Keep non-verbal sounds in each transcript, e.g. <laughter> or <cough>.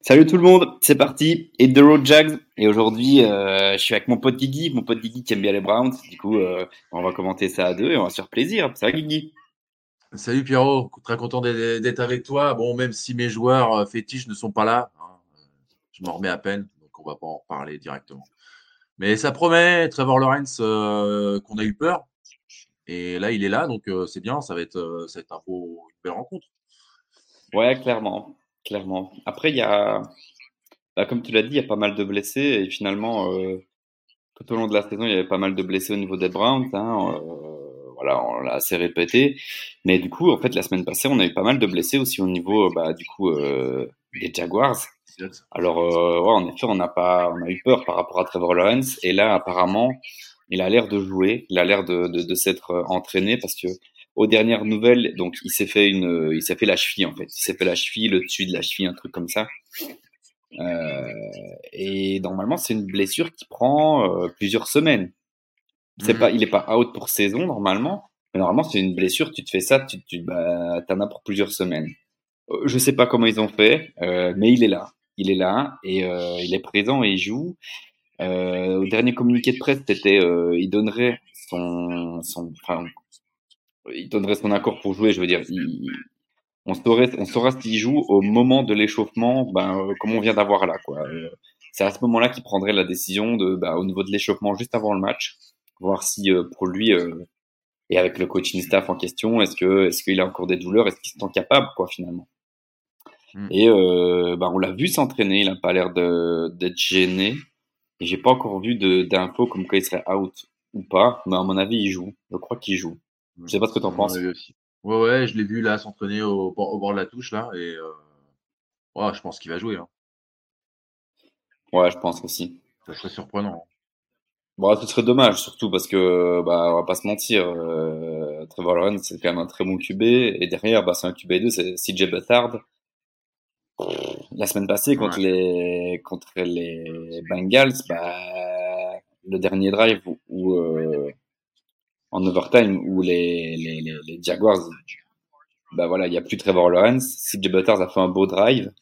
Salut tout le monde, c'est parti. Hit the road Jags. Et aujourd'hui, euh, je suis avec mon pote Guigui, mon pote Guigui qui aime bien les Browns. Du coup, euh, on va commenter ça à deux et on va se faire plaisir. Ça va Guigui? Salut Pierrot, très content d'être avec toi. Bon, même si mes joueurs euh, fétiches ne sont pas là, hein, je m'en remets à peine, donc on va pas en parler directement. Mais ça promet, Trevor Lawrence, qu'on a eu peur. Et là, il est là, donc c'est bien, ça va être, ça va être un beau, une belle rencontre. Ouais, clairement clairement. Après, il y a, bah, comme tu l'as dit, il y a pas mal de blessés et finalement, euh, tout au long de la saison, il y avait pas mal de blessés au niveau des Browns. Hein, euh, voilà, on l'a assez répété. Mais du coup, en fait, la semaine passée, on a eu pas mal de blessés aussi au niveau, bah, du coup, euh, des Jaguars. Alors, ouais, en effet, on n'a pas, on a eu peur par rapport à Trevor Lawrence. Et là, apparemment, il a l'air de jouer, il a l'air de, de, de s'être entraîné parce que aux dernières nouvelles, donc il s'est fait une, il s'est fait la cheville en fait, il s'est fait la cheville, le dessus de la cheville, un truc comme ça. Euh, et normalement, c'est une blessure qui prend euh, plusieurs semaines. C'est mhm. pas, il est pas out pour saison normalement, mais normalement c'est une blessure. Tu te fais ça, tu, tu bah, t'en as pour plusieurs semaines. Euh, je sais pas comment ils ont fait, mais il est là, il est là et il est présent et il joue. au dernier communiqué de presse, c'était, il donnerait son, son, enfin, il donnerait son accord pour jouer. Je veux dire, on saurait, on saura s'il joue au moment de l'échauffement, ben, euh, comme on vient d'avoir là, quoi. Euh, c'est à ce moment-là qu'il prendrait la décision de, ben, au niveau de l'échauffement juste avant le match, voir si euh, pour lui et avec le coaching staff en question, est-ce que, est-ce qu'il a encore des douleurs, est-ce qu'il se sent capable, quoi, finalement. Hmm. Et ben, on l'a vu s'entraîner, il a pas l'air d'être gêné. Et j'ai pas encore vu d'infos comme quoi il serait out ou pas, mais à mon avis, il joue. Je crois qu'il joue. Je sais pas ce que tu en penses. Ouais, ouais, je l'ai vu là s'entraîner au, au, bord de la touche là et euh... ouais, je pense qu'il va jouer. Hein. Ouais, je pense aussi. Ça serait surprenant. Bon, ce serait dommage surtout parce que bah on va pas se mentir, euh, Trevor Lawrence c'est quand même un très bon QB et derrière bah c'est un QB2 c'est CJ Beathard. La semaine passée contre les contre les Bengals, bah le dernier drive où, où euh, en overtime où les, les, les, Jaguars, bah voilà, il n'y a plus Trevor Lawrence. CJ Butters a fait un beau drive,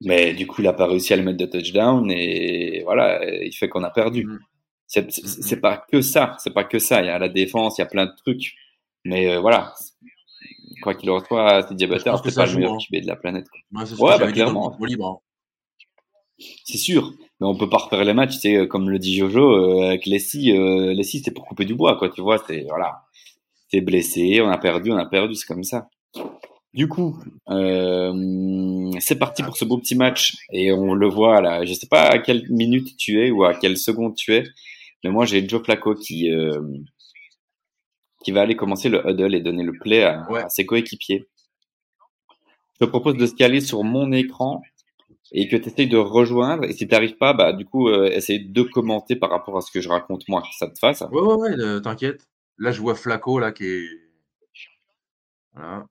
mais du coup, il n'a pas réussi à le mettre de touchdown et voilà, il fait qu'on a perdu. Mm. C'est pas que ça, c'est pas que ça. Il y a la défense, il y a plein de trucs, mais euh, voilà. Quoi qu'il en soit, CJ Butters, c'est pas le meilleur QB de la planète. Ouais, bah, clairement. C'est sûr, mais on peut pas refaire les matchs, c'est comme le dit Jojo, euh, avec Lessie, euh, Lessie c'est pour couper du bois, quoi, tu vois, c'est voilà, c'est blessé, on a perdu, on a perdu, c'est comme ça. Du coup, euh, c'est parti pour ce beau petit match et on le voit là. Je sais pas à quelle minute tu es ou à quelle seconde tu es, mais moi j'ai Joe Flacco qui euh, qui va aller commencer le huddle et donner le play à, à ses coéquipiers. Je te propose de se caler sur mon écran et que tu essayes de rejoindre. Et si tu n'arrives pas, bah, du coup, euh, essaye de commenter par rapport à ce que je raconte moi, ça te fasse. Ouais, ouais, ouais, euh, t'inquiète. Là, je vois Flaco, là, qui est. Voilà.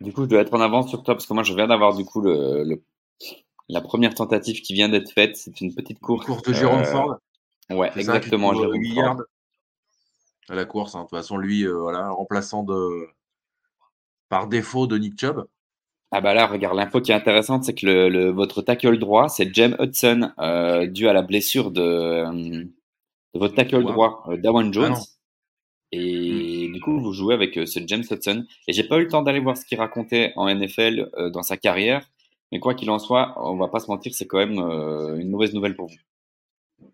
Du coup, je dois être en avance sur toi parce que moi, je viens d'avoir, du coup, le, le, la première tentative qui vient d'être faite. C'est une petite course. Course de Jérôme euh, Ford. Ouais, exactement, Jérôme Ford. À la course, hein. de toute façon, lui, voilà, remplaçant de par défaut de Nick Chubb. Ah bah là, regarde, l'info qui est intéressante, c'est que le, votre tackle droit, c'est James Hudson, euh, dû à la blessure de, euh, de votre tackle droit, euh, Dawan ah Jones. et hmm. du coup, vous jouez avec euh, ce James Hudson. Et j'ai pas eu le temps d'aller voir ce qu'il racontait en NFL euh, dans sa carrière. Mais quoi qu'il en soit, on va pas se mentir, c'est quand même une mauvaise nouvelle pour vous.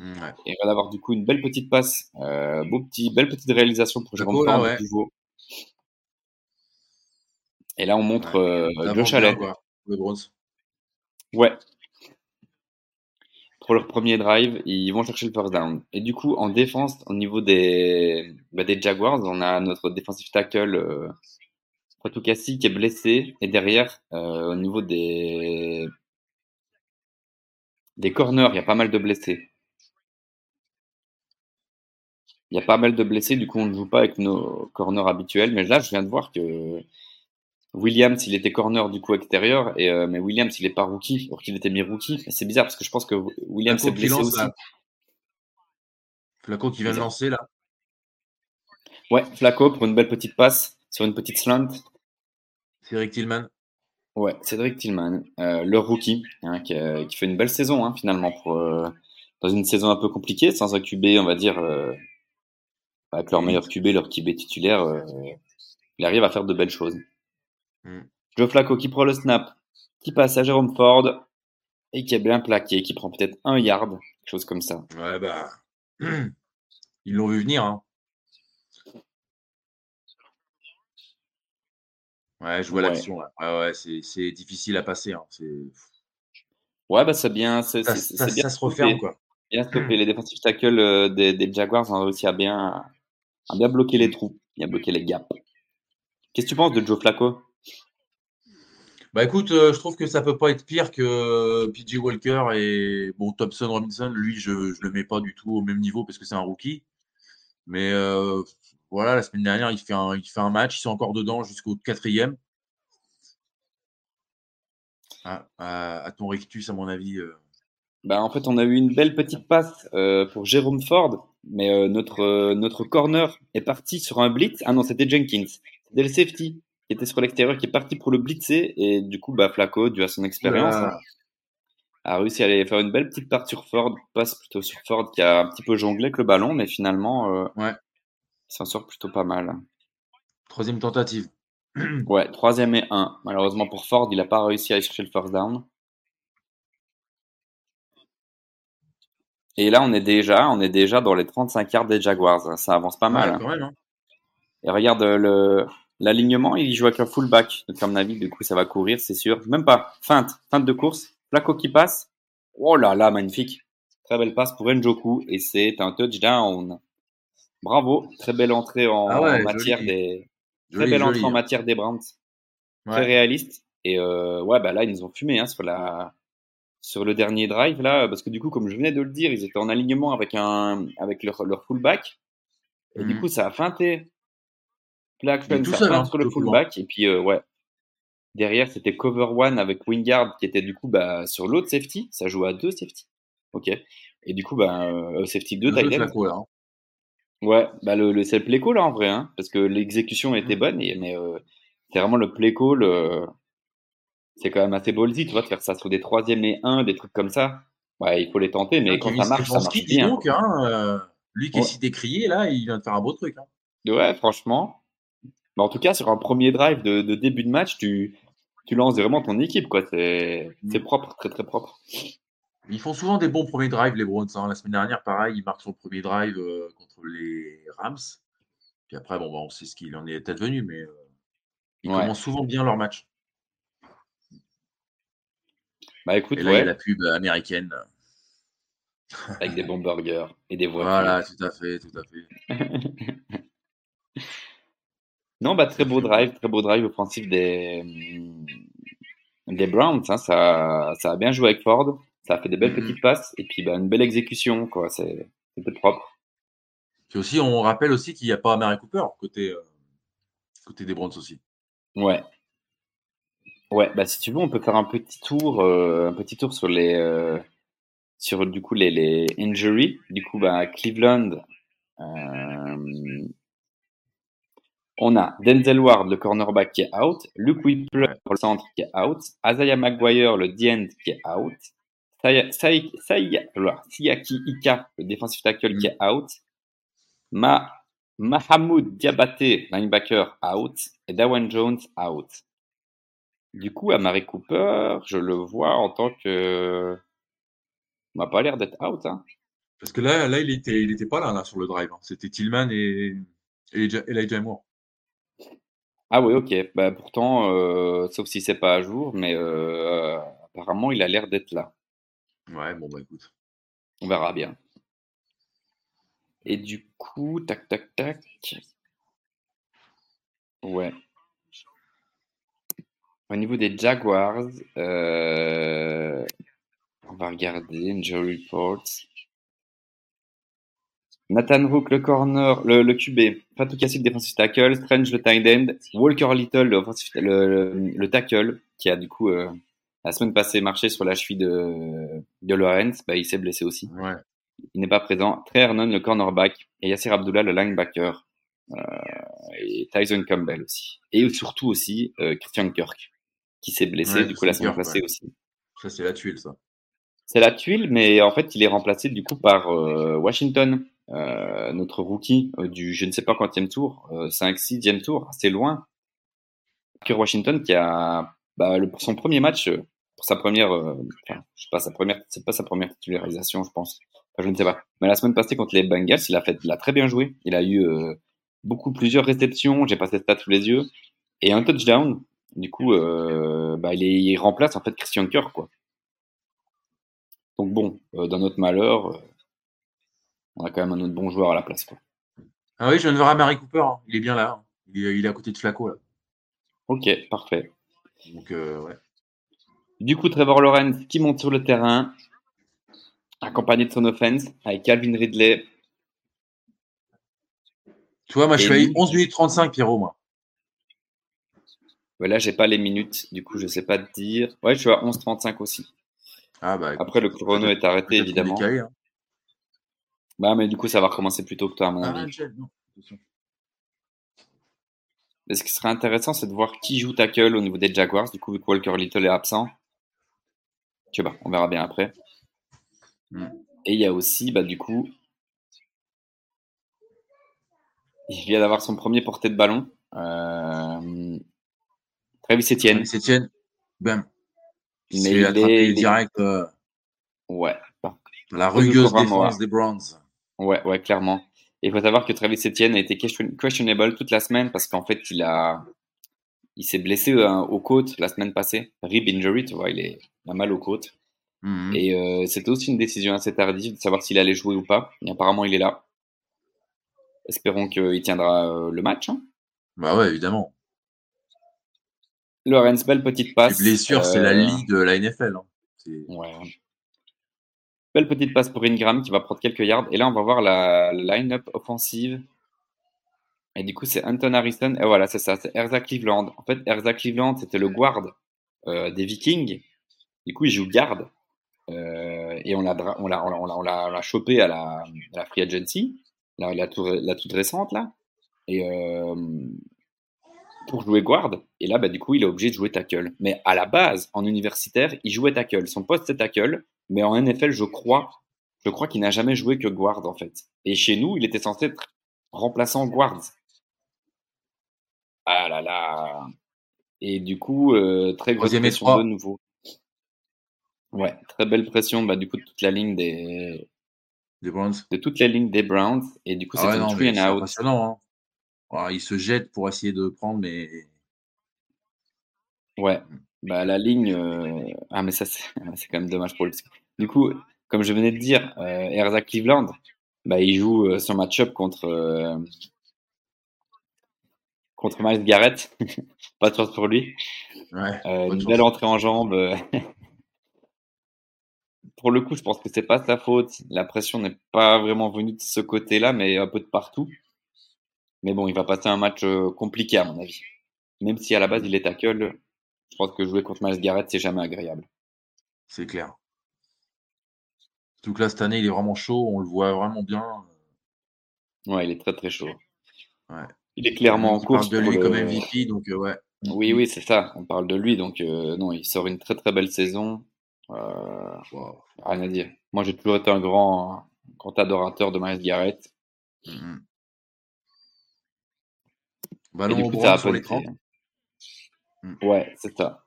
Hmm, ouais. Et on va avoir du coup une belle petite passe, beau petit, belle petite réalisation pour Jérôme Ford, ouais. Et là, on montre ouais, euh, Josh Allen. Ouais. Pour leur premier drive, ils vont chercher le first down. Et du coup, en défense, au niveau des, bah, des Jaguars, on a notre defensive tackle, euh, Fatukasi qui est blessé. Et derrière, euh, au niveau des, des corners, il y a pas mal de blessés. Il y a pas mal de blessés, du coup on ne joue pas avec nos corners habituels. Mais là, je viens de voir que Williams, il était corner du coup extérieur, et, euh, mais Williams, il est pas rookie, alors qu'il était mis rookie. C'est bizarre parce que je pense que Williams Flaco est qui blessé lance, aussi. là. Flaco qui vient de lancer là. Ouais, Flaco pour une belle petite passe sur une petite slant. Cédric Tillman. Ouais, Cédric Tillman, euh, leur rookie, hein, qui, a- qui fait une belle saison hein, finalement pour euh, dans une saison un peu compliquée, sans un QB, on va dire, euh, avec leur meilleur QB, leur QB titulaire, euh, il arrive à faire de belles choses. Joe Flacco qui prend le snap, qui passe à Jérôme Ford et qui est bien plaqué, qui prend peut-être un yard, quelque chose comme ça. Ouais, bah. <clears throat> Ils l'ont vu venir. Hein. Ouais, je vois Ouais. l'action là. Ouais, ouais, c'est c'est difficile à passer. Hein. C'est- Ouais, bah c'est bien, c'est Ça, c'est- ça- c'est bien ça se referme quoi. Bien stoppé. Les défensifs tackles euh, des, des Jaguars ont réussi à bien, à bien bloquer les trous, bien bloquer les gaps. Qu'est-ce que tu penses de Joe Flacco? Bah écoute, euh, je trouve que ça peut pas être pire que euh, PJ Walker et bon Thompson Robinson. Lui, je je le mets pas du tout au même niveau parce que c'est un rookie. Mais euh, voilà, la semaine dernière, il fait un, il fait un match. Ils sont encore dedans jusqu'au quatrième. À, ton rectus, à mon avis. Bah, en fait, on a eu une belle petite passe pour Jérôme Ford, mais notre, notre corner est parti sur un blitz. Ah non, c'était Jenkins. C'était le safety qui était sur l'extérieur, qui est parti pour le blitzer. Et du coup, bah, Flacco, dû à son expérience, Voilà. a réussi à aller faire une belle petite part sur Ford. Passe plutôt sur Ford qui a un petit peu jonglé avec le ballon, mais finalement, euh, Ouais. il s'en sort plutôt pas mal. Troisième tentative. <clears throat> Ouais, troisième et un. Malheureusement pour Ford, il n'a pas réussi à aller chercher le first down. Et là, on est déjà, on est déjà dans les 35 yards des Jaguars. Ça avance pas mal. Ouais, hein. Et regarde le l'alignement, il joue avec un fullback. Donc, à mon avis, du coup, ça va courir, c'est sûr. Même pas. Feinte, feinte de course. Flaco qui passe. Oh là là, magnifique. Très belle passe pour Njoku et c'est un touchdown. Bravo, très belle entrée en Ah ouais, matière joli. des très belle joli, entrée en hein. matière des Browns. Très réaliste. Et euh, ouais, bah là, ils nous ont fumé hein, sur la sur le dernier drive là, parce que du coup, comme je venais de le dire, ils étaient en alignement avec un avec leur, leur fullback. Et du Mhm. coup, ça a feinté. Play action, est tout ça seul, hein, sur le hein. fullback. Et puis, euh, ouais. Derrière, c'était cover one avec Wingard qui était du coup bah, sur l'autre safety. Ça joue à deux safety. Ok. Et du coup, bah, euh, safety 2 Le jeu de tight end. Hein. Ouais, bah le, le c'est le play call là, en vrai, hein, parce que l'exécution était bonne, et, mais euh, c'est vraiment le play call. c'est quand même assez ballsy, tu vois, de faire ça sur des troisième et un, des trucs comme ça. Ouais, il faut les tenter, mais quand ça marche, ça marche bien. donc, hein, lui qui est Ouais. si décrié, là, il vient de faire un beau truc. Hein. Ouais, franchement. Mais en tout cas, sur un premier drive de, de début de match, tu, tu lances vraiment ton équipe, quoi. C'est propre, très très propre. Ils font souvent des bons premiers drives, les Browns. hein. La semaine dernière, pareil, ils marquent son premier drive euh, contre les Rams. Puis après, bon, bah, on sait ce qu'il en est advenu, mais euh, ils Ouais. commencent souvent bien leur match. Bah écoute, Et là, il y a la pub américaine. avec des bons burgers et des voitures. Voilà, tout à fait, tout à fait. <laughs> Non, bah très beau drive, très beau drive offensif des, des Browns. hein. Ça, ça a bien joué avec Ford. Ça a fait des belles Mhm. petites passes et puis bah, une belle exécution, quoi. C'était propre. Puis aussi, on rappelle aussi qu'il n'y a pas Mary Cooper côté, euh, côté des Browns aussi. Ouais. Ouais, bah si tu veux, on peut faire un petit tour, euh, un petit tour sur les, euh, sur du coup les, les injuries. Du coup, bah Cleveland, euh, on a Denzel Ward, le cornerback qui est out, Luke Whipple, le centre qui est out, Isaiah McGuire, le D-end qui est out, Saya- Sai- Sai- alors, Siaki Ika, le defensive tackle qui est out, Ma, Mahamoud Diabaté, linebacker out, et Dawan Jones out. Du coup, à Mary Cooper, je le vois en tant que. M'a pas l'air d'être out. Hein. Parce que là, il était, il était pas là, là sur le drive. hein. C'était Tillman et, et Elijah Moore. Ah oui, ok. Bah, pourtant, euh, sauf si c'est pas à jour, mais euh, apparemment, il a l'air d'être là. Ouais, bon, bah écoute. On verra bien. Et du coup, tac, tac, tac. Ouais. Au niveau des Jaguars, euh, on va regarder Injury Reports. Nathan Rook, le corner, le, le QB, Fatou Kassik, defensive tackle, Strange, le tight end, Walker Little, le, le, le tackle, qui a du coup euh, la semaine passée marché sur la cheville de, de Lorenz, bah, il s'est blessé aussi. Ouais. Il n'est pas présent. Trey Hernon, le cornerback, et Yassir Abdullah, le linebacker, euh, et Tyson Campbell aussi. Et surtout aussi euh, Christian Kirk, qui s'est blessé Ouais, du coup la semaine passée ouais. aussi. Ça, c'est la tuile, ça. C'est la tuile, mais en fait, il est remplacé du coup par euh, Washington, euh, notre rookie euh, du je ne sais pas quantième tour, euh, 5 6 tour, assez loin. Kirk Washington qui a bah, le, pour son premier match, euh, pour sa première, euh, enfin, je sais pas sa première, c'est pas sa première titularisation, je pense. Je ne sais pas. Mais la semaine passée contre les Bengals, il a fait, il a très bien joué. Il a eu euh, beaucoup plusieurs réceptions. J'ai pas ses stats sous les yeux et un touchdown. Du coup, euh, bah, il, remplace en fait Christian Kirk quoi. Donc bon, euh, dans notre malheur, euh, on a quand même un autre bon joueur à la place. Quoi. Ah oui, je viens de voir Amari Cooper. hein. Il est bien là. Il est, il est à côté de Flaco, là. Ok, parfait. Donc, euh, ouais. Du coup, Trevor Lawrence qui monte sur le terrain, accompagné de son offense, avec Calvin Ridley. Tu vois, moi, je suis à lui- 11 minutes 35, Pierrot, moi. Ouais, là, j'ai pas les minutes, du coup, je sais pas te dire. Ouais, je suis à 11h35 aussi. Ah, bah, écoute, Après, le chrono est arrêté, évidemment. décalé, hein. Bah, mais du coup, ça va recommencer plus tôt que toi, à mon Ah, avis. Mais ce qui serait intéressant, c'est de voir qui joue tackle au niveau des Jaguars, du coup, vu que Walker Little est absent. Tu vois, on verra bien après. Hmm. Et il y a aussi, bah, du coup, il vient d'avoir son premier porté de ballon. Euh... Travis Etienne. Travis Etienne, bam. Mais il est- attrapé direct euh, Ouais, la rugueuse défense des Browns. Ouais, ouais, clairement. Et il faut savoir que Travis Etienne a été question- questionable toute la semaine parce qu'en fait, il a, il s'est blessé euh, aux côtes la semaine passée. Rib injury, tu vois, il, est, il a mal aux côtes. Mhm. Et euh, c'était aussi une décision assez tardive de savoir s'il allait jouer ou pas. Et apparemment, il est là. Espérons qu'il tiendra euh, le match. hein. Bah ouais, évidemment. Lorenz, belle petite Les passe. blessures, c'est la Euh, lie de la NFL. hein. Ouais. Belle petite passe pour Ingram qui va prendre quelques yards. Et là, on va voir la, line-up offensive. Et du coup, c'est Anton Harrison. Et voilà, c'est ça, c'est Erza Cleveland. En fait, Erza Cleveland, c'était le guard euh, des Vikings. Du coup, il joue garde. Euh, et on l'a, on l'a, on l'a, on l'a, chopé à la, la free agency, la toute récente là. Et euh, pour jouer guard. Et là, bah, du coup, il est obligé de jouer tackle. Mais à la base, en universitaire, il jouait tackle. Son poste, c'est tackle. Mais en NFL, je crois, je crois qu'il n'a jamais joué que guard, en fait. Et chez nous, il était censé être remplaçant guard. Ah là là. Et du coup, euh, très grosse et pression trois. de nouveau. Ouais, très belle pression, bah, du coup, de toute la ligne des, Des Browns. de toute la ligne des Browns. Et du coup, Ah c'est ouais, une non, three and c'est out. impressionnant. Hein. Alors, il se jette pour essayer de prendre, mais Ouais, bah la ligne. euh, Ah, mais ça, c'est <laughs> quand même dommage pour que, Du coup, comme je venais de dire, euh, Erza Cleveland, bah, il joue euh, son match-up contre, euh, contre Miles Garrett. <laughs> Pas de chance pour lui. ouais. Une belle entrée en jambe. euh. <laughs> Pour le coup, je pense que c'est pas sa faute. La pression n'est pas vraiment venue de ce côté-là, mais un peu de partout. Mais bon, il va passer un match compliqué à mon avis. Même si à la base il est tackle, je pense que jouer contre Miles Garrett c'est jamais agréable. C'est clair. Surtout que là, cette année, il est vraiment chaud. On le voit vraiment bien. Ouais, il est très très chaud. Ouais. Il est clairement en On course. parle de lui le- comme MVP, donc euh, ouais. Oui, oui, c'est ça. On parle de lui, donc euh, non, il sort une très très belle saison. Euh, Wow. rien à dire. Moi, j'ai toujours été un grand, adorateur de Miles Garrett. Mhm. Et Ballon au bras sur l'écran. été- Mm. Ouais, c'est ça.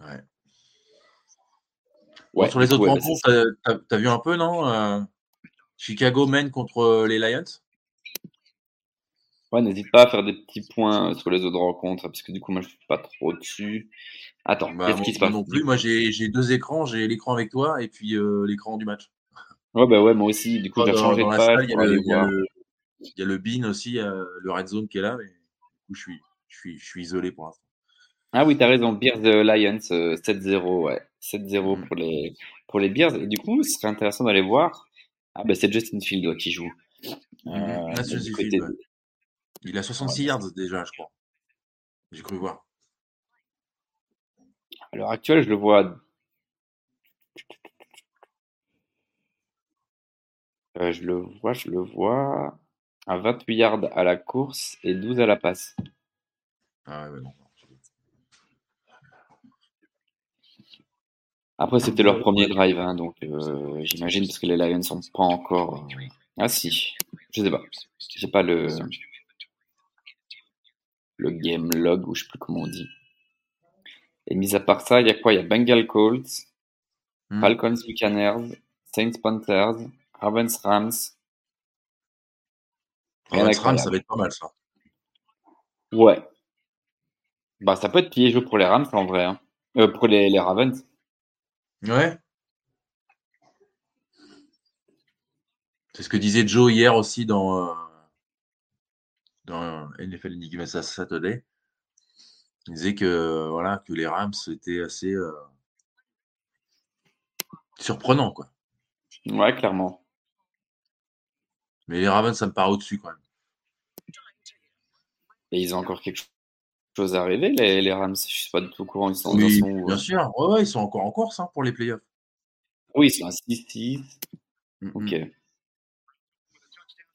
Ouais. Sur les autres ouais, rencontres, t'as- vu un peu, non euh, Chicago mène contre euh, les Lions? Ouais, n'hésite pas à faire des petits points sur les autres rencontres, parce que du coup, moi, je suis pas trop dessus. Attends, bah, qu'est-ce qui se passe? non plus. Moi, j'ai j'ai deux écrans. J'ai l'écran avec toi et puis euh, l'écran du match. Ouais, bah ouais, moi aussi. Du coup, Dans, j'ai changé de page il y a, le, Bean aussi, euh, le Red Zone qui est là, mais du coup, je suis, je suis, je suis isolé pour l'instant. Ah oui, tu as raison, Bears the Lions, 7-0, ouais. 7-0 Mm. pour les, pour les Bears. Et du coup, ce serait intéressant d'aller voir. Ah, bah, c'est Justin Field ouais, qui joue. Euh, Ah, c'est du Justin côté Field, de- ouais. Il a 66 yards déjà, je crois. J'ai cru voir. À l'heure actuelle, je le vois. Euh, je le vois, je le vois à 28 yards à la course et 12 à la passe. Ah ouais, ouais, non. Après, c'était leur premier drive, hein, donc euh, j'imagine parce que les Lions sont pas encore. euh, Ah si, je sais pas. J'ai pas le le game log ou je sais plus comment on dit. Et mis à part ça, il y a quoi? Il y a Bengal Colts, Hmm. Falcons Buccaneers, Saints Panthers, Ravens Rams. Ravens Rams, ça va être pas mal, ça. Ouais. Bah ça peut être piégeux pour les Rams en vrai. hein. Euh, pour les, les Ravens. Ouais. C'est ce que disait Joe hier aussi dans, euh, dans NFL Enigma Saturday. Il disait que, voilà, que les Rams étaient assez euh, surprenants, quoi. Ouais, clairement. Mais les Ravens, ça me paraît au-dessus quand même. Et ils ont encore quelque chose à rêver, les, les Rams. Je suis pas du tout au courant. Ils sont, Oui, bien euh sûr. Ouais, ouais, ils sont encore en course hein, pour les playoffs. Oui, ils sont à 6-6. Mm, Ok. mm.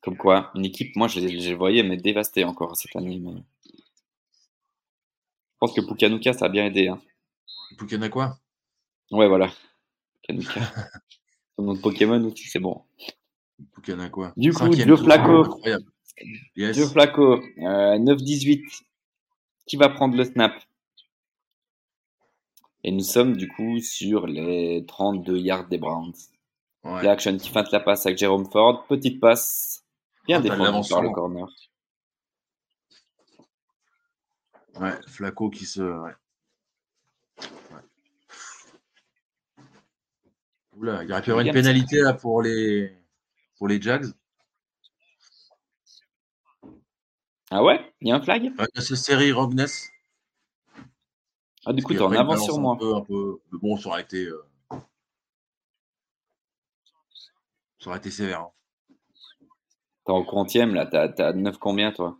Comme quoi, une équipe, moi je les, voyais, mais dévastée encore cette année. Mais... Je pense que Pukanuka, ça a bien aidé. Hein. Quoi? Ouais, voilà. Pukanuka. <laughs> Son nom de Pokémon aussi, c'est bon. Quoi Du coup. Yes. Joe Flacco, euh, 9-18. Qui va prendre le snap? Et nous sommes du coup sur les 32 yards des Browns. Ouais. Play action qui feinte la passe avec Jerome Ford. Petite passe. Bien Ah, t'as de défendu l'avance par le corner. Ouais, Flacco qui se. Ouais. Ouais. Oula, il aurait pu y avoir une pénalité là pour les pour les Jags. Ah ouais? Il y a un flag? Ouais, c'est série Rogness. Ah, du coup, t'es en il avance sur un moi. peu, un peu. Mais bon, ça aurait été. euh, Ça aurait été sévère. hein. T'es en quantième là, t'as t'as 9 combien toi?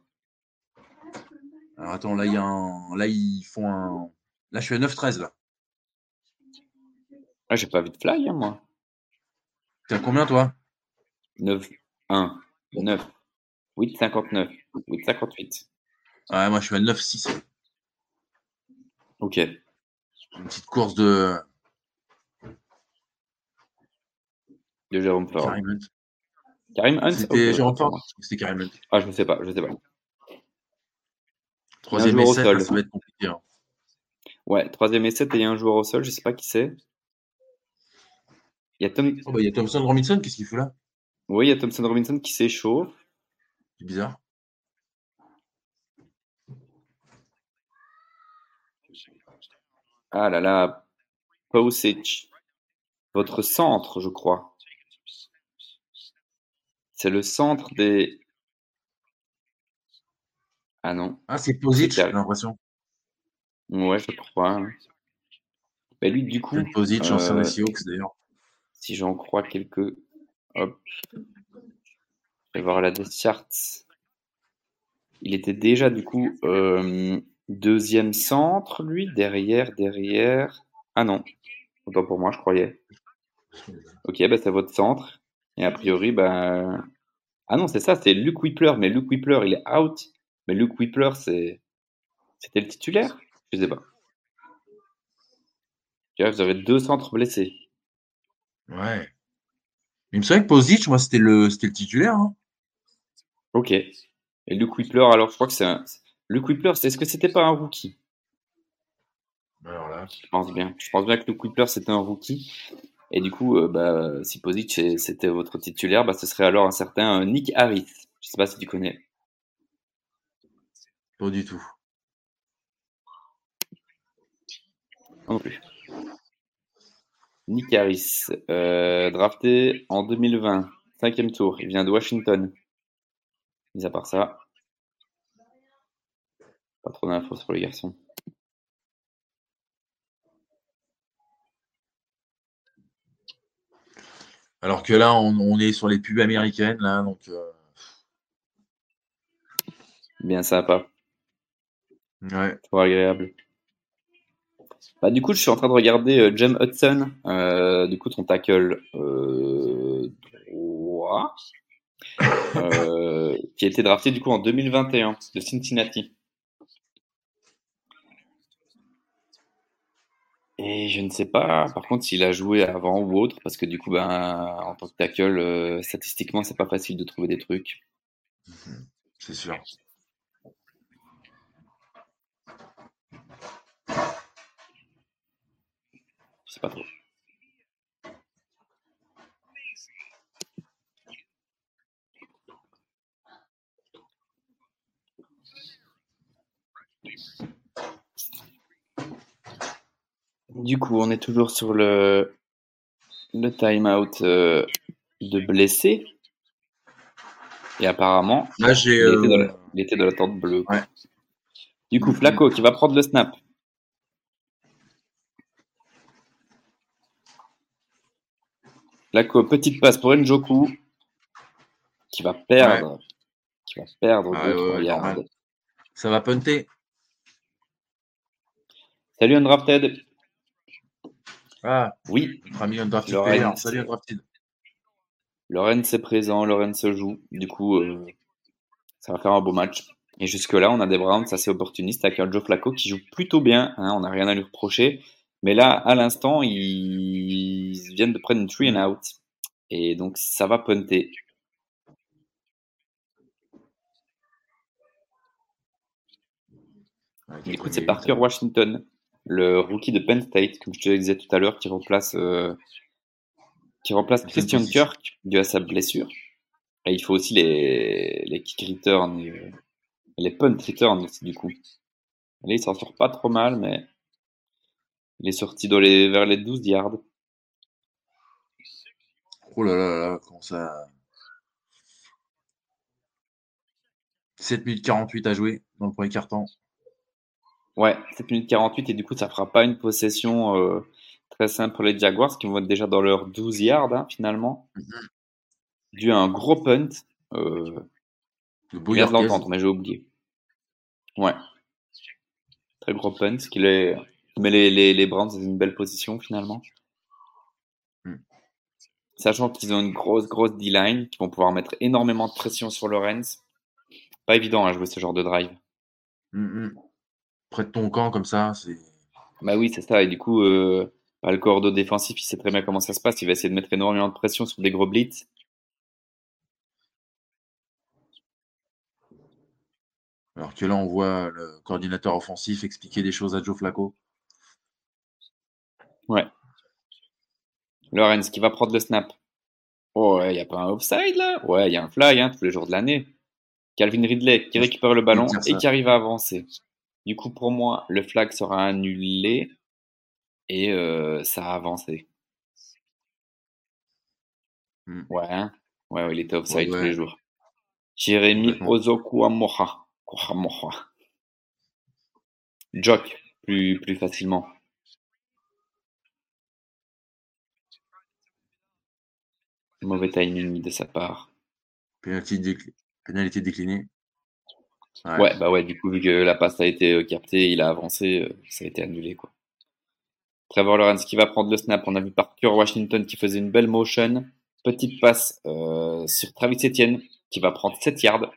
Alors attends, là, il y a un. Là, ils font un. Là, je suis à 9-13 là. Ah, j'ai pas vu de flag hein, moi. T'es à combien toi? 9, 1, 9, 8, 59, 8, 58. Ouais, moi je suis à 9-6. Ok. Une petite course de De Jérôme Ford. Karim Hunt. Karim Hunt C'était Jérôme Ford. C'était Karim Hunt? Ah, je sais pas, je sais pas. Troisième essai, ça va être compliqué. hein. Ouais, troisième essai, il y a un joueur au sol, je sais pas qui c'est. Il y a Tom... Oh, bah, il y a Thompson Robinson, qu'est-ce qu'il fait là? Oui, il y a Thompson Robinson qui s'échauffe. C'est bizarre. Ah là là, Pausic. Votre centre, je crois. C'est le centre des. Ah non. Ah, c'est C'est j'ai l'impression. Ouais, je crois. Mais lui, du coup, ancien euh, des Seahawks d'ailleurs. si j'en crois quelques. Je vais voir la death chart. Il était déjà, du coup, euh, deuxième centre, lui. Derrière, derrière. Ah non. Autant pour moi, je croyais. Ok, bah, c'est votre centre. Et a priori, bah. Ah non, c'est ça, c'est Luke Whippler. Mais Luke Whippler, il est out. Mais Luke Whippler, c'est. C'était le titulaire? Je sais pas. Vous avez deux centres blessés. Ouais. Il me semblait que Posic, moi, c'était le, c'était le titulaire. hein. Ok. Et Luke Whippler, alors je crois que c'est un. Luke Whippler, c'est- est-ce que c'était pas un rookie? Alors là. Je pense bien. Je pense bien que Luke Whippler, c'était un rookie. Et du coup, euh, bah, si c'est- c'était votre titulaire, bah, ce serait alors un certain euh, Nick Harris. Je sais pas si tu connais. Pas du tout. Non plus. Nick Harris, euh, drafté en 2020, cinquième tour. Il vient de Washington. Mis à part ça, pas trop d'infos sur les garçons. Alors que là, on, est sur les pubs américaines, là, donc. Euh, Bien sympa. Ouais. Trop agréable. Bah, du coup, je suis en train de regarder euh, Jem Hudson, euh, du coup, ton tackle droit, qui a été drafté du coup en 2021 de Cincinnati. Et je ne sais pas, par contre, s'il a joué avant ou autre, parce que du coup, ben, en tant que tackle, euh, statistiquement, c'est pas facile de trouver des trucs. Mhm. C'est sûr. Pas. Du coup, on est toujours sur le, le time-out euh, de blessé. Et apparemment, Là, il, était dans euh, la, il était dans la tente bleue. Ouais. Du coup, Flaco qui va prendre le snap. Flaco, petite passe pour Njoku. Qui va perdre. Qui va perdre Ah, deux, ouais. Ça va punter. Salut Undrafted. Ah, Oui, Undrafted. Salut Undrafted. Lorenz est présent, Lorenz se joue. Du coup, euh, ça va faire un beau match. Et jusque-là, on a des Browns assez opportunistes avec un Joe Flacco qui joue plutôt bien. hein, on n'a rien à lui reprocher. Mais là, à l'instant, ils viennent de prendre une three and out. Et donc, ça va punter. Quelques c'est. Parker Washington, le rookie de Penn State, comme je te le disais tout à l'heure, qui remplace, euh, qui remplace Christian Kirk dû à sa blessure. Et il faut aussi les, les kick returns et euh, les punt returns aussi, du coup. Là, il s'en sort pas trop mal, mais il est sorti dans les, vers les 12 yards. Oh là là là là, comment ça. 7 minutes 48 à jouer dans le premier quart-temps. Ouais, 7 minutes 48, et du coup, ça fera pas une possession euh, très simple pour les Jaguars, qui vont être déjà dans leurs 12 yards, hein, finalement. Dû à un gros punt. Euh, Le Je beau viens de Yorkais. l'entendre, mais j'ai oublié. Ouais. Très gros punt, qui les, met les, les, les Browns dans une belle position finalement. Hmm. Sachant qu'ils ont une grosse, grosse D-line, qui vont pouvoir mettre énormément de pression sur Lorenz. Pas évident à jouer ce genre de drive. Hum, hum. Près de ton camp, comme ça, c'est. Bah oui, c'est ça. Et du coup, euh, bah, le cordeau défensif, il sait très bien comment ça se passe. Il va essayer de mettre énormément de pression sur des gros blitz. Alors que là, on voit le coordinateur offensif expliquer des choses à Joe Flacco. Ouais. Lorenz qui va prendre le snap. Oh, il n'y a pas un offside là? Ouais, il y a un fly hein, tous les jours de l'année. Calvin Ridley qui récupère le ballon et qui arrive à avancer. Du coup, pour moi, le flag sera annulé et euh, ça a avancé. Hmm. Ouais, hein ouais, ouais, il était offside Ouais, ouais. tous les jours. Jérémy. Ozokuamoha. Kuamoha. Jock, plus, plus facilement. Mauvais timing de sa part. Pénalité, décli- pénalité déclinée. Ouais. bah ouais, du coup, vu que la passe a été euh, captée, il a avancé, euh, ça a été annulé, quoi. Trevor Lawrence qui va prendre le snap. On a vu Parker Washington qui faisait une belle motion. Petite passe euh, sur Travis Etienne qui va prendre 7 yards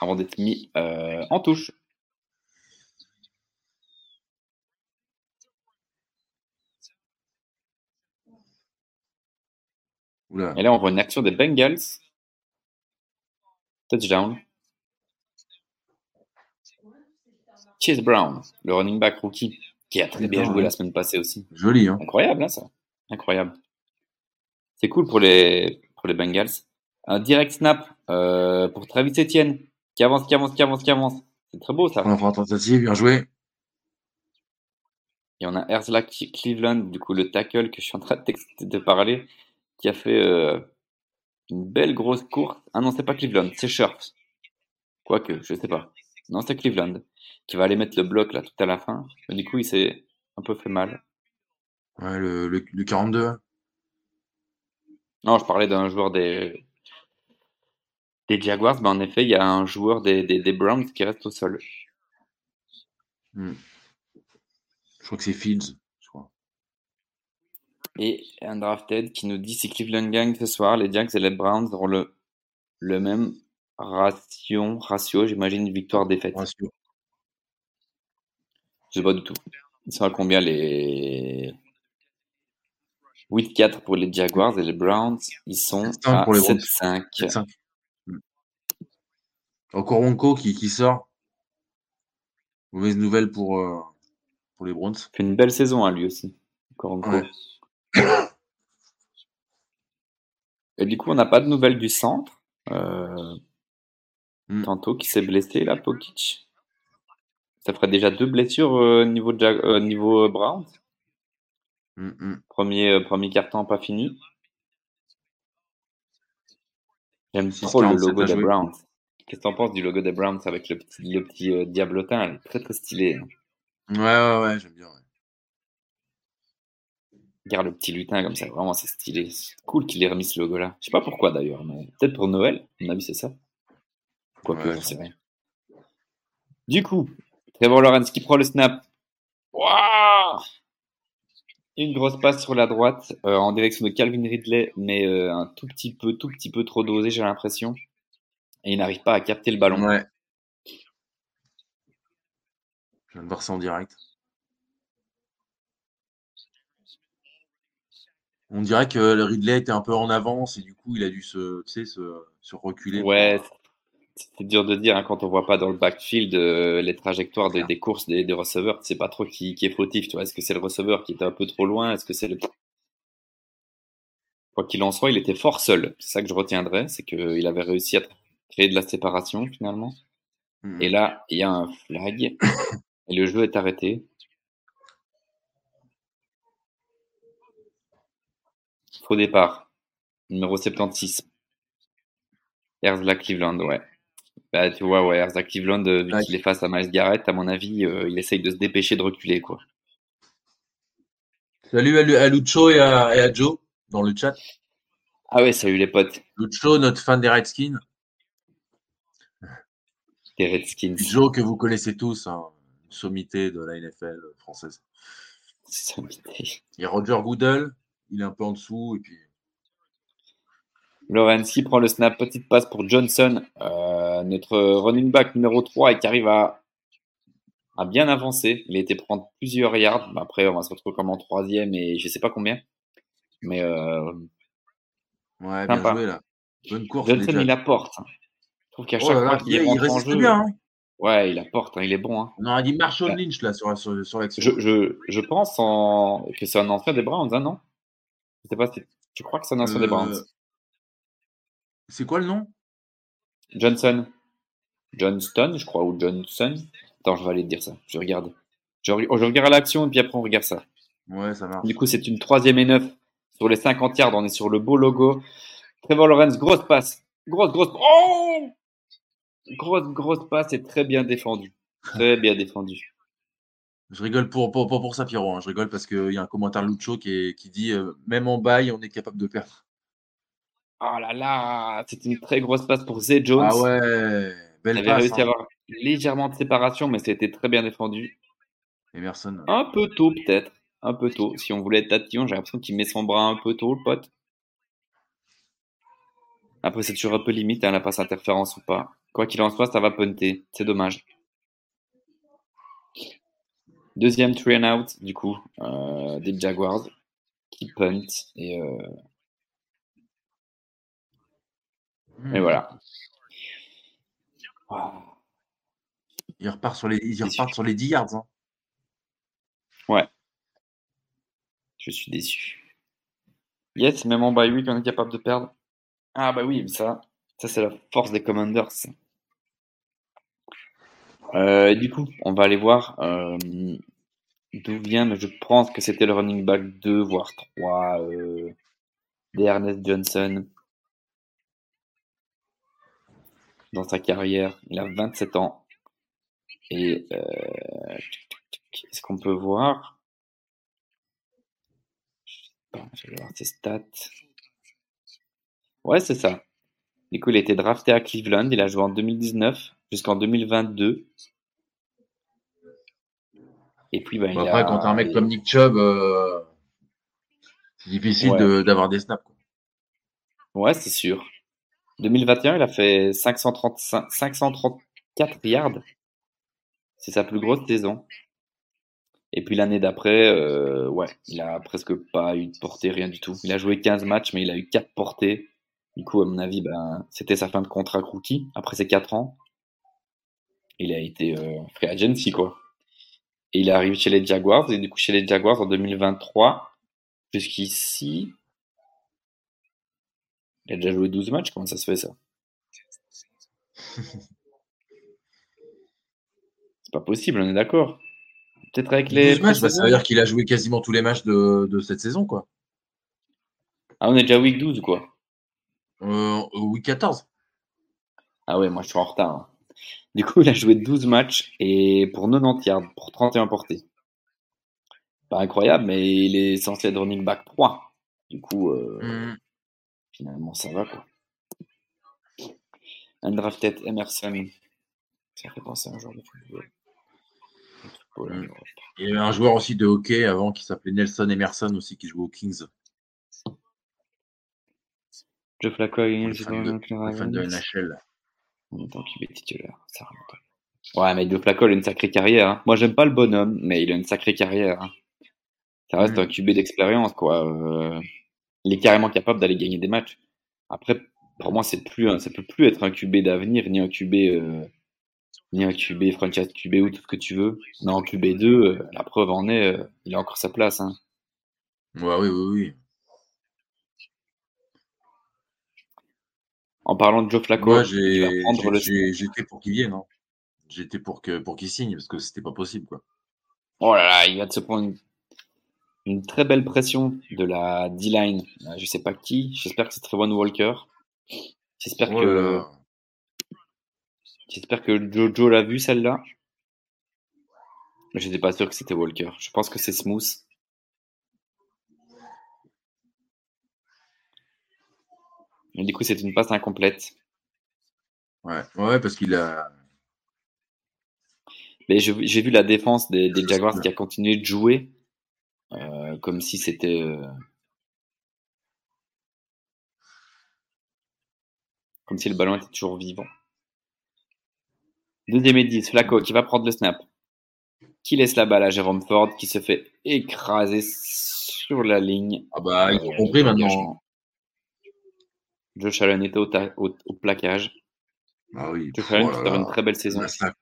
avant d'être mis euh, en touche. Oula. Et là, on voit une action des Bengals. Touchdown. Chase Brown, le running back rookie, qui a très bien joué la semaine passée aussi. Joli, hein. Incroyable, hein, ça. Incroyable. C'est cool pour les, pour les Bengals. Un direct snap euh, pour Travis Etienne, qui avance, qui avance, qui avance, qui avance. C'est très beau, ça. On fera tentative, bien joué. Et on a Herzla Cleveland, du coup, le tackle que je suis en train de parler, qui a fait, euh, une belle grosse course. Ah non, c'est pas Cleveland, c'est Sheriffs. Quoique, je sais pas. Non, c'est Cleveland qui va aller mettre le bloc là tout à la fin. Mais du coup, il s'est un peu fait mal. Ouais, le, le, le 42. Non, je parlais d'un joueur des, des Jaguars. Mais en effet, il y a un joueur des, des, des Browns qui reste au sol. Hmm. Je crois que c'est Fields. Et un drafted qui nous dit si Cleveland gagne ce soir, les Jags et les Browns auront le, le même ration, ratio, j'imagine, victoire-défaite. Ratio. Je sais pas du tout. Ils sont à combien les 8-4 pour les Jaguars et les Browns Ils sont 7-5 à pour les Browns. 7-5. 7-5. Hmm. Encore Wonko qui, qui sort. Mauvaise nouvelle pour, euh, pour les Browns. fait une belle saison à lui aussi. Encore en Ouais. Et du coup, on n'a pas de nouvelles du centre. Euh, Hmm. Tantôt qui s'est blessé, là, Pokic. Ça ferait déjà deux blessures euh, niveau, Jag- euh, niveau euh, Browns. Hmm, hmm. Premier, premier carton pas fini. J'aime 6, trop le 47 logo des. Browns. Qu'est-ce que t'en penses du logo des Browns avec le petit, le petit diablotin? Très très stylé. hein. Ouais, ouais, ouais, j'aime bien. ouais. Regarde le petit lutin comme ça, vraiment c'est stylé. Cool qu'il ait remis ce logo là. Je sais pas pourquoi d'ailleurs, mais peut-être pour Noël. À mon avis, c'est ça. Quoique, Ouais, j'en sais rien. Du coup, Trevor Lawrence qui prend le snap. Waouh Une grosse passe sur la droite euh, en direction de Calvin Ridley, mais euh, un tout petit peu, tout petit peu trop dosé, j'ai l'impression. Et il n'arrive pas à capter le ballon. Ouais. Je viens de voir ça en direct. On dirait que le Ridley était un peu en avance et du coup il a dû se, tu sais, se, se reculer. Ouais, c'est dur de dire hein, quand on voit pas dans le backfield euh, les trajectoires des, des courses des, des receveurs, tu sais pas trop qui, qui est fautif. Tu vois, est-ce que c'est le receveur qui était un peu trop loin? Est-ce que c'est le quoi qu'il en soit, il était fort seul. C'est ça que je retiendrai, c'est qu'il avait réussi à créer de la séparation finalement. Mhm. Et là, il y a un flag et le jeu est arrêté. Faux départ. Numéro 76. Herzla Cleveland, ouais. Bah, tu vois, ouais, Herzla Cleveland, euh, vu Ouais. qu'il est face à Miles Garrett, à mon avis, euh, il essaye de se dépêcher de reculer, quoi. Salut à, Lu- à Lucho et à, et à Joe dans le chat. Ah ouais, salut les potes. Lucho, notre fan des Redskins. Des Redskins. Joe que vous connaissez tous, hein, sommité de la NFL française. Sommité. A Roger Goodell, il est un peu en dessous et puis qui prend le snap, petite passe pour Johnson, euh, notre running back numéro 3 et qui arrive à, à bien avancer. Il a été prendre plusieurs yards. Après, on va se retrouver comme en troisième et je sais pas combien. Mais euh, ouais, bien Sympa. joué là. Bonne course. Johnson, il apporte. Je trouve qu'à Oh chaque là, fois qu'il il, il en jeu, bien. hein. ouais, il apporte, hein, il est bon. hein. On aurait dit Marshall. Lynch là sur, sur, sur l'action. Je, je, je pense en... que c'est un ancien des Browns, hein, non? Je sais pas si... Tu crois que c'est un ancien des Browns Euh, C'est quoi le nom? Johnson. Johnston, je crois, ou Johnson. Attends, je vais aller te dire ça. Je regarde. Je, je regarde l'action et puis après on regarde ça. Ouais, ça marche. Du coup, c'est une troisième et neuf sur les 50 yards. On est sur le beau logo. Trevor Lawrence, grosse passe. Grosse, grosse. Oh Grosse, grosse passe et très bien défendu. Très bien défendu. Je rigole pour, pour, pour, pour ça, Pierrot. hein. Je rigole parce qu'il y a un commentaire Lucho qui, est- qui dit euh, même en bail, on est capable de perdre. Oh là là C'est une très grosse passe pour Zay Jones. Ah ouais, Il belle avait passe. réussi hein. à avoir légèrement de séparation, mais c'était très bien défendu. Emerson. Un peu tôt, peut-être. Un peu tôt. Si on voulait être tatillon, j'ai l'impression qu'il met son bras un peu tôt, le pote. Après, c'est toujours un peu limite, hein, la passe interférence ou pas. Quoi qu'il en soit, ça va punter. C'est dommage. Deuxième three and out, du coup, euh, des Jaguars qui punt. Et, euh, Hmm. et voilà. Il repart sur les, ils Déçu. repartent sur les 10 yards. hein. Je suis déçu. Yes, même en bye week, on est capable de perdre. Ah bah oui, ça, ça c'est la force des Commanders. Euh, du coup, on va aller voir euh, d'où vient, mais je pense que c'était le running back 2, voire 3, euh, d'Ernest Johnson. dans sa carrière. Il a 27 ans. Et euh, est-ce qu'on peut voir? Je vais voir ses stats. Ouais, c'est ça. Du coup, il a été drafté à Cleveland. Il a joué en 2019 jusqu'en 2022. Et puis, ben, il Après, a- quand t'as un mec comme Nick Chubb, euh, c'est difficile Ouais. de- d'avoir des snaps. quoi. Ouais, c'est sûr. 2021, il a fait 535 534 yards. C'est sa plus grosse saison. Et puis l'année d'après, euh, ouais, il a presque pas eu de portée, rien du tout. Il a joué 15 matchs, mais il a eu 4 portées. Du coup, à mon avis, ben, c'était sa fin de contrat rookie après ses 4 ans. Il a été euh, free agency, quoi. Et il arrive chez les Jaguars. Et du coup, chez les Jaguars en 2023, jusqu'ici, il a déjà joué 12 matchs. Comment ça se fait, ça? <laughs> C'est pas possible, on est d'accord. Peut-être avec les. 12 matchs, bah, ça veut dire qu'il a joué quasiment tous les matchs de, de cette saison. quoi. Ah, on est déjà week 12 ou quoi Euh, week 14. Ah ouais, moi je suis en retard. hein. Du coup, il a joué 12 matchs et pour 90 yards, pour 31 portées. Pas incroyable, mais il est censé être running back 3. Du coup, euh, Mm. finalement, ça va quoi. Undrafted Emerson. Ça fait penser à un joueur de football. Mm. Il y avait un joueur aussi de hockey avant qui s'appelait Nelson Emerson aussi qui jouait aux Kings. Le il fan de, de NHL. En tant qu'il est titulaire, ça remonte. Ouais, mais Joe Flacco, il a une sacrée carrière. hein. Moi, j'aime pas le bonhomme, mais il a une sacrée carrière. hein. Ça reste Mm. un QB d'expérience, quoi. Euh, il est carrément capable d'aller gagner des matchs. Après, pour moi, c'est plus, ça peut plus être un QB d'avenir, ni un QB, euh, ni un QB franchise QB ou tout ce que tu veux. Non, en QB2, euh, la preuve en est, euh, il a encore sa place. Hein. Ouais, oui, oui, oui. En parlant de Joe Flacco, Moi, j'ai- j'ai- j'étais pour qu'il vienne. hein. J'étais pour que pour qu'il signe parce que c'était pas possible. quoi. Oh là là, il va de se prendre une, une très belle pression de la D-line. Euh, Je sais pas qui. J'espère que c'est Trevon Walker. J'espère Oh que j'espère que Jojo l'a vu celle-là. Mais j'étais pas sûr que c'était Walker. Je pense que c'est Smooth. Mais du coup, c'est une passe incomplète. Ouais, ouais, parce qu'il a. Mais j'ai vu la défense des, des Jaguars qui a continué de jouer euh, comme si c'était. euh, comme si le ballon était toujours vivant. Deuxième et 10, Flacco qui va prendre le snap. Qui laisse la balle à Jérôme Ford qui se fait écraser sur la ligne. Ah bah, ils ont compris maintenant. Josh Allen était au, ta- au- au plaquage. Ah oui. Josh Allen Oh une très belle saison. Massacre.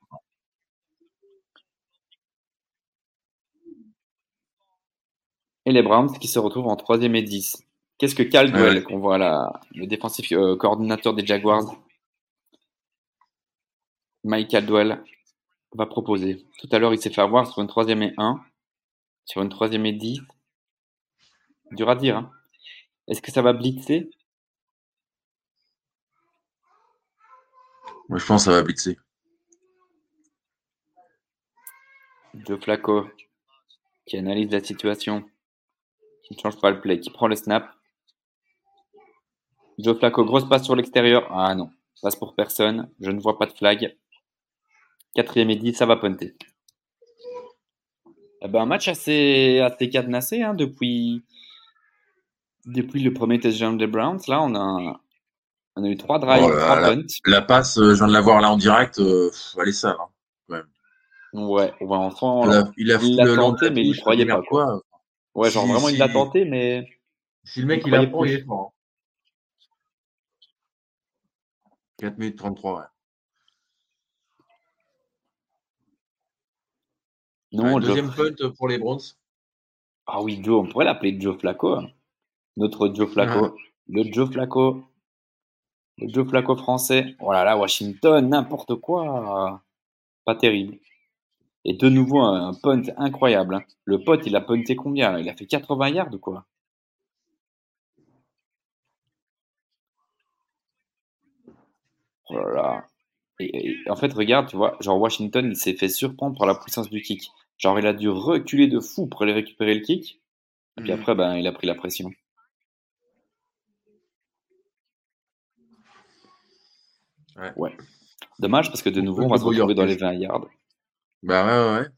Et les Browns qui se retrouvent en troisième et 10. Qu'est-ce que Caldwell, Ouais. qu'on voit là, le défensif euh, coordinateur des Jaguars, Mike Caldwell, va proposer Tout à l'heure, il s'est fait avoir sur une troisième et 1, sur une troisième et 10. Dur à dire. hein. Est-ce que ça va blitzer? Moi, je pense que ça va blitzer. Joe Flacco, qui analyse la situation, qui ne change pas le play, qui prend le snap. Joe Flacco, grosse passe sur l'extérieur. Ah non, passe pour personne. Je ne vois pas de flag. Quatrième et 10, ça va punter. Eh ben, un match assez, assez cadenassé hein, depuis, le premier touchdown des Browns. Là, on a, on a eu trois drives, Oh là trois là. punts. La passe, euh, je viens de la voir là en direct. euh, est sale. hein. Ouais, ouais, enfin, Il a, il a il l'a tenté, la mais il croyait pas, quoi. ouais, genre Si- vraiment, il l'a tenté, mais Si le mec Il il pas. il est fort. hein. 4 minutes 33, ouais. non, Ouais, Joe deuxième punt pour les Browns. Ah oui, Joe, on pourrait l'appeler Joe Flacco. hein. Notre Joe Flacco. Le Joe Flacco. Le Joe Flacco français. Oh là là, Washington, n'importe quoi. Pas terrible. Et de nouveau, un, un punt incroyable. hein. Le pote, il a punté combien là? Il a fait 80 yards ou quoi? Oh là là. Et, en fait, regarde, tu vois, genre Washington, il s'est fait surprendre par la puissance du kick. Genre, il a dû reculer de fou pour aller récupérer le kick. Et puis Mhm. après, ben, il a pris la pression. Ouais. Dommage parce que de nouveau, on va se retrouver dans les Yorkais. 20 yards. Bah ouais, ouais, ouais.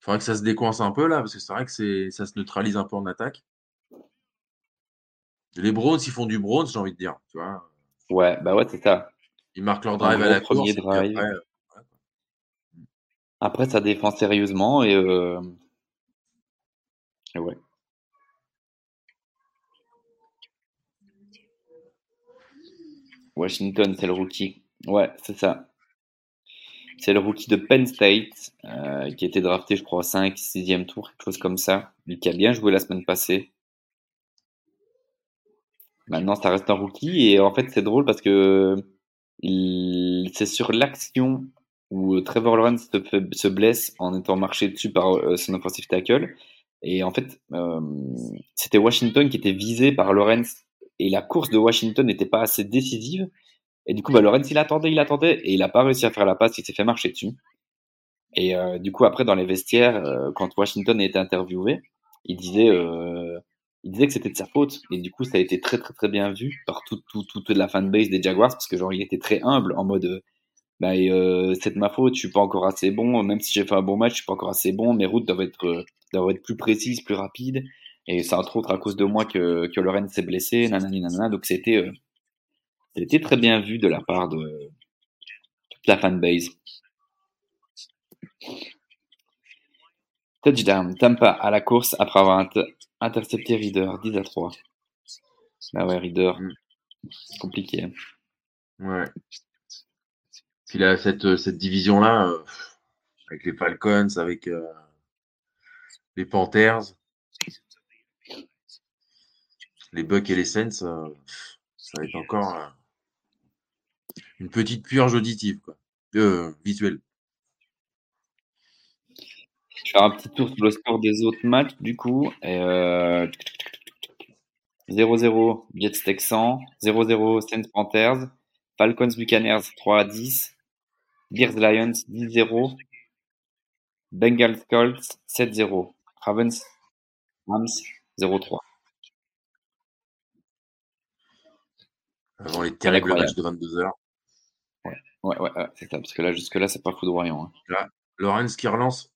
Faudrait que ça se décoince un peu là, parce que c'est vrai que c'est, ça se neutralise un peu en attaque. Les Browns, ils font du Browns, j'ai envie de dire. Tu vois, Ouais, bah ouais, c'est ça. ils marquent leur drive à la premier course. drive. après, euh, Après, ça défend sérieusement et, euh, et ouais. Washington, c'est le rookie. Ouais, c'est ça. C'est le rookie de Penn State euh, qui a été drafté, je crois, au 5, 6e tour, quelque chose comme ça. Lui qui a bien joué la semaine passée. Maintenant, ça reste un rookie et en fait, c'est drôle parce que c'est sur l'action où Trevor Lawrence se, blesse en étant marché dessus par euh, son offensive tackle. Et en fait, euh, c'était Washington qui était visé par Lawrence et la course de Washington n'était pas assez décisive. Et du coup, bah, Lawrence, il attendait, il attendait et il n'a pas réussi à faire la passe, il s'est fait marcher dessus. Et euh, du coup, après, dans les vestiaires, euh, quand Washington a été interviewé, il disait, euh, il disait que c'était de sa faute. Et du coup, ça a été très, très, très bien vu par toute tout, tout, toute la fanbase des Jaguars parce que genre, il était très humble en mode, bah, c'est de ma faute, je suis pas encore assez bon, même si j'ai fait un bon match, je suis pas encore assez bon, mes routes doivent être plus précises, plus rapides. Et c'est entre autres à cause de moi que, que Loren s'est blessé, nanani, nanana. Donc c'était, euh, c'était très bien vu de la part de toute la fanbase. Touchdown, Tampa à la course après avoir inter- intercepté Reader, 10 à 3. Bah ouais, Reader, Mm. compliqué. hein. ouais. Puis là, cette, euh, cette division-là, euh, avec les Falcons, avec euh, les Panthers, les Bucks et les Saints, euh, ça va être encore euh, une petite purge auditive, quoi. Euh, visuelle. Je vais faire un petit tour sur le score des autres matchs, du coup. Et, euh, 0-0 Jets Texans, 0-0 Saints Panthers, Falcons Buccaneers 3 à 10, Bears Lions 10-0, Bengals Colts 7-0, Ravens Rams 0-3. Avant les terribles matchs de 22h. Ouais, ouais, ouais, c'est ça, parce que là, jusque-là, c'est pas foudroyant. hein. Lawrence qui relance.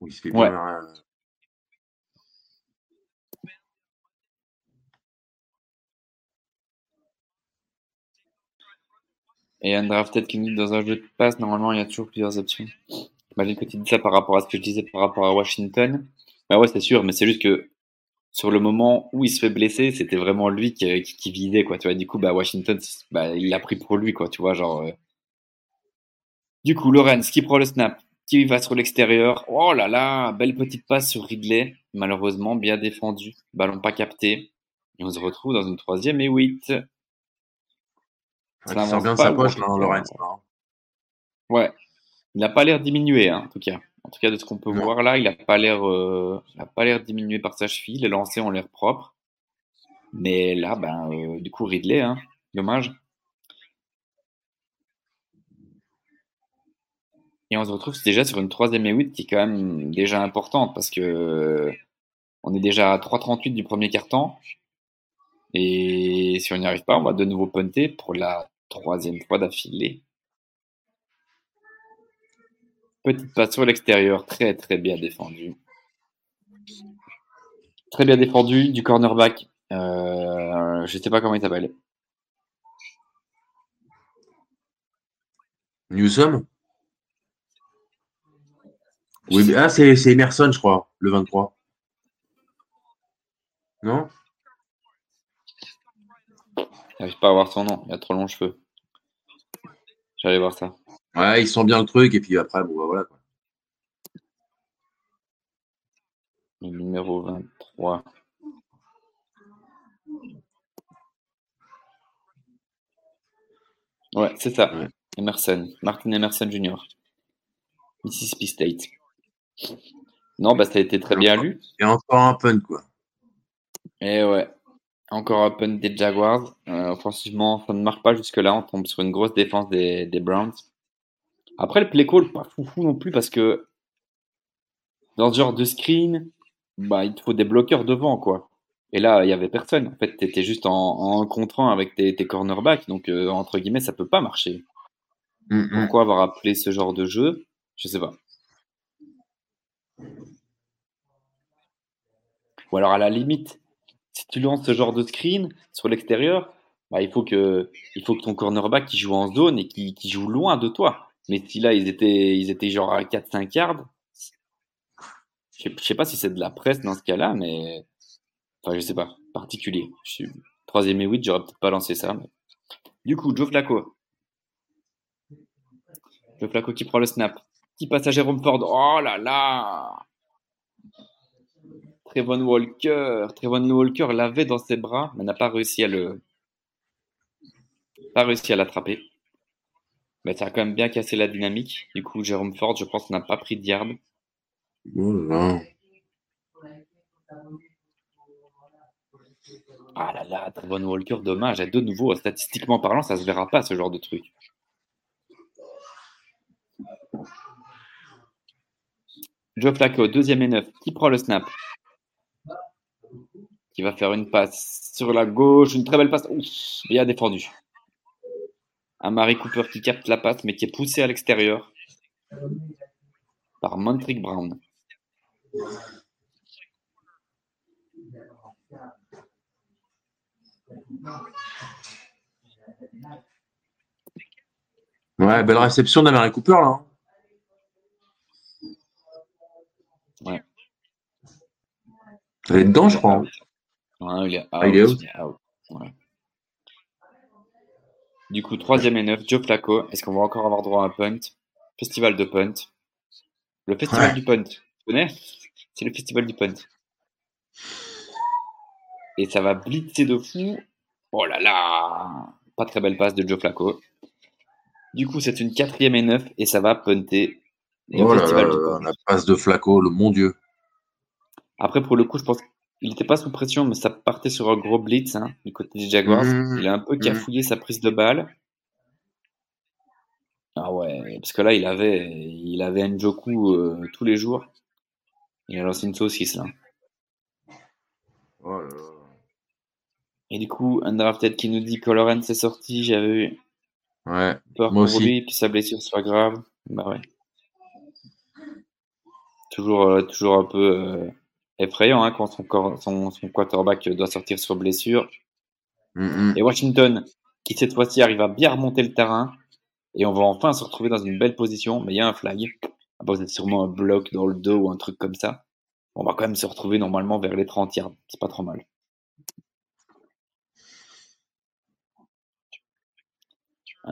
Oui, il se fait Ouais. bien. euh, Et undrafted qui nous dans un jeu de passe, normalement, il y a toujours plusieurs options. Imagine que tu dis ça par rapport à ce que je disais par rapport à Washington. Bah ouais, c'est sûr, mais c'est juste que sur le moment où il se fait blesser, c'était vraiment lui qui, qui, qui visait, quoi. Tu vois, du coup, bah, Washington, bah, il l'a pris pour lui, quoi. Tu vois, genre. euh. Du coup, Lorenz qui prend le snap, qui va sur l'extérieur. Oh là là, belle petite passe sur Ridley. Malheureusement, bien défendu. Ballon pas capté. Et on se retrouve dans une troisième et 8. ouais, Ça sort bien de sa poche, là, Lawrence. hein. Ouais. Il n'a pas l'air diminué, hein, en tout cas. En tout cas, de ce qu'on peut voir là, il n'a pas l'air, euh, il a pas l'air diminué par sa cheville. Les lancers ont l'air propres. Mais là, ben, euh, du coup, Ridley, hein, dommage. Et on se retrouve déjà sur une troisième et 8 qui est quand même déjà importante parce que euh, on est déjà à 3,38 du premier quart-temps. Et si on n'y arrive pas, on va de nouveau punter pour la troisième fois d'affilée. Petite passe sur l'extérieur, très très bien défendu. Très bien défendu du cornerback. Euh, je sais pas comment il s'appelle. Newsom? Oui, mais- ah, c'est c'est Emerson, je crois, le 23. Non? J'arrive pas à voir son nom, il a trop longs cheveux. J'allais voir ça. Ouais, ils sent bien le truc, et puis après, bon, bah, voilà. Quoi. Le numéro 23. Ouais, c'est ça. Ouais. Emerson. Martin Emerson Jr. Mississippi State. Non, bah ça a été très bien lu. Et encore un punt, quoi. Et ouais. Encore un punt des Jaguars. Euh, offensivement, ça ne marche pas jusque-là. On tombe sur une grosse défense des, des Browns. Après, le play call, pas foufou non plus parce que dans ce genre de screen, bah, il te faut des bloqueurs devant, quoi. Et là, il y avait personne. En fait, tu étais juste en, en contrant avec tes, tes cornerbacks. Donc, euh, entre guillemets, ça peut pas marcher. Mm. Pourquoi avoir appelé ce genre de jeu? Je sais pas. Ou alors, à la limite, si tu lances ce genre de screen sur l'extérieur, bah, il, faut que, il faut que ton cornerback qui joue en zone et qui, qui joue loin de toi. Mais si là, ils étaient, ils étaient genre à 4-5 yards, je je sais pas si c'est de la presse dans ce cas-là, mais. Enfin, je sais pas. Particulier. Suis troisième et 8, j'aurais peut-être pas lancé ça. Du coup, Joe Flacco. Joe Flacco qui prend le snap. Qui passe à Jérôme Ford. Oh là là Trevon Walker. Trevon Walker l'avait dans ses bras, mais n'a pas réussi à le. Pas réussi à l'attraper. Mais ça a quand même bien cassé la dynamique. Du coup, Jérôme Ford, je pense, n'a pas pris de yard. Oh là là. Ah là là, Trevon Walker, dommage. Et de nouveau, statistiquement parlant, ça se verra pas ce genre de truc. Joe Flacco, deuxième et neuf. Qui prend le snap? Qui va faire une passe sur la gauche. Une très belle passe. Ouf, bien défendu. Un Mary Cooper qui capte la passe, mais qui est poussé à l'extérieur par Montrick Brown. Ouais, belle réception d'Amari Cooper là. hein. Ouais. Elle est dedans, je crois. hein. Ouais, il est out. Ah, il est out. out. Ouais. Du coup, troisième et neuf, Joe Flacco. Est-ce qu'on va encore avoir droit à un punt? Festival de punt. Le festival Ouais. du punt. Tu connais? C'est le festival du punt. Et ça va blitzer de fou. Oh là là Pas très belle passe de Joe Flacco. Du coup, c'est une quatrième et neuf et ça va punter. Et Oh là festival là du là, punt. la passe de Flaco, le mon Dieu. Après, pour le coup, je pense qu'il n'était pas sous pression, mais ça partait sur un gros blitz hein, du côté des Jaguars. Mhm. Il a un peu cafouillé sa prise de balle. Ah ouais, parce que là, il avait, il avait Njoku euh, tous les jours. Il a lancé une saucisse là. Oh là là. Et du coup, Undrafted qui nous dit que Lawrence est sorti. J'avais eu Ouais, peur Moi pour aussi. lui, puis sa blessure soit grave. Bah ouais. Toujours, euh, toujours un peu euh, effrayant hein, quand son, son, son quarterback doit sortir sur blessure. Mm. Et Washington, qui cette fois-ci arrive à bien remonter le terrain. Et on va enfin se retrouver dans une belle position. Mais il y a un flag. Ah bah, c'est sûrement un bloc dans le dos ou un truc comme ça. On va quand même se retrouver normalement vers les 30 yards. C'est pas trop mal.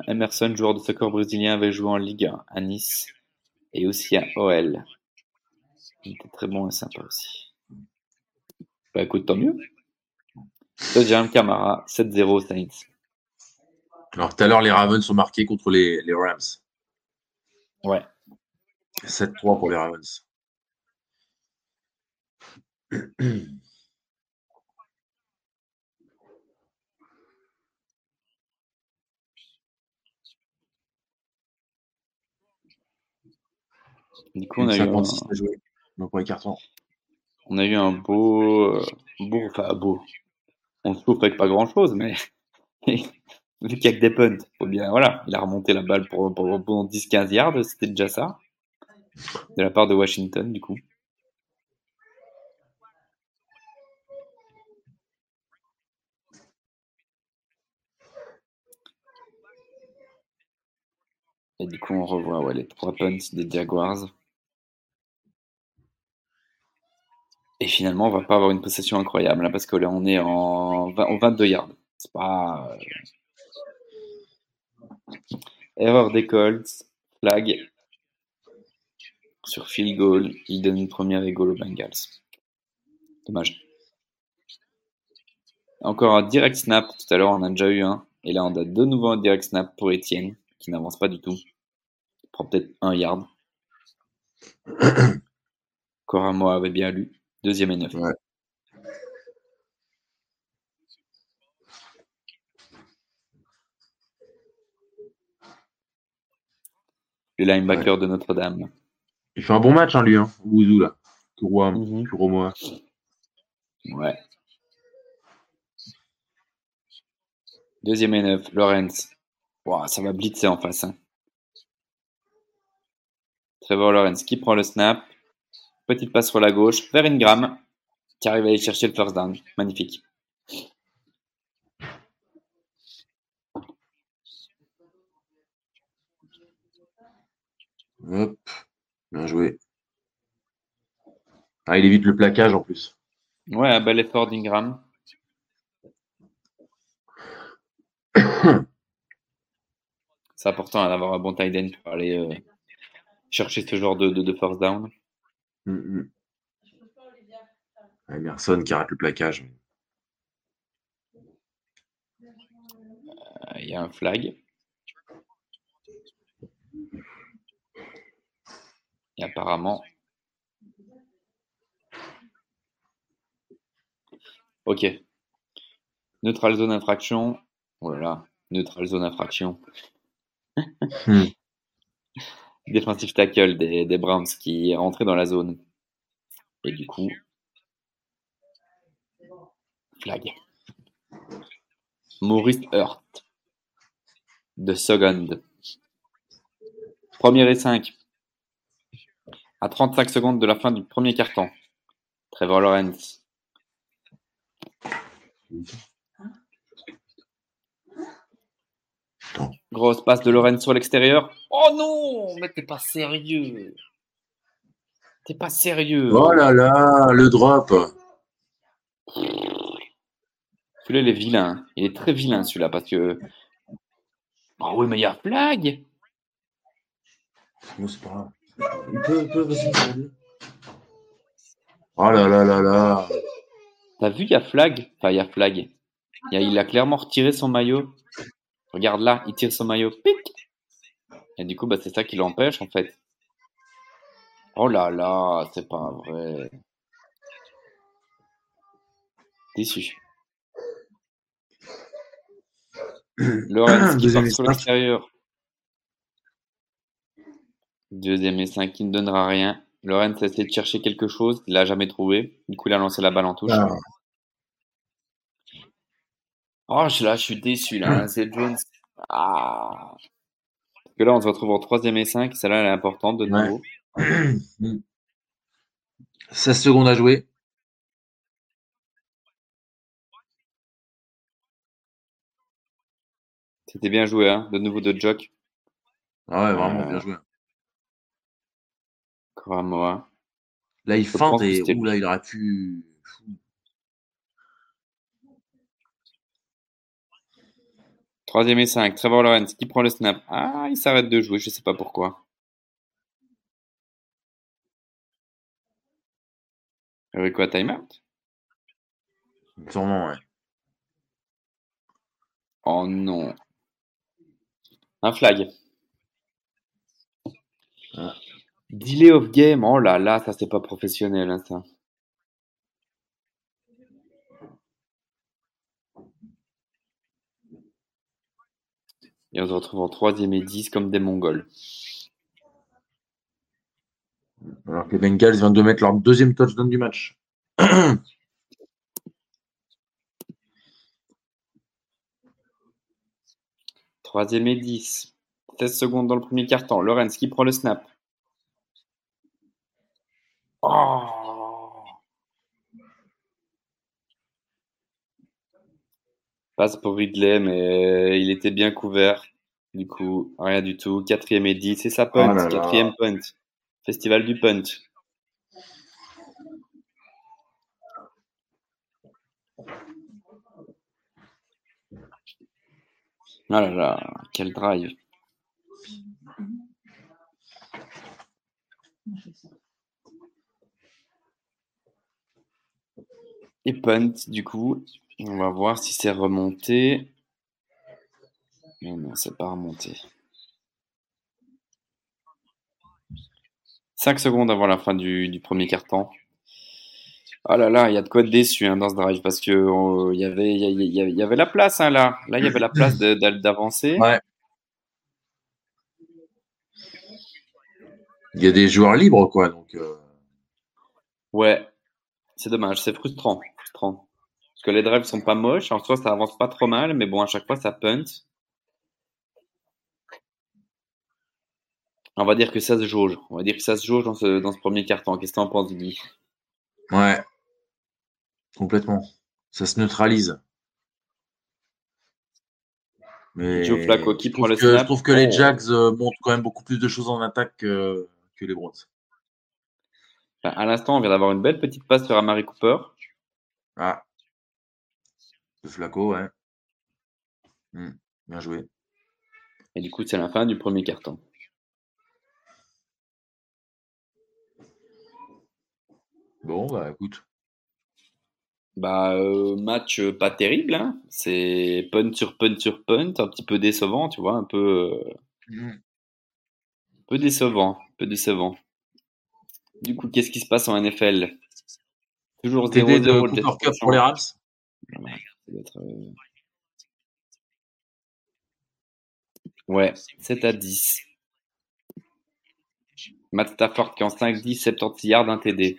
Emerson, joueur de soccer brésilien, avait joué en Ligue 1 à Nice et aussi à OL. Il était très bon et sympa aussi. Bah écoute, tant mieux. Deuxième Camara, 7-0 Saints. Alors tout à l'heure, les Ravens sont marqués contre les, les Rams. Ouais. 7-3 pour les Ravens. Du coup, on a, eu un, 56 à jouer. Donc pour les cartons. On a eu un beau, euh, beau, enfin beau. On souffre avec pas grand chose, mais <laughs> vu qu'il y a que des punts, faut bien, voilà, il a remonté la balle pour, pour, pendant 10-15 yards, c'était déjà ça. De la part de Washington, du coup. Et du coup, on revoit ouais, les trois punts des Jaguars. Et finalement, on va pas avoir une possession incroyable, là, parce que là, on est en, 20 en 22 yards. C'est pas. euh, Erreur des Colts, flag. Sur field goal, il donne une première et goal aux Bengals. Dommage. Encore un direct snap, tout à l'heure on a déjà eu un. Et là on a de nouveau un direct snap pour Etienne, qui n'avance pas du tout. Il prend peut-être un yard. <coughs> Coramo avait bien lu. Deuxième et neuf. Ouais. Le linebacker ouais. de Notre-Dame. Il fait un bon match, hein, lui, hein, Ouzou, là. Kuroma. Mm -hmm. Ouais. Deuxième et neuf, Lawrence. Wow, ça va blitzer en face. Hein. Trevor Lawrence qui prend le snap. Petite passe sur la gauche vers Ingram qui arrive à aller chercher le first down. Magnifique. Hop. Bien joué. Ah, il évite le plaquage en plus. Ouais, un bel effort d'Ingram. C'est important d'avoir un bon tight end pour aller euh, chercher ce genre de, de, de first down. Mm, mm. Qui rate le plaquage. Euh, Il y a un flag. Et apparemment. Ok. Neutral zone infraction. Oh là là. Neutral zone infraction. Hmm. Défensif tackle des, Browns qui est rentré dans la zone. Et du coup. Flag. Maurice Hurt. De Second. Premier et 5. À 35 secondes de la fin du premier carton. Trevor Lawrence. Grosse passe de Lawrence sur l'extérieur. Oh non, mais t'es pas sérieux. T'es pas sérieux. Oh là là, le drop. Celui-là, il est vilain. Il est très vilain, celui-là, parce que. Ah oui, mais il y a flag. Non, c'est pas grave. Il peut, il. Oh là là là là. T'as vu, il y a flag. Enfin, il y a flag. Il, y a- il a clairement retiré son maillot. Regarde là, il tire son maillot. Pic. Et du coup, bah, c'est ça qui l'empêche, en fait. Oh là là, c'est pas vrai. Déçu. <clears throat> Lorenz qui part sur l'extérieur. Deuxième 5 qui ne donnera rien. Lorenz a essayé de chercher quelque chose, il l'a jamais trouvé. Du coup, il a lancé la balle en touche. Ah. Oh, je, là, je suis déçu, là. hein, <laughs> C'est Jones. Ah. Parce que là, on se retrouve en troisième et 5. Celle-là, elle est importante de Ouais. <clears throat> nouveau. 16 secondes à jouer. C'était bien joué, hein. De nouveau de Jock. Ah ouais, vraiment Euh, bien joué. Koramoa. Là, il feinte et ouh, là, il aurait pu. Troisième et 5. Trevor Lawrence qui prend le snap. Ah, il s'arrête de jouer, je sais pas pourquoi. Avec quoi, timeout Sûrement, ouais. Oh non. Un flag. Ah. Delay of game. Oh là là, ça c'est pas professionnel, hein, ça. Et on se retrouve en troisième et 10 comme des Mongols. Alors que les Bengals viennent de mettre leur deuxième touchdown du match. <clears throat> Troisième et 10. 16 secondes dans le premier quart-temps. Lorenz qui prend le snap. Oh Passe pour Ridley, mais il était bien couvert. Du coup, rien du tout. Quatrième et 10. C'est sa punt. Oh là. Quatrième punt. Festival du punt. Ah là là, quel drive. Et punt, du coup, on va voir si c'est remonté. Mais non, c'est pas remonté. 5 secondes avant la fin du, du premier quart-temps. Oh là là, il y a de quoi être déçu hein, dans ce drive parce que il y avait, il y, avait la place hein, là. Là, il y avait la place d'avancer. Ouais. Il y a des joueurs libres, quoi. Donc, euh, Ouais, c'est dommage, c'est frustrant, frustrant. Parce que les drives sont pas moches, en soi ça avance pas trop mal, mais bon, à chaque fois ça punt. On va dire que ça se jauge. On va dire que ça se jauge dans ce, dans ce premier carton. Qu'est-ce que t'en penses, Guy ouais. Complètement. Ça se neutralise. Mais Joe Flacco qui je prend trouve le que, je snap. trouve que les Oh. Jags euh, montrent quand même beaucoup plus de choses en attaque que, que les Browns. Enfin, à l'instant, on vient d'avoir une belle petite passe sur Amari Cooper. Ah. Le Flacco, ouais. Hmm, Bien joué. Et du coup, c'est la fin du premier carton. Bon, bah écoute. Bah, euh, match pas terrible, hein. C'est punt sur punt sur punt, un petit peu décevant, tu vois, un peu, euh, Hmm. un peu décevant, un peu décevant. Du coup, qu'est-ce qui se passe en NFL Toujours 0-0 TD de le Cooper Cup destination. pour les Rams? Ça doit être, euh, Ouais, 7 à 10. Matt Stafford qui est en 5-10, 76 yards, un TD.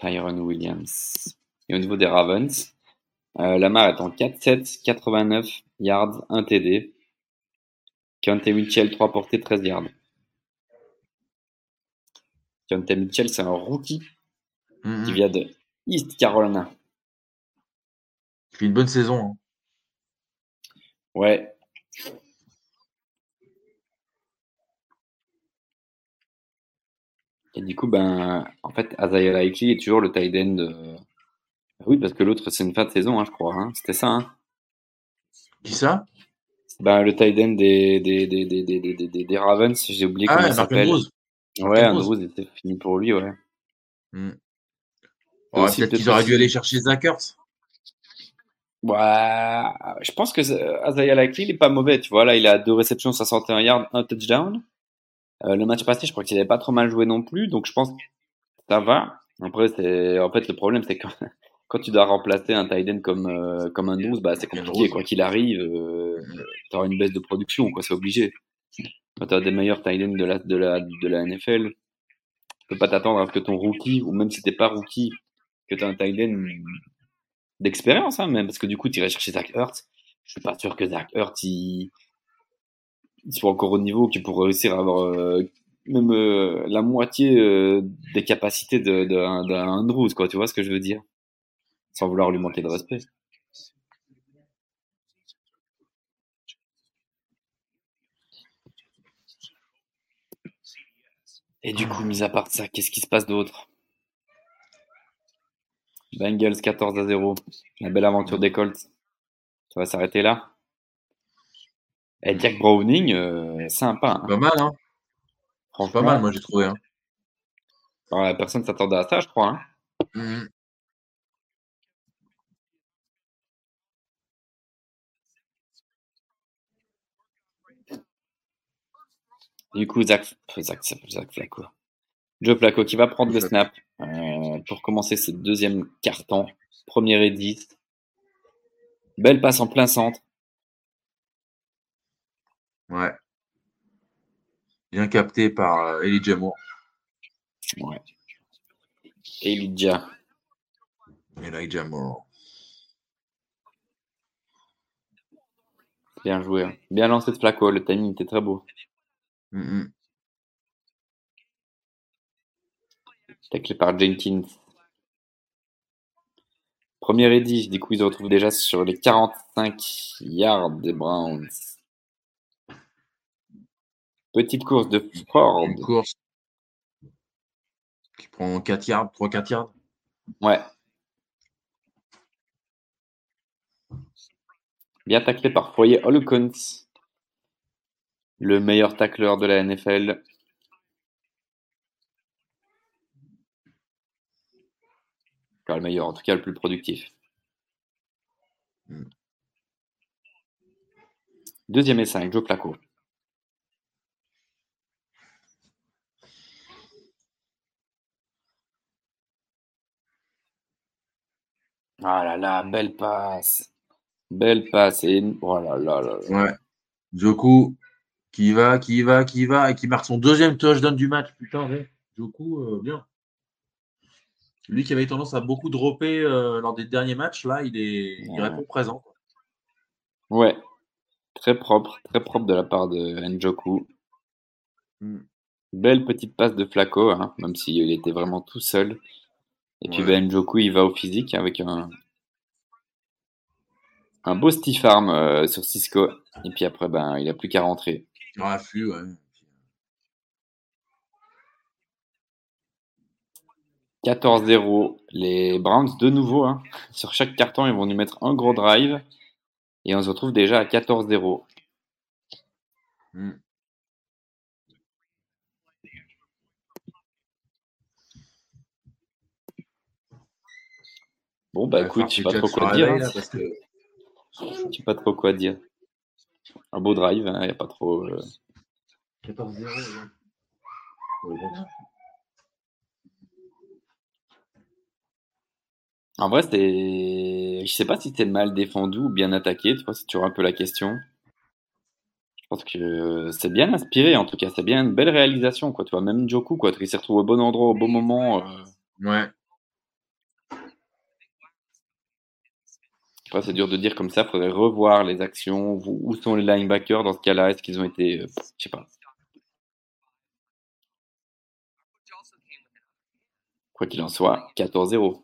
Kyron Williams. Et au niveau des Ravens, euh, Lamar est en 4-7, 89 yards, 1 TD. Keontae Mitchell, 3 portées, 13 yards. Mitchell, c'est un rookie Hmm, qui hmm. vient de East Carolina. Il fait une bonne saison. hein. Ouais. Et du coup, ben, en fait, Isaiah Likely est toujours le tight end. euh, Oui, parce que l'autre, c'est une fin de saison, hein, je crois. hein. C'était ça. Hein. Qui ça? Ben, le tight end des, des, des, des, des, Ravens, j'ai oublié Ah comment il Mark s'appelle. Andrews. Ouais, Andrews. C'était fini pour lui, ouais. Ouais, aussi, Peut-être qu'ils auraient dû aller chercher Zach Ertz. Ouais, je pense que Isaiah Likely, il est pas mauvais, tu vois. Là, il a deux réceptions, 61 yards, un touchdown. Euh, le match passé, je crois qu'il avait pas trop mal joué non plus, donc je pense que ça va. Après, c'est, en fait, le problème, c'est que <laughs> quand tu dois remplacer un tight end comme, euh, comme un 12, bah, c'est compliqué. Quoi qu'il arrive, euh, tu auras une baisse de production, quoi, c'est obligé. Quand tu as des meilleurs tight ends de la, de la, de la NFL, tu peux pas t'attendre à ce que ton rookie, ou même si t'es pas rookie, que tu as un tight end d'expérience, hein, même, parce que du coup, tu irais chercher Zach Ertz. Je suis pas sûr que Zach Ertz, il, il soit encore au niveau qu'il pourrait réussir à avoir euh, même euh, la moitié euh, des capacités de, de, d'un- d'un Andrews, quoi, tu vois ce que je veux dire? Sans vouloir lui manquer de respect. Et du coup, mis à part ça, qu'est-ce qui se passe d'autre? Bengals 14 à 0. La belle aventure des Colts. Ça va s'arrêter là. Et Jack Browning, euh, sympa. hein. Pas mal, hein Franchement, Pas mal, moi j'ai trouvé. Hein. ouais, personne s'attendait à ça, je crois. hein. Hmm. Du coup, Zach, Zach, Zach Flacco. Joe Flacco qui va prendre le snap euh, pour commencer ce deuxième carton. Premier et 10. Belle passe en plein centre. Ouais. Bien capté par euh, Elijah Moore. Ouais. Elijah. Elijah Moore. Bien joué. hein. Bien lancé de Flacco. Le timing était très beau. Taclé par Jenkins. Premier et 10. Du coup, ils se retrouvent déjà sur les 45 yards des Browns. Petite course de Ford. Une course qui prend 4 yards, 3-4 yards. Ouais. Bien taclé par Foyer Holukons, le meilleur tacleur de la NFL. Enfin, le meilleur, en tout cas le plus productif. Mm. Deuxième et 5, Joe Flacco. Ah là là, belle passe. Belle passe. Et... Oh là là là. Ouais. Joku, qui va, qui va, qui va, et qui marque son deuxième touchdown du match. Putain, ouais. Joku, euh, bien. Lui qui avait tendance à beaucoup dropper euh, lors des derniers matchs, là, il, est, il Ouais. répond présent. quoi. Ouais. Très propre, très propre de la part de Njoku. Mm. Belle petite passe de Flaco, hein, même s'il était vraiment tout seul. Et puis Ouais. ben, Njoku, il va au physique avec un, un beau stiff arm euh, sur Cisco. Et puis après, ben, il a plus qu'à rentrer. Dans l'affût, ouais. 14-0. Les Browns, de nouveau, hein, sur chaque carton, ils vont nous mettre un gros drive. Et on se retrouve déjà à 14-0. Mm. Bon, bah écoute, je sais pas trop quoi dire. hein. là, parce que... Je sais pas trop quoi dire. Un beau drive, il n'y a pas trop. euh, 14-0. ouais. En vrai, c'est. Je sais pas si c'était mal défendu ou bien attaqué, tu vois, c'est toujours un peu la question. Je pense que c'est bien inspiré, en tout cas, c'est bien une belle réalisation, quoi, tu vois, même Joku, quoi, il s'est retrouvé au bon endroit au bon moment. euh. Ouais. C'est dur de dire comme ça, faudrait revoir les actions, où sont les linebackers dans ce cas-là, est-ce qu'ils ont été. euh, Je sais pas. Quoi qu'il en soit, 14-0.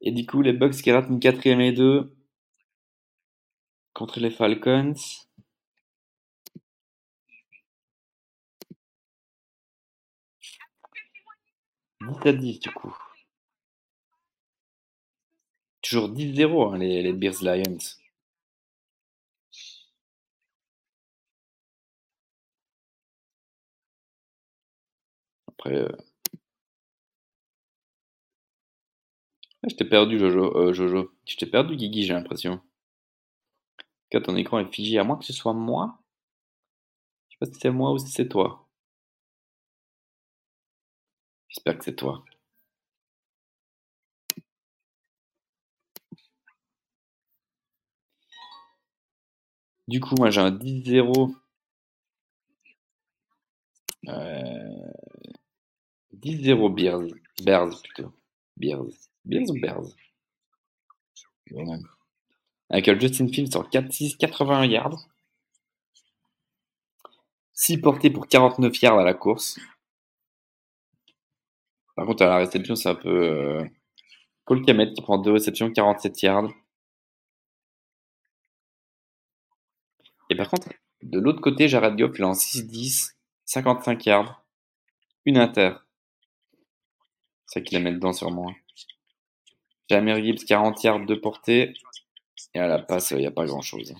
Et du coup, les Bucks qui ratent une quatrième et deux contre les Falcons. À 10 du coup. Toujours 10-0 hein, les, les Bears Lions. Après. euh, ah, je t'ai perdu, Jojo. Euh, Jojo. Je t'ai perdu, Guigui, j'ai l'impression. Quand ton écran est figé, à moins que ce soit moi. Je sais pas si c'est moi ou si c'est toi. J'espère que c'est toi. Du coup, moi j'ai un 10-0. Euh... 10-0 Bears. Bears plutôt. Bears. Bears ou Bears? Ouais. Avec Justin Fields sur 4-6, 81 yards. 6 portées pour 49 yards à la course. Par contre, à la réception, c'est un peu. Euh... Cole Kmet qui prend 2 réceptions, 47 yards. Par contre, de l'autre côté, Jared Goff, il est en 6-10, 55 yards, une inter. C'est ça qu'il la met dedans sûrement. Jamir Gibbs, 40 yards de portée. Et à la passe, il n'y a pas grand chose.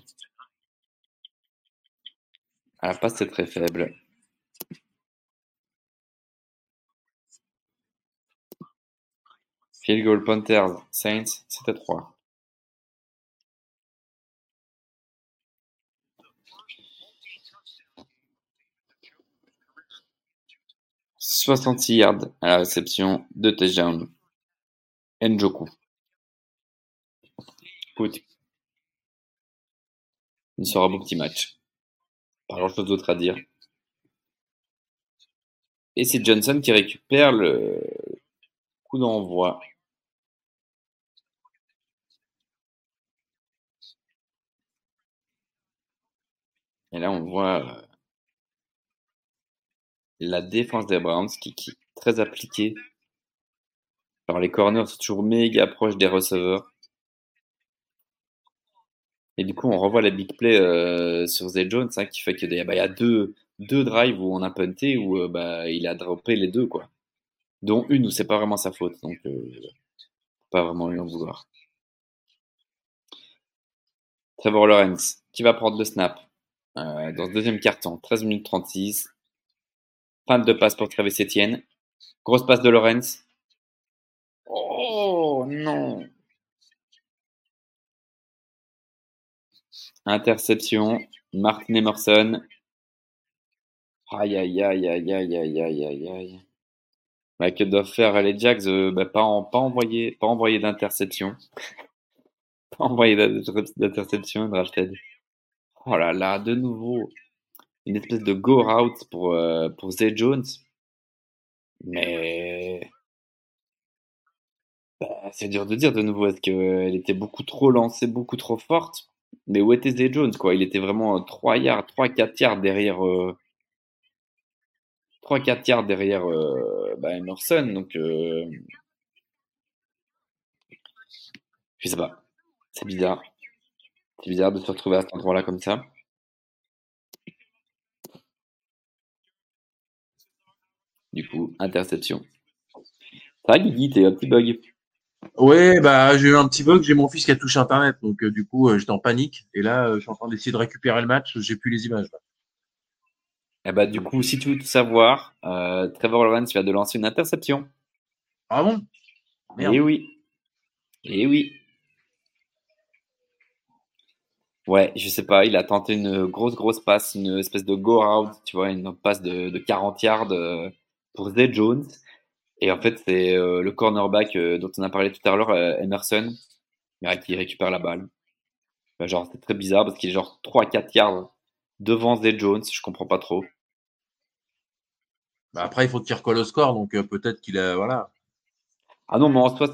À la passe, c'est très faible. Field goal Panthers, Saints, 7 à 3. « 66 yards à la réception de touchdown. Njoku. Écoute, il sera un beau petit match. Pas grand chose d'autre à dire. Et c'est Johnson qui récupère le coup d'envoi. Et là, on voit euh, la défense des Browns qui, est très appliquée. Alors, les corners sont toujours méga proches des receveurs. Et du coup, on revoit la big play euh, sur Zay Jones, hein, qui fait qu'il y bah, il y a deux, deux drives où on a punté, où euh, bah, il a droppé les deux, quoi. Dont une où c'est pas vraiment sa faute, donc pas vraiment lui en vouloir. Trevor Lawrence, qui va prendre le snap euh, dans ce deuxième carton, 13 minutes 36. Fin de passe pour Travis Etienne. Grosse passe de Lawrence. Oh non Interception. Martin Emerson. Aïe aïe aïe aïe aïe aïe aïe aïe aïe. Bah, que doivent faire les Jacks euh, bah, pas, pas envoyer, pas envoyer d'interception. <laughs> envoyé d'interception, drafted. Oh là là, de nouveau, une espèce de go route pour, euh, pour Zay Jones. Mais bah, c'est dur de dire de nouveau. Est-ce qu'elle était beaucoup trop lancée, beaucoup trop forte Mais où était Zay Jones quoi? Il était vraiment 3 yards, 3-4 yards derrière. Euh... 3-4 yards derrière euh, bah, Emerson. Donc, euh... je sais pas. C'est bizarre. C'est bizarre de se retrouver à cet endroit-là comme ça. Du coup, interception. Ça va, Guigui, t'es un petit bug? Ouais, bah j'ai eu un petit bug, j'ai mon fils qui a touché internet, donc euh, du coup euh, j'étais en panique. Et là, euh, je suis en train d'essayer de récupérer le match, j'ai plus les images. Là. Eh bah du coup, si tu veux tout savoir, Trevor Lawrence vient de lancer une interception. Ah bon? Merde. Eh oui. Eh oui. Ouais, je sais pas, il a tenté une grosse, grosse passe, une espèce de go-out, tu vois, une passe de, de 40 yards euh, pour Zay Jones. Et en fait, c'est euh, le cornerback euh, dont on a parlé tout à l'heure, euh, Emerson, qui récupère la balle. Bah, genre, c'est très bizarre parce qu'il est genre 3-4 yards devant Zay Jones, je comprends pas trop. Bah, après, il faut tirer quoi le score, donc peut-être qu'il a. Voilà. Ah non, mais en soi,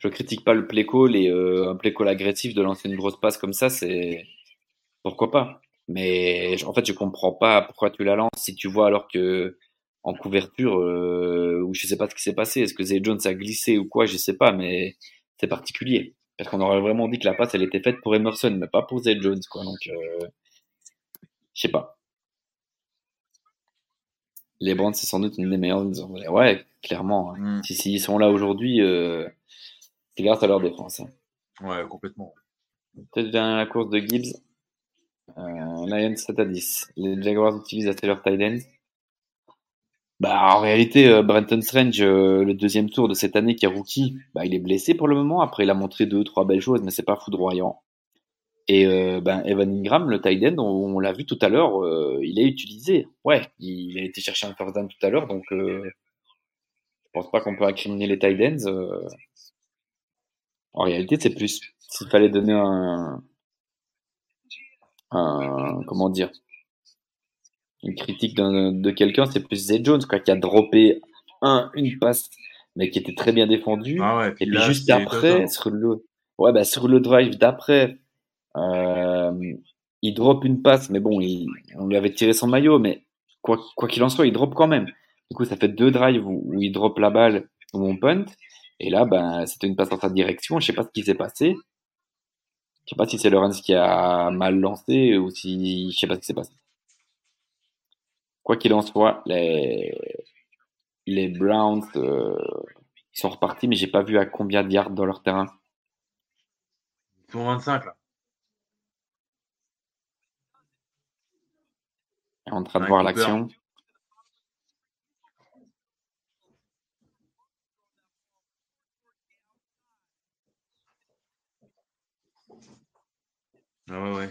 je critique pas le play call et un play call agressif de lancer une grosse passe comme ça, c'est pourquoi pas? Mais en fait, je comprends pas pourquoi tu la lances si tu vois alors que en couverture euh, ou je sais pas ce qui s'est passé. Est-ce que Zay Jones a glissé ou quoi, je sais pas, mais c'est particulier parce qu'on aurait vraiment dit que la passe elle était faite pour Emerson, mais pas pour Zay Jones quoi. Donc euh, je sais pas. Les Browns, c'est sans doute une des meilleures. Ouais, clairement. hein. Mm. Si, si ils sont là aujourd'hui, euh, c'est grâce à leur défense. hein. Ouais, complètement. Peut-être vers la course de Gibbs. Euh, Lions 7 à 10. Les Jaguars utilisent assez leur tight. Bah, en réalité, euh, Brenton Strange, euh, le deuxième tour de cette année qui est rookie, bah, il est blessé pour le moment. Après, il a montré deux, trois belles choses, mais c'est pas foudroyant. Et ben, Evan Ingram, le tight on, l'a vu tout à l'heure, il est utilisé. Ouais, il a été chercher un first down tout à l'heure, donc euh, je pense pas qu'on peut incriminer les tight. En réalité, c'est plus s'il fallait donner un, un comment dire une critique de quelqu'un, c'est plus Zay Jones quoi, qui a droppé un une passe, mais qui était très bien défendue. Ah ouais, Et puis là, juste après, sur le, ouais, bah, sur le drive d'après, euh, il drop une passe, mais bon, il, on lui avait tiré son maillot, mais quoi quoi qu'il en soit, il drop quand même. Du coup, ça fait deux drives où, où il drop la balle, où on punt. Et là, ben, c'était une passe en sa direction. Je sais pas ce qui s'est passé. Je sais pas si c'est Lawrence qui a mal lancé ou si, je sais pas ce qui s'est passé. Quoi qu'il en soit, les, les Browns euh, sont repartis, mais j'ai pas vu à combien de yards dans leur terrain. Ils sont 25 là. On est en train de voir l'action. Ah ouais, ouais.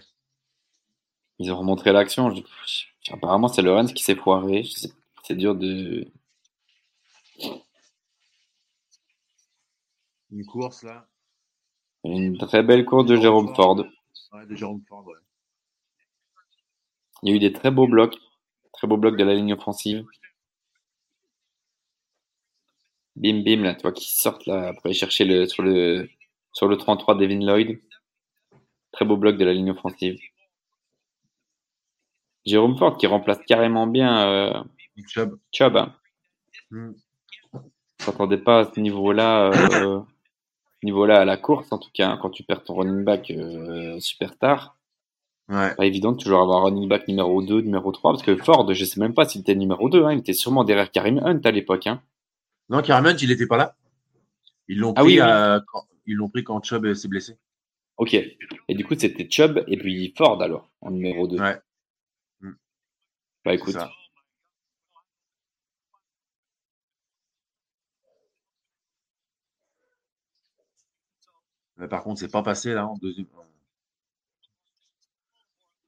Ils ont remontré l'action. Je- je- Apparemment, c'est Lawrence qui s'est foiré. Je sais- C'est dur de. Une course là. Une très belle course de Jérôme Ford. Ouais, de Jérôme Ford, ouais. Il y a eu des très beaux blocs. Très beaux blocs de la ligne offensive. Bim bim là, toi qui sortent là pour aller chercher le sur le sur le 33 Devin Lloyd. Très beau bloc de la ligne offensive. Jérôme Ford qui remplace carrément bien euh, Chubb. Chubb. Hmm. Pas à ce niveau-là, euh, <coughs> niveau-là à la course en tout cas. hein, quand tu perds ton running back euh, super tard, Ouais. pas évident de toujours avoir un running back numéro 2, numéro 3, parce que Ford, je sais même pas s'il était numéro 2, hein, il était sûrement derrière Karim Hunt à l'époque. Hein. Non, Karim Hunt, il était pas là. Ils l'ont Ah pris, oui, ils l'ont pris quand Chubb s'est blessé. Ok. Et du coup, c'était Chubb et puis Ford alors, en numéro 2. Ouais. Hmm. Bah écoute, ça. Mais par contre, c'est pas passé là en deuxième.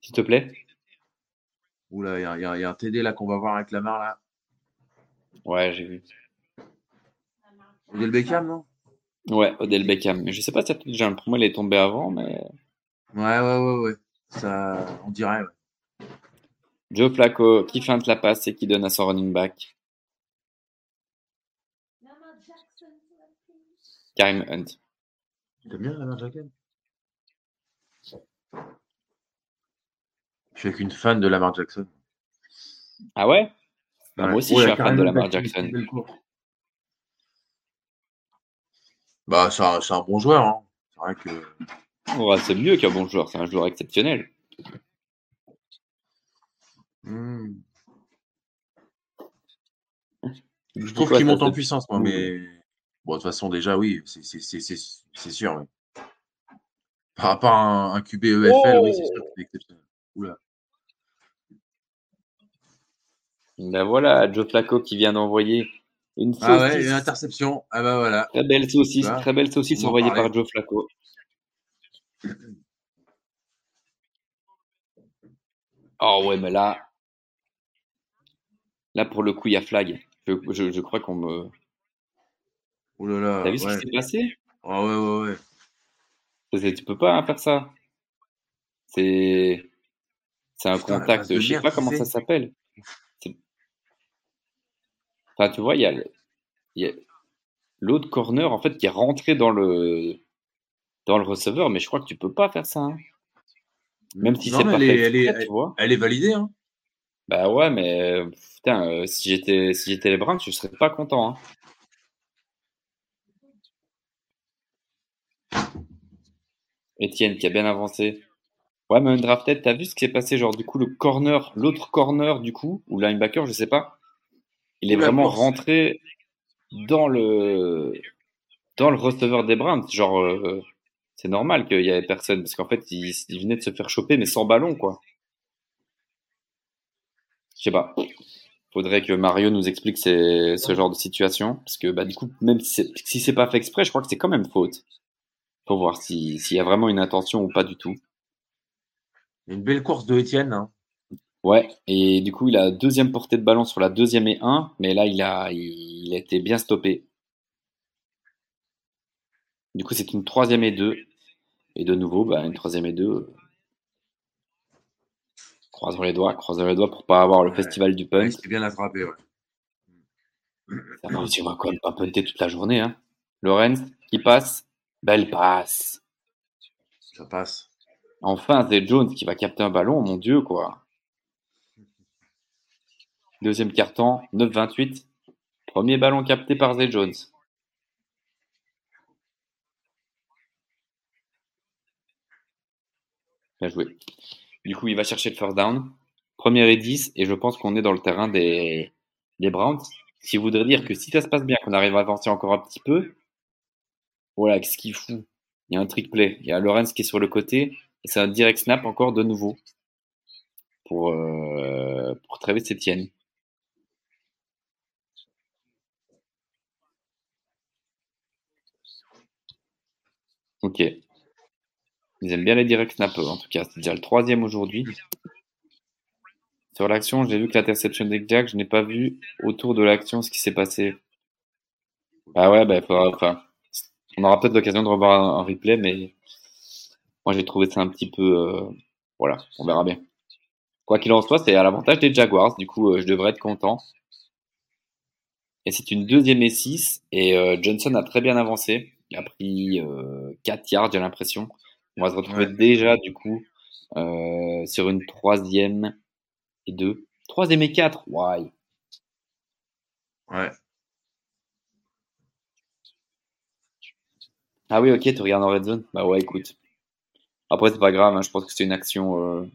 s'il te plaît. Oula, il y, a- y y un TD là qu'on va voir avec Lamar là. Ouais, j'ai vu. Odell Beckham, non? Ouais, Odell Beckham. Mais je sais pas si déjà, pour moi, il est tombé avant, mais. Ouais, ouais, ouais, ouais. Ça, on dirait, ouais. Joe Flacco, qui feinte la passe et qui donne à son running back? Karim Hunt. T'aimes bien Lamar Jackson Je suis qu'une fan de Lamar Jackson. Ah ouais, bah, Moi aussi, je suis un fan de Lamar Jackson. Bah, c'est un, un, bon joueur. Hein. C'est vrai que. c'est mieux qu'un bon joueur, c'est un joueur exceptionnel. Hmm. Je trouve qu'il monte en puissance, moi, mais bon, de toute façon, déjà, oui, c'est sûr. Oui. Par rapport à un, QB EFL, oui, c'est sûr que c'est exceptionnel. Oula. Ben voilà, Joe Flacco qui vient d'envoyer une. Ah ouais, une interception. Ah ben voilà. Très belle saucisse, très belle saucisse envoyée par Joe Flacco. <clears throat> Oh ouais, mais là, là pour le coup, il y a flag. Je, je, crois qu'on me. Oh là là. T'as vu ce qui s'est passé? Ah ouais, ouais, ouais. Tu peux pas faire ça. C'est. C'est un contact, je sais pas comment ça s'appelle. Enfin, tu vois, il y a, l'autre corner en fait qui est rentré dans le dans le receveur, mais je crois que tu peux pas faire ça. Hein. Même si c'est pas elle, est, elle, est, elle est validée. Hein. Bah ouais, mais putain, euh, si j'étais si j'étais les Browns, je serais pas content. Hein. Etienne qui a bien avancé. Ouais, mais Undrafted, t'as vu ce qui s'est passé Genre, du coup, le corner, l'autre corner, du coup, ou linebacker, je sais pas, il est vraiment rentré dans le dans le receveur des Browns. Genre, euh, c'est normal qu'il y avait personne parce qu'en fait, il, venait de se faire choper, mais sans ballon, quoi. Je sais pas. Faudrait que Mario nous explique ce genre de situation parce que bah du coup, même si c'est pas fait exprès, je crois que c'est quand même faute. Faut voir s'il y a vraiment une intention ou pas du tout. Une belle course de Étienne. Hein. Ouais, et du coup, il a deuxième portée de ballon sur la deuxième et un, mais là, il a, il a été bien stoppé. Du coup, c'est une troisième et deux. Et de nouveau, bah, une troisième et deux. Croisons les doigts, croisons les doigts pour pas avoir le festival du punt. C'est bien attrapé, ouais. Ça va on va quand même pas punter toute la journée, hein. Lorenz, qui passe? Belle passe. Ça passe. Enfin, c'est Jones qui va capter un ballon, mon dieu, quoi. Deuxième carton, 9-28. Premier ballon capté par Zay Jones. Bien joué. Du coup, il va chercher le first down. Première et 10, et je pense qu'on est dans le terrain des, des Browns. Ce qui voudrait dire que si ça se passe bien, qu'on arrive à avancer encore un petit peu, voilà, qu'est-ce qu'il fout? Il y a un trick play. Il y a Lorenz qui est sur le côté, et c'est un direct snap encore de nouveau pour, euh, pour Travis Etienne. Ok. Ils aiment bien les direct snappers, en tout cas. C'est déjà le troisième aujourd'hui. Sur l'action, j'ai vu que l'interception d'Egjack, je n'ai pas vu autour de l'action ce qui s'est passé. Ah ouais, bah, on aura peut-être l'occasion de revoir un, replay, mais moi j'ai trouvé ça un petit peu. Euh, voilà, on verra bien. Quoi qu'il en soit, c'est à l'avantage des Jaguars, du coup, euh, je devrais être content. Et c'est une deuxième et 6, et euh, Johnson a très bien avancé. Il a pris euh, 4 yards, j'ai l'impression. On va se retrouver déjà, du coup, euh, sur une troisième et deux. Troisième et quatre, why? Ouais. Ah oui, ok, tu regardes en red zone Bah ouais, écoute. Après, c'est pas grave, hein, je pense que c'est une action. Euh...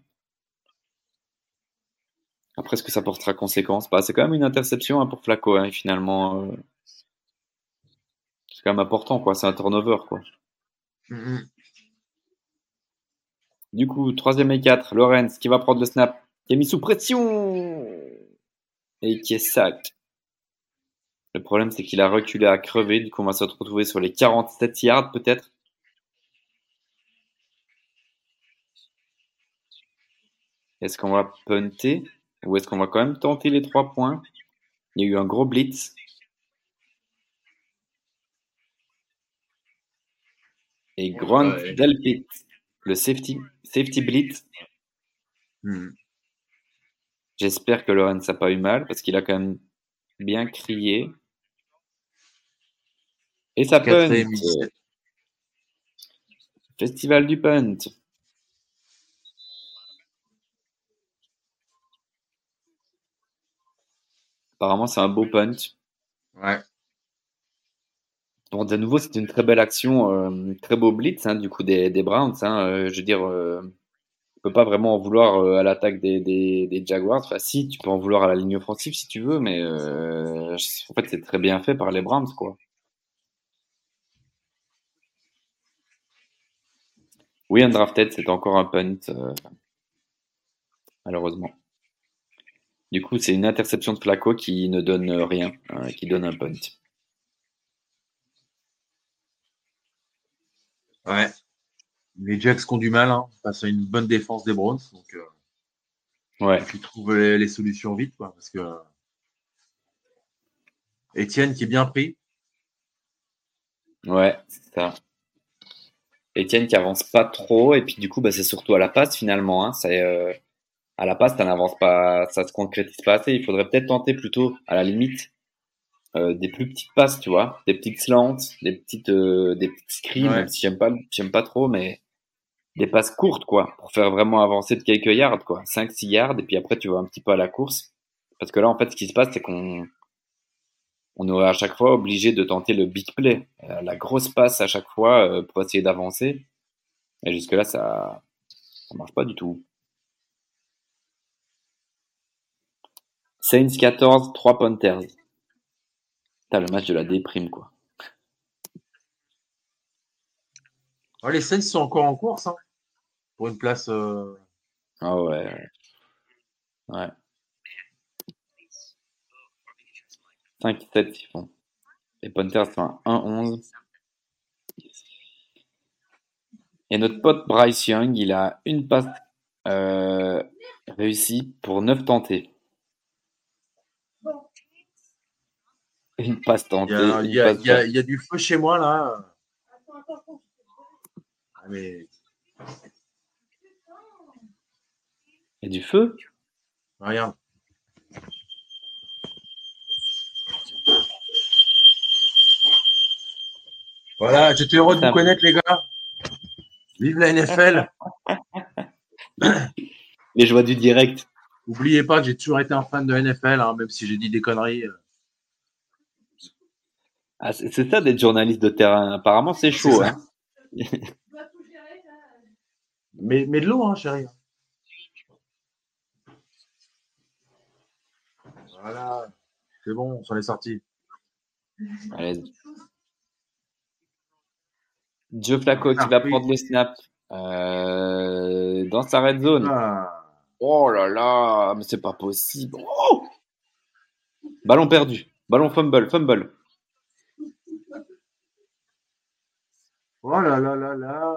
Après, ce que ça portera conséquence bah, C'est quand même une interception hein, pour Flaco, hein, finalement. Euh quand même important, quoi. C'est un turnover, quoi. Mm-hmm. Du coup, troisième et 4, Lorenz qui va prendre le snap, qui est mis sous pression et qui est sac. Le problème, c'est qu'il a reculé à crever. Du coup, on va se retrouver sur les 47 yards, peut-être. Est-ce qu'on va punter? Ou est-ce qu'on va quand même tenter les trois points? Il y a eu un gros blitz. Et Grant Delpit, le safety, safety blitz. Hmm. J'espère que Lawrence n'a pas eu mal parce qu'il a quand même bien crié. Et ça punt. Quatrième et 17. Festival du punt. Apparemment, c'est un beau punt. Ouais. Bon, de nouveau, c'est une très belle action, euh, très beau blitz hein, du coup des, des Browns. hein, euh, je veux dire, euh, on peut pas vraiment en vouloir euh, à l'attaque des, des, Jaguars. Enfin, si, tu peux en vouloir à la ligne offensive si tu veux, mais en fait, c'est très bien fait par les Browns, quoi. Oui, undrafted, c'est encore un punt, malheureusement. Du coup, c'est une interception de Flacco qui ne donne rien, euh, qui donne un punt. Ouais. Les Jacks qui ont du mal hein, face à une bonne défense des Browns. Donc, euh, Ouais. il faut trouver les, les solutions vite. Quoi, parce que Etienne qui est bien pris. Ouais, c'est ça. Etienne qui avance pas trop, et puis du coup, bah, c'est surtout à la passe finalement. Hein. C'est, euh, à la passe, ça n'avance pas, ça se concrétise pas assez. Il faudrait peut-être tenter plutôt, à la limite, euh, des plus petites passes, tu vois, des petites slants, des petites, euh, des petites screens, Ouais. même si j'aime pas, j'aime pas trop, mais des passes courtes, quoi, pour faire vraiment avancer de quelques yards, quoi, 5-6 yards, et puis après tu vas un petit peu à la course. Parce que là, en fait, ce qui se passe, c'est qu'on on est à chaque fois obligé de tenter le big play, euh, la grosse passe à chaque fois euh, pour essayer d'avancer. Et jusque-là, ça ça marche pas du tout. Saints 14, 3 Panthers. T'as le match de la déprime, quoi. Les Saints sont encore en course hein, pour une place. euh, Ah ouais. Ouais. 5 7 ils font. Les Panthers sont à 1-11. Et notre pote Bryce Young, il a une passe euh, réussie pour 9 tentés. Une passe Il tentée. y, a, il y a- passe il y a- il y a du feu chez moi là. Ah, mais Et du feu regarde. Voilà, j'étais heureux de vous connaître les gars. Vive la NFL. Les joies du direct. N'oubliez pas que j'ai toujours été un fan de NFL, hein, même si j'ai dit des conneries. Ah, c'est ça d'être journaliste de terrain. Apparemment, c'est chaud. Hein. <laughs> Mais, mais de l'eau, hein, chérie. Voilà. C'est bon, on s'en est sorti. Allez. Joe Flacco qui va prendre le snap euh, dans sa red zone. Ah. Oh là là, mais c'est pas possible. Oh Ballon perdu. Ballon fumble, fumble. Oh là là là là.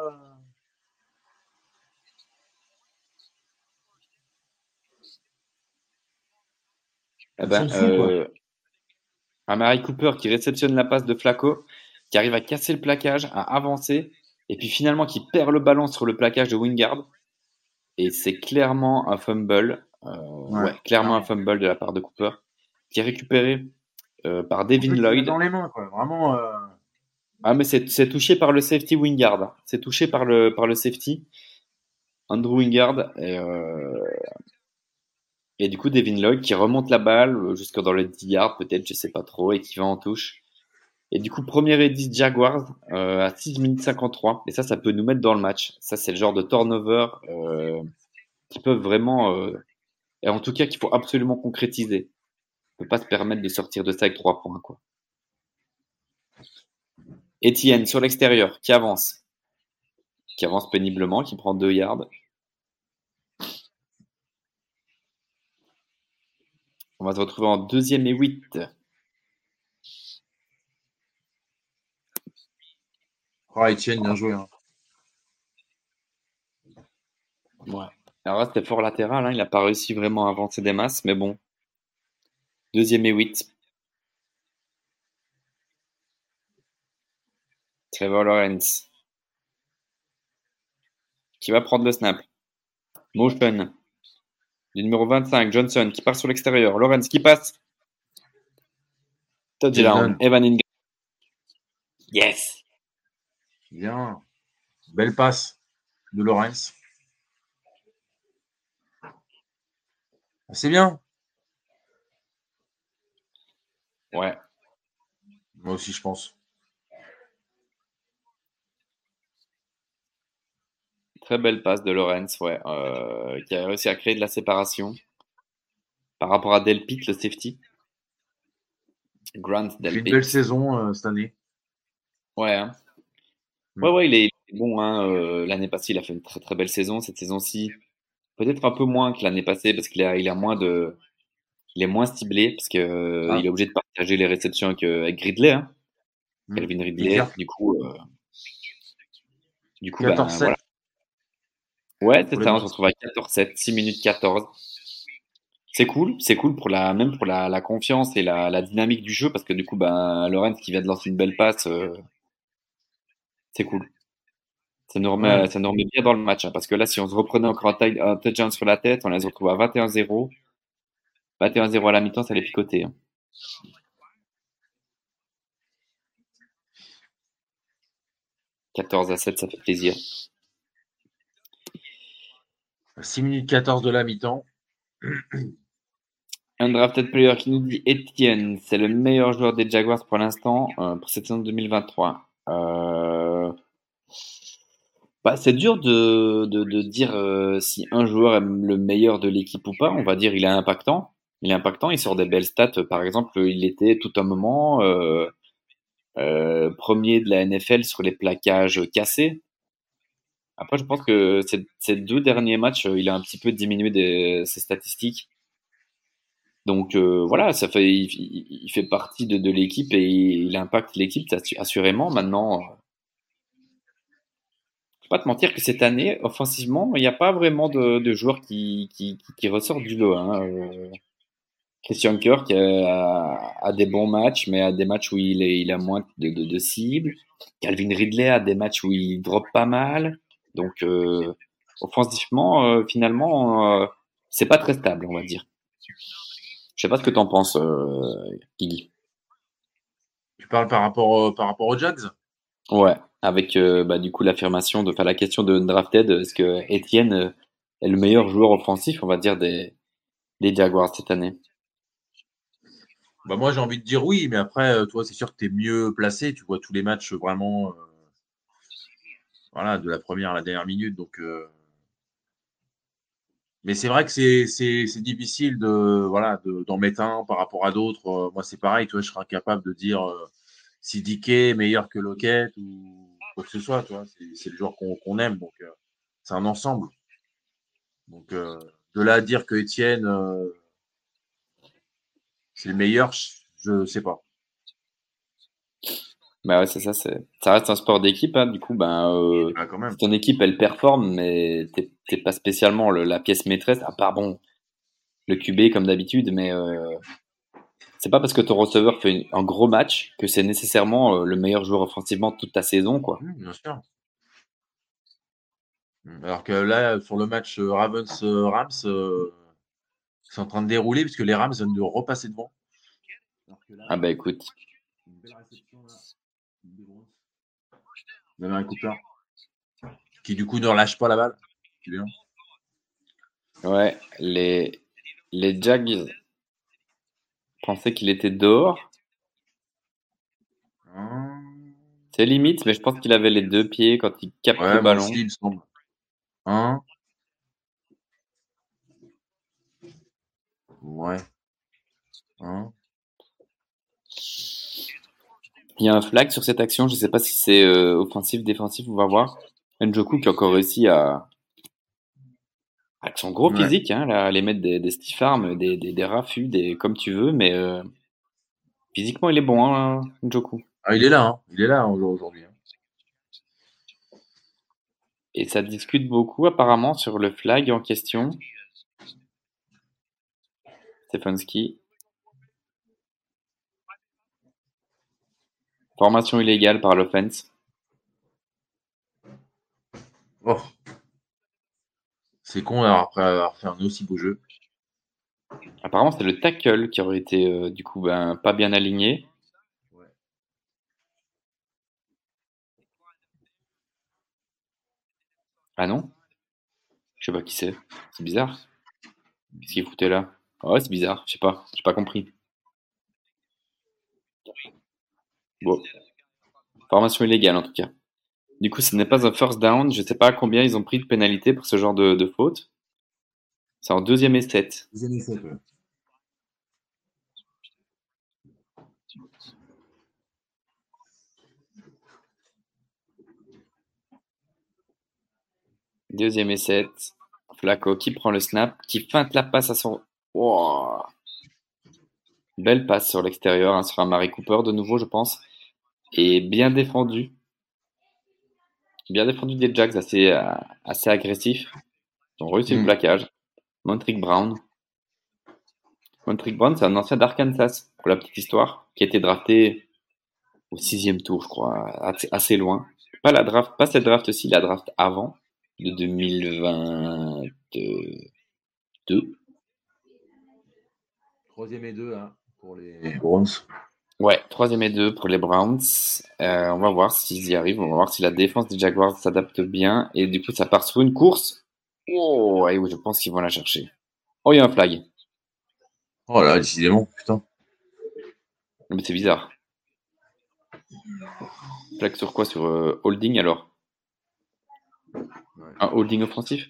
Eh ben, euh, Amari Cooper qui réceptionne la passe de Flacco, qui arrive à casser le plaquage, à avancer, et puis finalement qui perd le ballon sur le plaquage de Wingard. Et c'est clairement un fumble, euh, ouais, Ouais, clairement un fumble de la part de Cooper, qui est récupéré euh, par Devin Lloyd. Dans les mains, quoi. Vraiment. Ah, mais c'est touché par le safety Wingard. C'est touché par le, par le safety. Andrew Wingard. Et, euh, et du coup, Devin Lloyd qui remonte la balle euh, jusque dans le 10 yards, peut-être, je sais pas trop, et qui va en touche. Et du coup, premier et 10 Jaguars euh, à 6 minutes 53. Et ça, ça peut nous mettre dans le match. Ça, c'est le genre de turnover qui peuvent vraiment. et en tout cas, qu'il faut absolument concrétiser. On peut pas se permettre de sortir de ça avec 3 points, quoi. Etienne sur l'extérieur, qui avance. Qui avance péniblement, qui prend 2 yards. On va se retrouver en deuxième et 8. Oh, Etienne, bien joué. hein. Ouais. Alors là, c'était fort latéral, hein. il n'a pas réussi vraiment à avancer des masses, mais bon. Deuxième et 8. Trevor Lawrence. qui va prendre le snap. Motion. Du numéro 25, Johnson qui part sur l'extérieur. Lawrence qui passe. Touchdown. Evan Ingram. Yes. Bien. Belle passe de Lawrence. C'est bien. Ouais. Moi aussi, je pense. Très belle passe de Lawrence, ouais, euh, qui a réussi à créer de la séparation par rapport à Delpit, le safety. Grant Une belle saison euh, cette année. Ouais, hein. Mm. ouais, ouais, il est bon. Hein. euh, l'année passée, il a fait une très très belle saison. Cette saison-ci, peut-être un peu moins que l'année passée parce qu'il a, il a moins de, il est moins ciblé parce que Ah. il est obligé de partager les réceptions avec, avec Ridley, hein. Mm. Calvin Ridley. Clair. Du coup, du coup, ben, 14-7. voilà. Ouais, c'est ça. On se retrouve à 14-7, 6 minutes 14. C'est cool, c'est cool pour la, même pour la, la confiance et la, la dynamique du jeu parce que du coup, ben, Lorenz qui vient de lancer une belle passe, euh, c'est cool. Ça nous remet, Ouais. ça nous remet bien dans le match, hein, parce que là, si on se reprenait encore un, touchdown sur la tête, on les retrouve à 21-0. 21-0 à la mi-temps, ça les picoter. hein. « 14 à 7, ça fait plaisir. 6 minutes 14 de la mi-temps. Un drafted player qui nous dit Etienne, c'est le meilleur joueur des Jaguars pour l'instant, euh, pour cette saison 2023. Euh, Bah, c'est dur de, dire euh, si un joueur est le meilleur de l'équipe ou pas. On va dire il est impactant. Il est impactant, il sort des belles stats. Par exemple, il était tout un moment premier de la NFL sur les plaquages cassés. Après, je pense que ces, deux derniers matchs, euh, il a un petit peu diminué ses statistiques. Donc euh, voilà, ça fait, il, fait partie de, l'équipe et il impacte l'équipe assu- assurément. Maintenant, euh, je vais pas te mentir que cette année, offensivement, il n'y a pas vraiment de, joueurs qui, qui, ressortent du lot. hein. Christian Kirk a, a des bons matchs, mais a des matchs où il, est, il a moins de, de, de cibles. Calvin Ridley a des matchs où il drop pas mal. Donc, euh, offensivement, euh, finalement, euh, c'est pas très stable, on va dire. Je sais pas ce que t'en penses, euh, Guigui. Tu parles par rapport, par rapport aux Jags? Ouais, avec bah, du coup l'affirmation de faire la question de drafted, est-ce que Etienne est le meilleur joueur offensif, on va dire, des, des Jaguars cette année? Bah Moi, j'ai envie de dire oui, mais après, toi, c'est sûr que tu es mieux placé. Tu vois tous les matchs vraiment voilà, de la première à la dernière minute. Donc, euh, Mais c'est vrai que c'est difficile de voilà de- d'en mettre un par rapport à d'autres. Euh, moi, c'est pareil. Toi, je serais incapable de dire euh, si Dickey est meilleur que Lockett ou quoi que ce soit. Tu vois, c'est le joueur qu'on aime. Donc, euh, c'est un ensemble. Donc, euh, de là à dire que Étienne c'est le meilleur, je ne sais pas. Bah ouais, c'est ça, c'est, ça reste un sport d'équipe, hein, du coup, ben, euh, Ah, quand même. si ton équipe, elle performe, mais t'es, t'es pas spécialement le- la pièce maîtresse, à part, bon, le QB comme d'habitude, mais euh, c'est pas parce que ton receveur fait une- un gros match que c'est nécessairement euh, le meilleur joueur offensivement toute ta saison, quoi. Mmh, bien sûr. Alors que là, sur le match euh, Ravens-Rams, c'est en train de dérouler puisque les Rams viennent de repasser devant. Alors que là, Ah bah écoute, une belle réception là. Une grosse. Damien Cooper. Qui du coup ne relâche pas la balle. Ouais, les, les Jags pensaient qu'il était dehors. C'est limite, mais je pense qu'il avait les deux pieds quand il capte Ouais, le ballon. aussi, il me semble. Un. Ouais. Un. Il y a un flag sur cette action, je sais pas si c'est euh, offensif, défensif, on va voir. Njoku qui a encore réussi à, avec son gros Ouais. physique, hein, là, à les mettre des, des stiff arms, des, des, des raffus, des, comme tu veux, mais euh, physiquement il est bon, hein, Njoku. Ah, il est là, hein. Il est là hein, aujourd'hui. hein. Et ça discute beaucoup apparemment sur le flag en question. Stefanski. Formation illégale par l'offense. Oh. C'est con après avoir fait un aussi beau jeu. Apparemment, c'est le tackle qui aurait été euh, du coup ben, pas bien aligné. Ah non? Je sais pas qui c'est. C'est bizarre. Qu'est-ce qu'il foutait là? Ouais, c'est bizarre. Je sais pas. J'ai pas compris. Bon. Formation illégale en tout cas. Du coup, ce n'est pas un first down. Je sais pas combien ils ont pris de pénalité pour ce genre de, faute. C'est en deuxième et sept. Deuxième et sept, Deuxième et 7. Flaco qui prend le snap, qui feinte la passe à son. Belle passe sur l'extérieur, hein, sur un Marie Cooper de nouveau, je pense. Et bien défendu. Bien défendu des Jacks, assez, euh, assez agressif. Ils ont réussi le mm. plaquage. Montrick Brown. Montrick Brown, c'est un ancien d'Arkansas, pour la petite histoire, qui a été drafté au sixième tour, je crois, assez, loin. Pas la draft, pas cette draft-ci, la draft avant de 2022. Troisième et deux hein, pour les Browns. Ouais, troisième et deux pour les Browns. Euh, on va voir s'ils y arrivent. On va voir si la défense des Jaguars s'adapte bien. Et du coup, ça part sur une course. Oh, et je pense qu'ils vont la chercher. Oh, il y a un flag. Oh là, décidément, putain. Mais c'est bizarre. Flag sur quoi? Sur euh, holding alors? Un holding offensif?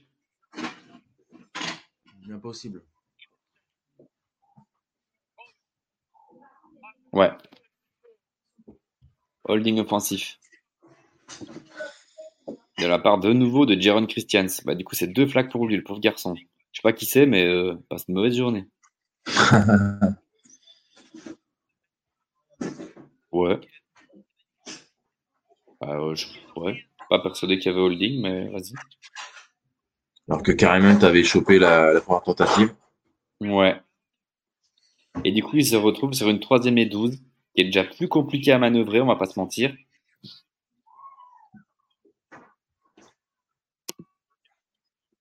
Impossible. Ouais. Holding offensif. De la part de nouveau de Jaron Christians. Bah, du coup, c'est deux flags pour lui, le pauvre garçon. Je sais pas qui c'est, mais euh, passe une mauvaise journée. <laughs> ouais. Bah, ouais. Pas persuadé qu'il y avait holding, mais vas-y. Alors que carrément, tu avais chopé la, première tentative. Ouais. Et du coup, il se retrouve sur une troisième et 12, qui est déjà plus compliqué à manœuvrer, on va pas se mentir.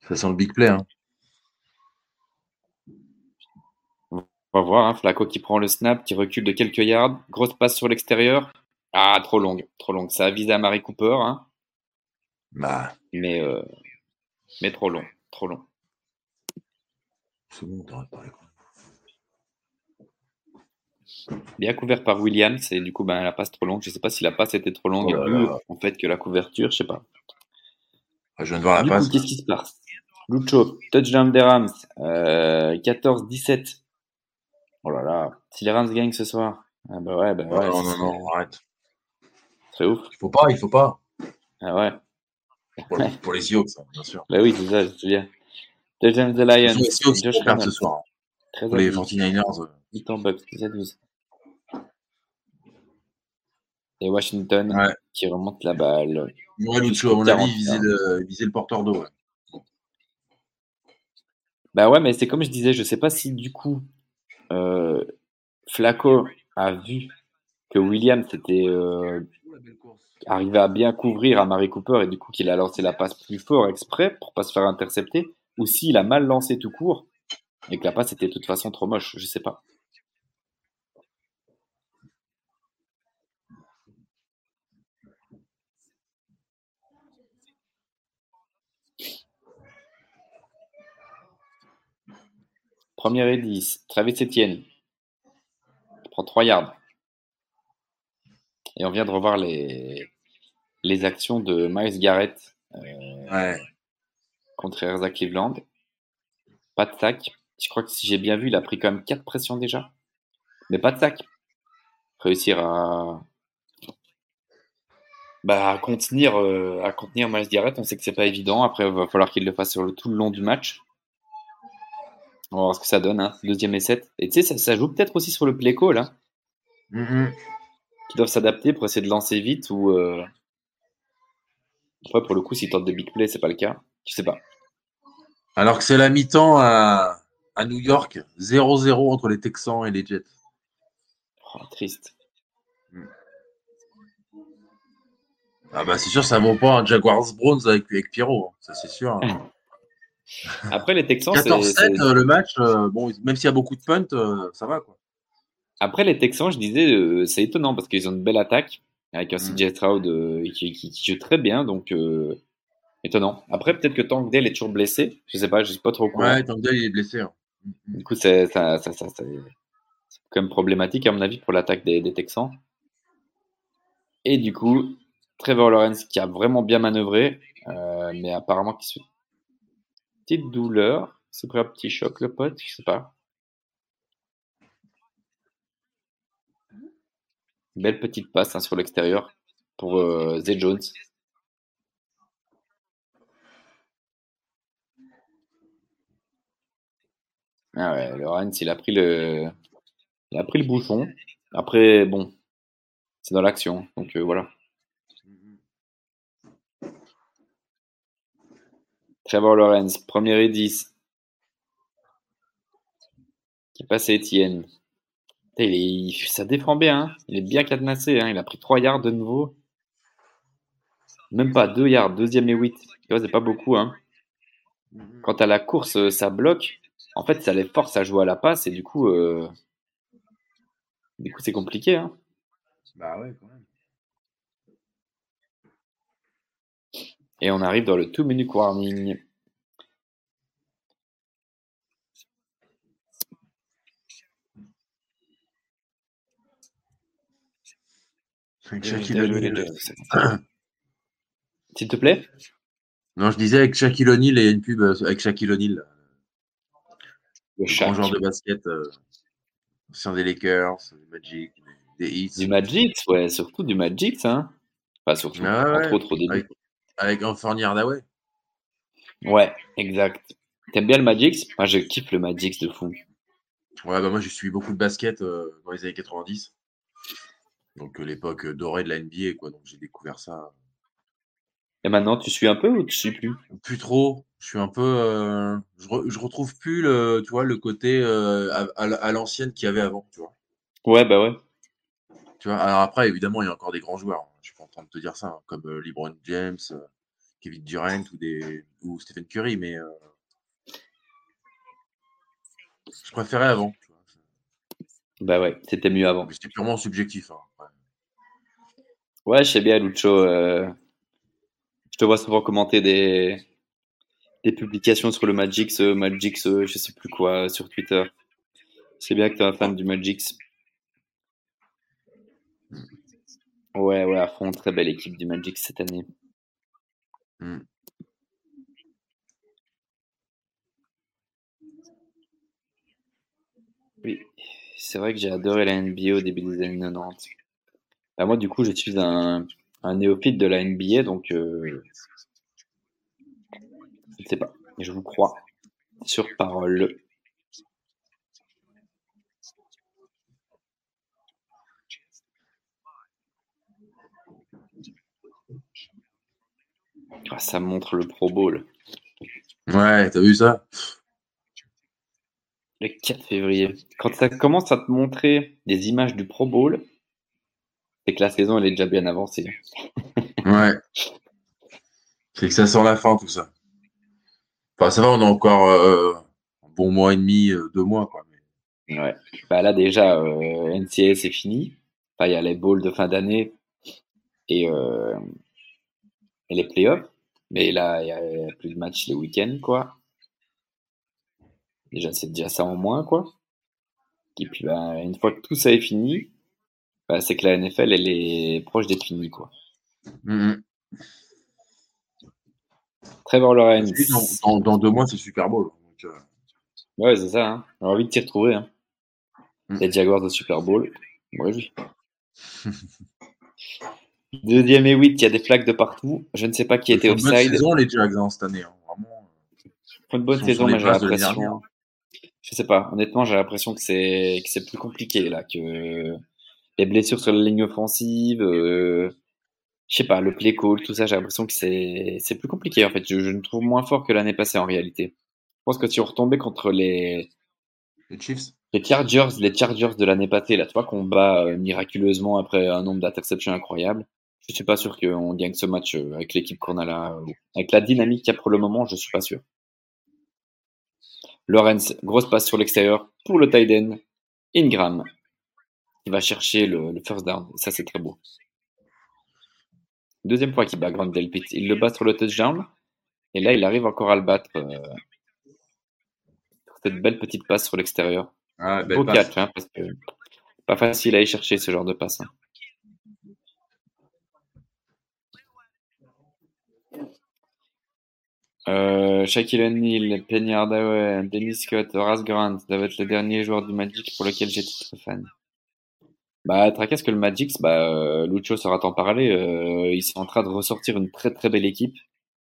Ça sent le big play. Hein. On va voir, hein, Flaco qui prend le snap, qui recule de quelques yards. Grosse passe sur l'extérieur. Ah, trop longue, trop longue. Ça a visé à Marie Cooper. Hein. Bah. Mais, euh, mais trop long, trop long. Parlé, Bien couvert par Williams et du coup ben, la passe trop longue. Je sais pas si la passe était trop longue oh plus en fait que la couverture, je sais pas. Ah, je viens de voir la passe. Qu'est-ce qui se passe? Lucho, touchdown des Rams, 14-17. Euh, oh là là, si les Rams gagnent ce soir. Ah bah ouais, bah ouais. non, non, non, arrête. Très ouf. Il faut pas, il faut pas. Ah ouais. Pour, les Sioux, bien sûr. Bah oui, c'est ça, c'est bien. Deuxième The Lions. Les Josh perdre ce soir. Très pour les 49ers. 8 ans Bucks, 12. Et Washington ouais. qui remonte la balle. À mon avis, visait le, visait le porteur d'eau. Ouais. Bah ouais, mais c'est comme je disais, je sais pas si du coup euh, Flaco a vu que Williams était euh, arrivé à bien couvrir à Marie Cooper et du coup qu'il a lancé la passe plus fort exprès pour pas se faire intercepter, ou s'il a mal lancé tout court et que la passe était de toute façon trop moche, je sais pas. Première et 10, Travis Etienne. Il prend 3 yards. Et on vient de revoir les, les actions de Miles Garrett euh, contre Erza Cleveland. Pas de sac. Je crois que si j'ai bien vu, il a pris quand même 4 pressions déjà. Mais pas de sac. Réussir à, bah, à contenir, euh, à contenir Miles Garrett, on sait que c'est pas évident. Après, il va falloir qu'il le fasse sur tout le long du match. On va voir ce que ça donne. Hein. Deuxième et 7. Et tu sais, ça, joue peut-être aussi sur le play call. Hein. Mm-hmm qui doivent s'adapter pour essayer de lancer vite ou. Euh... Après, pour le coup, s'ils tentent des big plays, c'est pas le cas. Je sais pas. Alors que c'est la mi-temps à, à New York, 0-0 entre les Texans et les Jets. Oh, triste. Ah bah c'est sûr, ça vaut pas un Jaguars Browns avec, avec Pierrot, hein. ça c'est sûr. Hein. <laughs> Après, les Texans, 14-7 euh, le match, euh, bon, même s'il y a beaucoup de punts, ça va quoi. Après, les Texans, je disais, c'est étonnant parce qu'ils ont une belle attaque avec un mm. CJ Stroud qui, qui, joue très bien, donc étonnant. Après, peut-être que Tankdale est toujours blessé, je sais pas, je sais pas trop quoi. Ouais, Tankdale il est blessé. Hein. Du coup, c'est ça, ça, ça, quand même problématique à mon avis pour l'attaque des, des Texans. Et du coup, Trevor Lawrence qui a vraiment bien manœuvré, euh, mais apparemment qui se petite douleur, c'est pris un petit choc le pote, je sais pas. Belle petite passe hein, sur l'extérieur pour euh, Zay Jones. Ah ouais, il a pris le, il a pris le bouchon. Après, bon, c'est dans l'action, donc euh, voilà. Trevor Lawrence, premier et 10. Qui passe à Etienne. Il ça défend bien, hein. il est bien cadenassé, hein. il a pris 3 yards de nouveau. Même pas 2 yards, deuxième et 8. c'est pas beaucoup. Hein. Quant à la course, euh, ça bloque. En fait, ça les force à jouer à la passe et du coup, euh, du coup, c'est compliqué. Hein. Bah ouais, quand même. Et on arrive dans le two minute warning. <coughs> S'il te plaît? Non, je disais avec Shaquille O'Neal et une pub euh, avec Shaquille O'Neal. Le grand joueur de basket, euh, des Lakers, du Magic, des Heat. Du Magic, ouais, surtout du Magic, hein. Pas surtout, ah entre autres au début. Avec Anthony Hardaway. Ouais, exact. T'aimes bien le Magix? Moi, je kiffe le Magix de fou. Ouais, bah moi, j'ai suivi beaucoup de basket euh, dans les années 90. Donc, euh, l'époque dorée de la NBA, quoi. Donc, j'ai découvert ça. Et maintenant, tu suis un peu ou tu suis plus? Plus trop. Je suis un peu. Euh, je, retrouve plus le, tu vois, le côté à, l'ancienne qu'il y avait avant, tu vois. Ouais, bah ouais. Tu vois, alors après, évidemment, il y a encore des grands joueurs. Train de te dire ça, hein, comme euh, LeBron James, euh, Kevin Durant ou, des, ou Stephen Curry, mais euh, je préférais avant. Bah ouais, c'était mieux avant. C'était purement subjectif. Hein, ouais. je sais bien, Lucho. je te vois souvent commenter des, des publications sur le Magix, Magix, je sais plus quoi, sur Twitter. C'est bien que tu es un fan du Magix. Ouais, ouais, à fond, très belle équipe du Magic cette année. Hmm. Oui, c'est vrai que j'ai adoré la NBA au début des années 90. Bah, moi, du coup, je suis un, un néophyte de la NBA, donc euh, je ne sais pas, je vous crois sur parole. Ah, ça montre le Pro Bowl. Ouais, t'as vu ça? Le 4 février. Quand ça commence à te montrer des images du Pro Bowl, c'est que la saison elle est déjà bien avancée. <laughs> ouais. C'est que ça sent la fin tout ça. Enfin, ça va, on a encore euh, un bon mois et demi, euh, deux mois. Quoi. Ouais. Bah là déjà, euh, NCA c'est fini. il y a les bowls de fin d'année et, et les playoffs. Mais là, il n'y a, plus de matchs les week-ends, quoi. Déjà, c'est déjà ça en moins, quoi. Et puis, bah, une fois que tout ça est fini, bah, c'est que la NFL, elle est proche d'être finie, quoi. Mm-hmm. Trevor Lawrence. Dans, dans, deux mois, c'est Super Bowl. Euh. Ouais, c'est ça. Hein. A envie de t'y retrouver. Hein. Mm. Les Jaguars de Super Bowl. Moi, oui. <laughs> Deuxième et 8, il y a des flags de partout. Je ne sais pas qui était offside. Bonne saison, les Jags, hein, cette année. Hein. Vraiment. une bonne saison, mais j'ai l'impression. Je sais pas. Honnêtement, j'ai l'impression que c'est que c'est plus compliqué là, que les blessures sur la ligne offensive, euh... je sais pas, le play call, tout ça. J'ai l'impression que c'est c'est plus compliqué en fait. Je, je me trouve moins fort que l'année passée en réalité. Je pense que si on retombait contre les les Chiefs les Chargers, les Chargers de l'année passée, là, tu vois, qu'on bat euh, miraculeusement après un nombre d'interceptions incroyable je suis pas sûr qu'on gagne ce match euh, avec l'équipe qu'on a là. Euh, avec la dynamique qu'il y a pour le moment, je suis pas sûr. Lorenz, grosse passe sur l'extérieur pour le tight end. Ingram, qui va chercher le, first down. Ça, c'est très beau. Deuxième fois qu'il bat Grand Delpit. Il le bat sur le touchdown. Et là, il arrive encore à le battre. Euh, cette belle petite passe sur l'extérieur. Ah, beau catch, hein, parce que pas facile à aller chercher ce genre de passe. Hein. Euh, Shaquille O'Neal, Penny Hardaway, Dennis Scott, Horace Grant doivent être les derniers joueurs du Magic pour lesquels j'étais très fan. Bah, tracasse que le Magic, bah, euh, Lucho sera t'en parler. Euh, ils sont en train de ressortir une très très belle équipe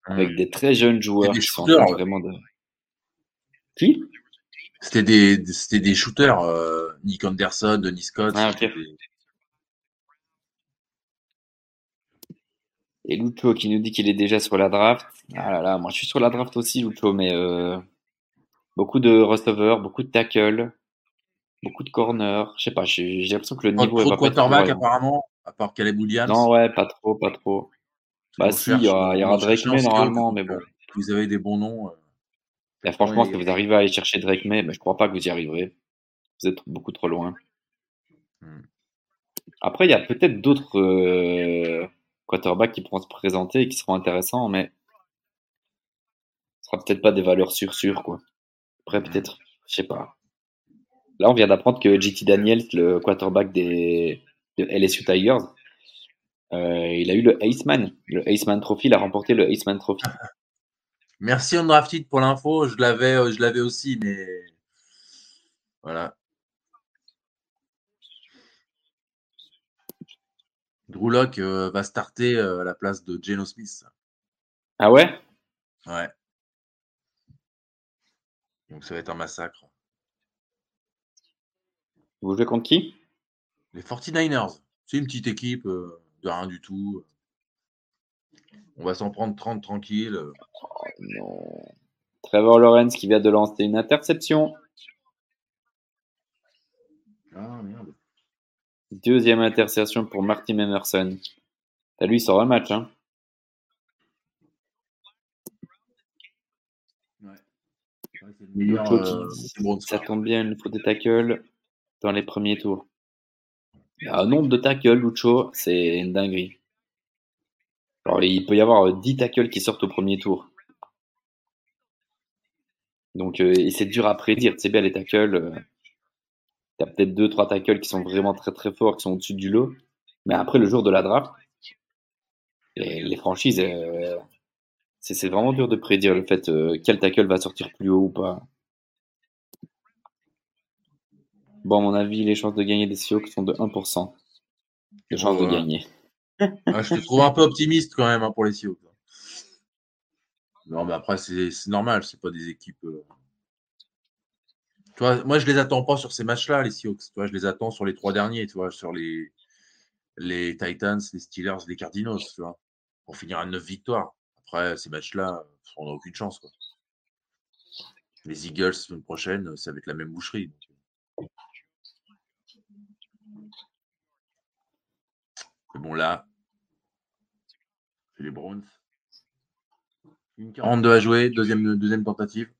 avec des très jeunes joueurs qui sont vraiment de. Qui? C'était des, c'était des shooters, euh, Nick Anderson, Denis Scott. Ah, Et Lucho qui nous dit qu'il est déjà sur la draft. Ah là là, moi je suis sur la draft aussi, Lucho, mais euh, beaucoup de receveurs, beaucoup de tackles, beaucoup de corners. Je sais pas, j'ai l'impression que le niveau est pas quarterback apparemment, à part Caleb Williams. Non, ouais, pas trop, pas trop. Bah si, il y aura, y aura Drake May normalement, mais bon. Vous avez des bons noms. Euh... franchement, si vous arrivez à aller chercher Drake May, mais je crois pas que vous y arriverez. Vous êtes beaucoup trop loin. Hmm. Après, il y a peut-être d'autres euh, quarterbacks qui pourront se présenter et qui seront intéressants, mais ce sera peut-être pas des valeurs sûres sûres quoi. Après mm. peut-être, je sais pas. Là, on vient d'apprendre que JT Daniels, le quarterback des de LSU Tigers, euh, il a eu le Aceman, le Aceman Trophy, il a remporté le Aceman Trophy. <laughs> Merci Undrafted pour l'info, je l'avais, euh, je l'avais aussi, mais voilà. Drew Locke euh, va starter euh, à la place de Geno Smith. Ah ouais? Ouais. Donc ça va être un massacre. Vous jouez contre qui? Les 49ers. C'est une petite équipe euh, de rien du tout. On va s'en prendre 30 tranquille. Oh non. Trevor Lawrence qui vient de lancer une interception. Ah merde. Deuxième interception pour Martin Emerson. T'as lui, il sort un match. Hein. Euh, ça tombe bien, il faut des tackles dans les premiers tours. Il y a un nombre de tackles, Lucho, c'est une dinguerie. Alors, il peut y avoir 10 tackles qui sortent au premier tour. Donc, euh, c'est dur à prédire. C'est bien les tackles. Euh, tu as peut-être deux, trois tackles qui sont vraiment très très forts, qui sont au-dessus du lot. Mais après, le jour de la draft, les, franchises, euh, c'est vraiment dur de prédire le fait euh, quel tackle va sortir plus haut ou pas. Bon, à mon avis, les chances de gagner des Seahawks sont de 1%. Les chances de gagner. Je te trouve un peu optimiste quand même hein, pour les Seahawks. Non, mais après, c'est normal, c'est pas des équipes. Euh, moi, je les attends pas sur ces matchs-là, les Seahawks. je les attends sur les trois derniers, tu vois, sur les, les Titans, les Steelers, les Cardinals, tu vois, pour finir à neuf victoires. Après, ces matchs-là, on n'a aucune chance. Quoi. Les Eagles, la semaine prochaine, ça va être la même boucherie. Mais bon, là, c'est les Browns. Une 42 à jouer, deuxième, deuxième tentative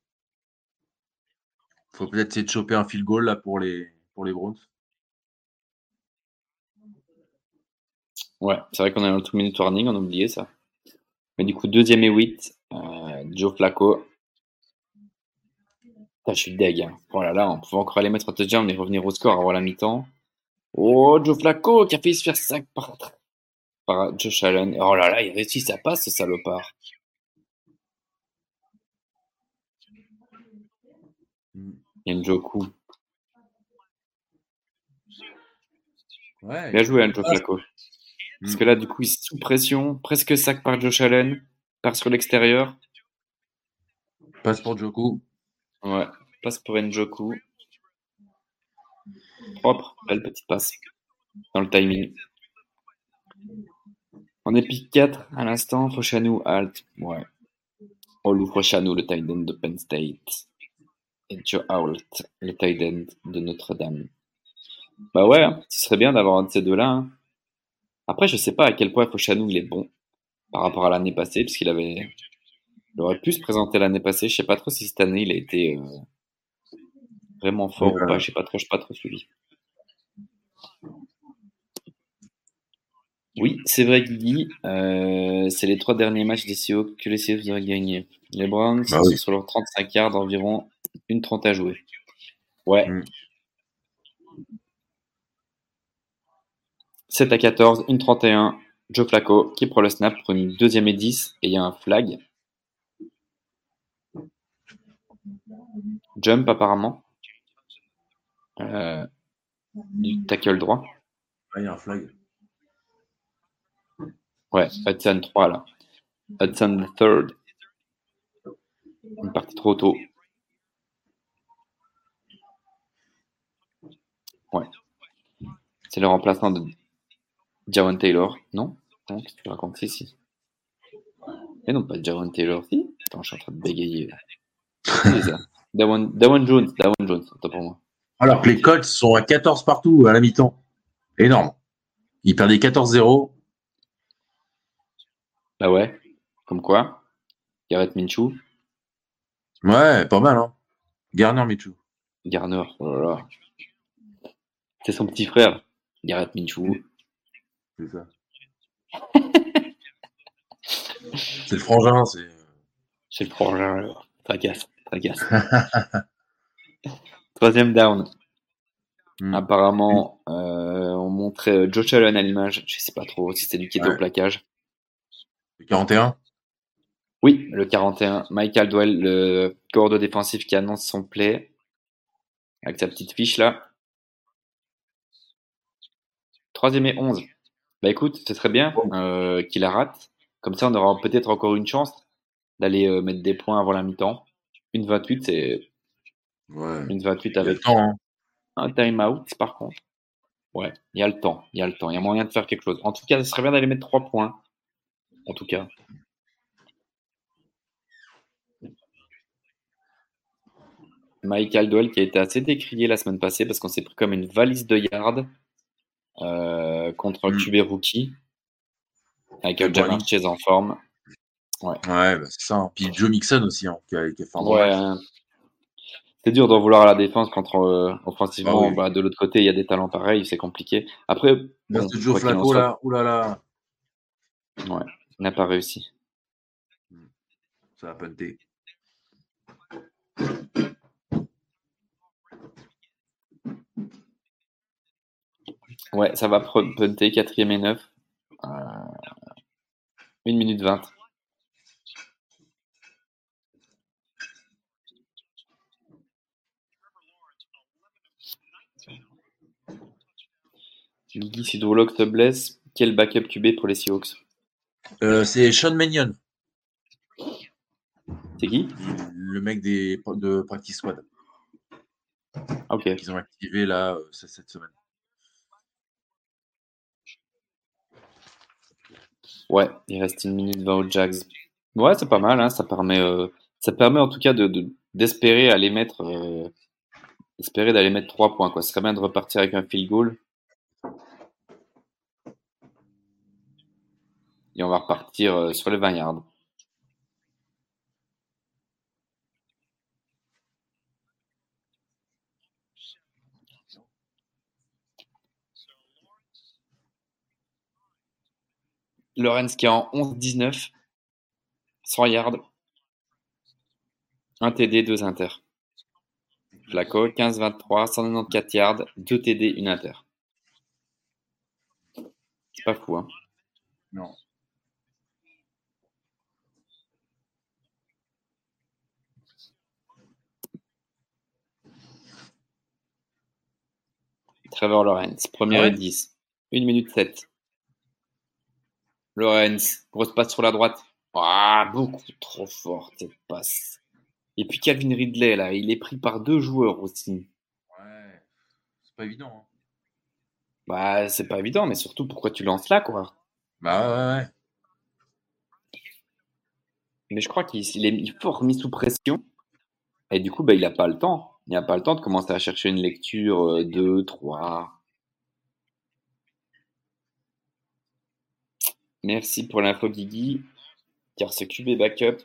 faut peut-être essayer de choper un field goal là pour les, pour les. Ouais, c'est vrai qu'on a un tout minute warning, on a oublié ça. Mais du coup, deuxième et 8, euh, Joe Flacco. je suis deg. Hein. Oh là là, on pouvait encore aller mettre un touchdown et revenir au score avant la mi-temps. Oh, Joe Flacco qui a failli se faire 5 par, par Josh. Oh là là, il réussit sa passe, ce salopard. Njoku. Ouais, Bien joué, Anjo Flacco. Parce que là, du coup, il est sous pression, presque sac par Josh Allen, part sur l'extérieur. Passe pour Joku. Ouais, passe pour Njoku. Propre, belle petite passe. Dans le timing. On est pick 4 à l'instant. Frochanou, alt. Ouais. Olu Frochanou, le tight end de Penn State et Joe Hoult, le tight end de Notre-Dame. Bah ouais, hein, ce serait bien d'avoir un de ces deux-là. Hein. Après, je sais pas à quel point Fauchanou il est bon par rapport à l'année passée, puisqu'il avait, il aurait pu se présenter l'année passée. Je sais pas trop si cette année il a été, euh, vraiment fort ou pas, je sais pas trop, je sais pas trop suivi. Oui, c'est vrai, Guigui. euh, c'est les trois derniers matchs des Seahawks que les Seahawks auraient gagné. Les Browns Bah sont oui. sur leurs 35 yards, environ une trente à jouer. Ouais. Mm. 7 à 14, une 31. Joe Flacco qui prend le snap pour une deuxième et 10 et il y a un flag. Jump apparemment. Euh, du tackle droit. Ah, il y a un flag. Ouais, Hudson 3 là. Hudson third. Une partie trop tôt. Ouais. C'est le remplaçant de Jawan Taylor. Non? Non, qu'est-ce que tu racontes? Si, si. Mais non, pas Jawan Taylor. Si Attends, je suis en train de bégayer. <laughs> Dawan, Dawan Jones. Dawan Jones, autant pour moi. Alors que les Colts sont à 14 partout à la mi-temps. Énorme. Ils perdaient 14-0. Bah ouais. Comme quoi? Garrett Minshew? Ouais, pas mal, hein. Garner Mitchell. Garner. Oh là là. C'est son petit frère. Garrett Minshew. C'est ça. <laughs> c'est le frangin, c'est. C'est le frangin, alors. Tracasse, tracasse. <laughs> Troisième down. Hmm. Apparemment, euh, on montrait euh, Josh Allen à l'image. Je sais pas trop si c'est lui qui était Ouais. au plaquage. Le 41. Oui, le 41. Michael Dwell, le cordeau défensif qui annonce son play. Avec sa petite fiche là. Troisième et 11. Bah écoute, c'est très bien euh, qu'il la rate. Comme ça, on aura peut-être encore une chance d'aller euh, mettre des points avant la mi-temps. Une 28, c'est Ouais. une 28 Il y a le avec temps, hein. un time-out, par contre. Ouais, il y a le temps, il y a le temps, il y a moyen de faire quelque chose. En tout cas, ce serait bien d'aller mettre 3 points. En tout cas. Michael Doyle qui a été assez décrié la semaine passée parce qu'on s'est pris comme une valise de yards euh, contre un Mm. QB rookie avec Brownie. Chase en forme. Ouais, bah, c'est ça. hein. Puis Joe Mixon aussi, hein, qui, a, qui a fait un bon Ouais, match. c'est dur d'en vouloir à la défense quand euh, offensivement, Ah oui. bah, de l'autre côté, il y a des talents pareils, c'est compliqué. Après, bon, c'est Joe Flacco, soit, là. Là là. Ouais, il n'a pas réussi. Ça va punter. Ouais, ça va punter, quatrième et neuf. Euh, 1 minute 20. Guigui, si Drew se blesse, quel backup QB pour les Seahawks? Euh, c'est Sean Mannion, C'est qui? Le mec des, de Practice Squad, Ah, Ok. qu'ils ont activé là euh, cette semaine. Ouais, il reste une minute 20 aux Jags. Ouais, c'est pas mal, hein, ça permet, euh, ça permet en tout cas de, de- d'espérer aller mettre, euh, d'aller mettre 3 points, quoi. Ce serait bien de repartir avec un field goal. Et on va repartir euh, sur les 20 yards. Lorenz qui est en 11-19, 100 yards, 1 TD, 2 inter. Flacco, 15-23, 194 yards, 2 TD, 1 inter. C'est pas fou, hein. Non. Trevor Lawrence, première Ah ouais et 10. 1 minute 7. Lawrence, grosse passe sur la droite. Ah, beaucoup trop forte cette passe. Et puis Calvin Ridley, là, il est pris par deux joueurs aussi. Ouais, c'est pas évident. Hein. Bah, c'est pas évident, mais surtout pourquoi tu lances là, quoi? Bah ouais, ouais. Mais je crois qu'il il est fort mis sous pression. Et du coup, bah, il n'a pas le temps. Il n'a pas le temps de commencer à chercher une lecture 2, 3. Merci pour l'info, Guigui. Car ce QB backup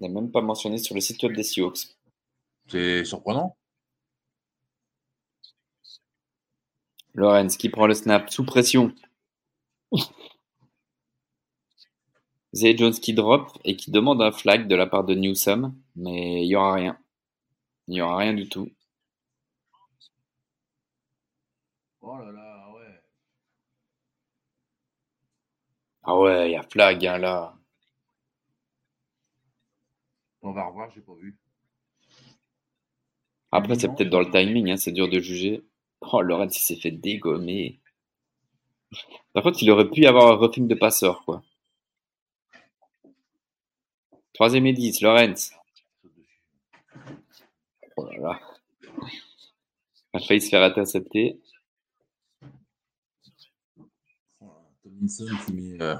n'est même pas mentionné sur le site web des Seahawks. C'est surprenant. Lorenz qui prend le snap sous pression. <laughs> Zay Jones qui drop et qui demande un flag de la part de Newsom, mais il n'y aura rien. Il n'y aura rien du tout. Oh là là, ouais. Ah ouais, il y a flag hein, là. On va revoir, j'ai pas vu. Après, c'est peut-être dans le timing, hein, c'est dur de juger. Oh, Lorenz, il s'est fait dégommer. Par contre, il aurait pu y avoir un roughing de passeur, quoi. Troisième et 10, Lorenz. Oh là là. Il a failli se faire intercepter. Tomlinson qui met. euh,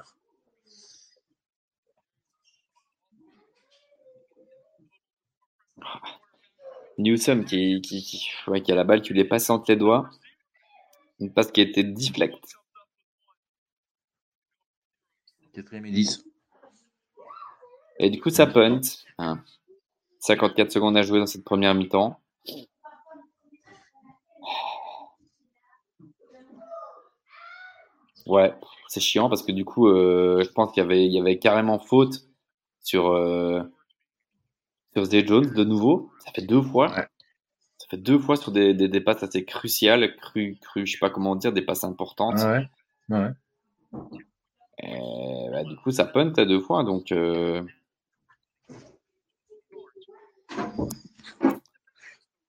Newsom qui, qui, qui, ouais, qui a la balle qui lui est passée entre les doigts. Une passe qui a été deflect. Quatrième et 10. Et du coup, ça punt. Hein. 54 secondes à jouer dans cette première mi-temps. Ouais, c'est chiant parce que du coup, euh, je pense qu'il y avait, il y avait carrément faute sur, euh, sur Zay Jones de nouveau. Ça fait deux fois. Ouais. Ça fait deux fois sur des, des, des passes assez cruciales, cru, cru, je sais pas comment dire, des passes importantes. ouais. Ouais. Et, bah, du coup, ça punt à deux fois. Donc, euh,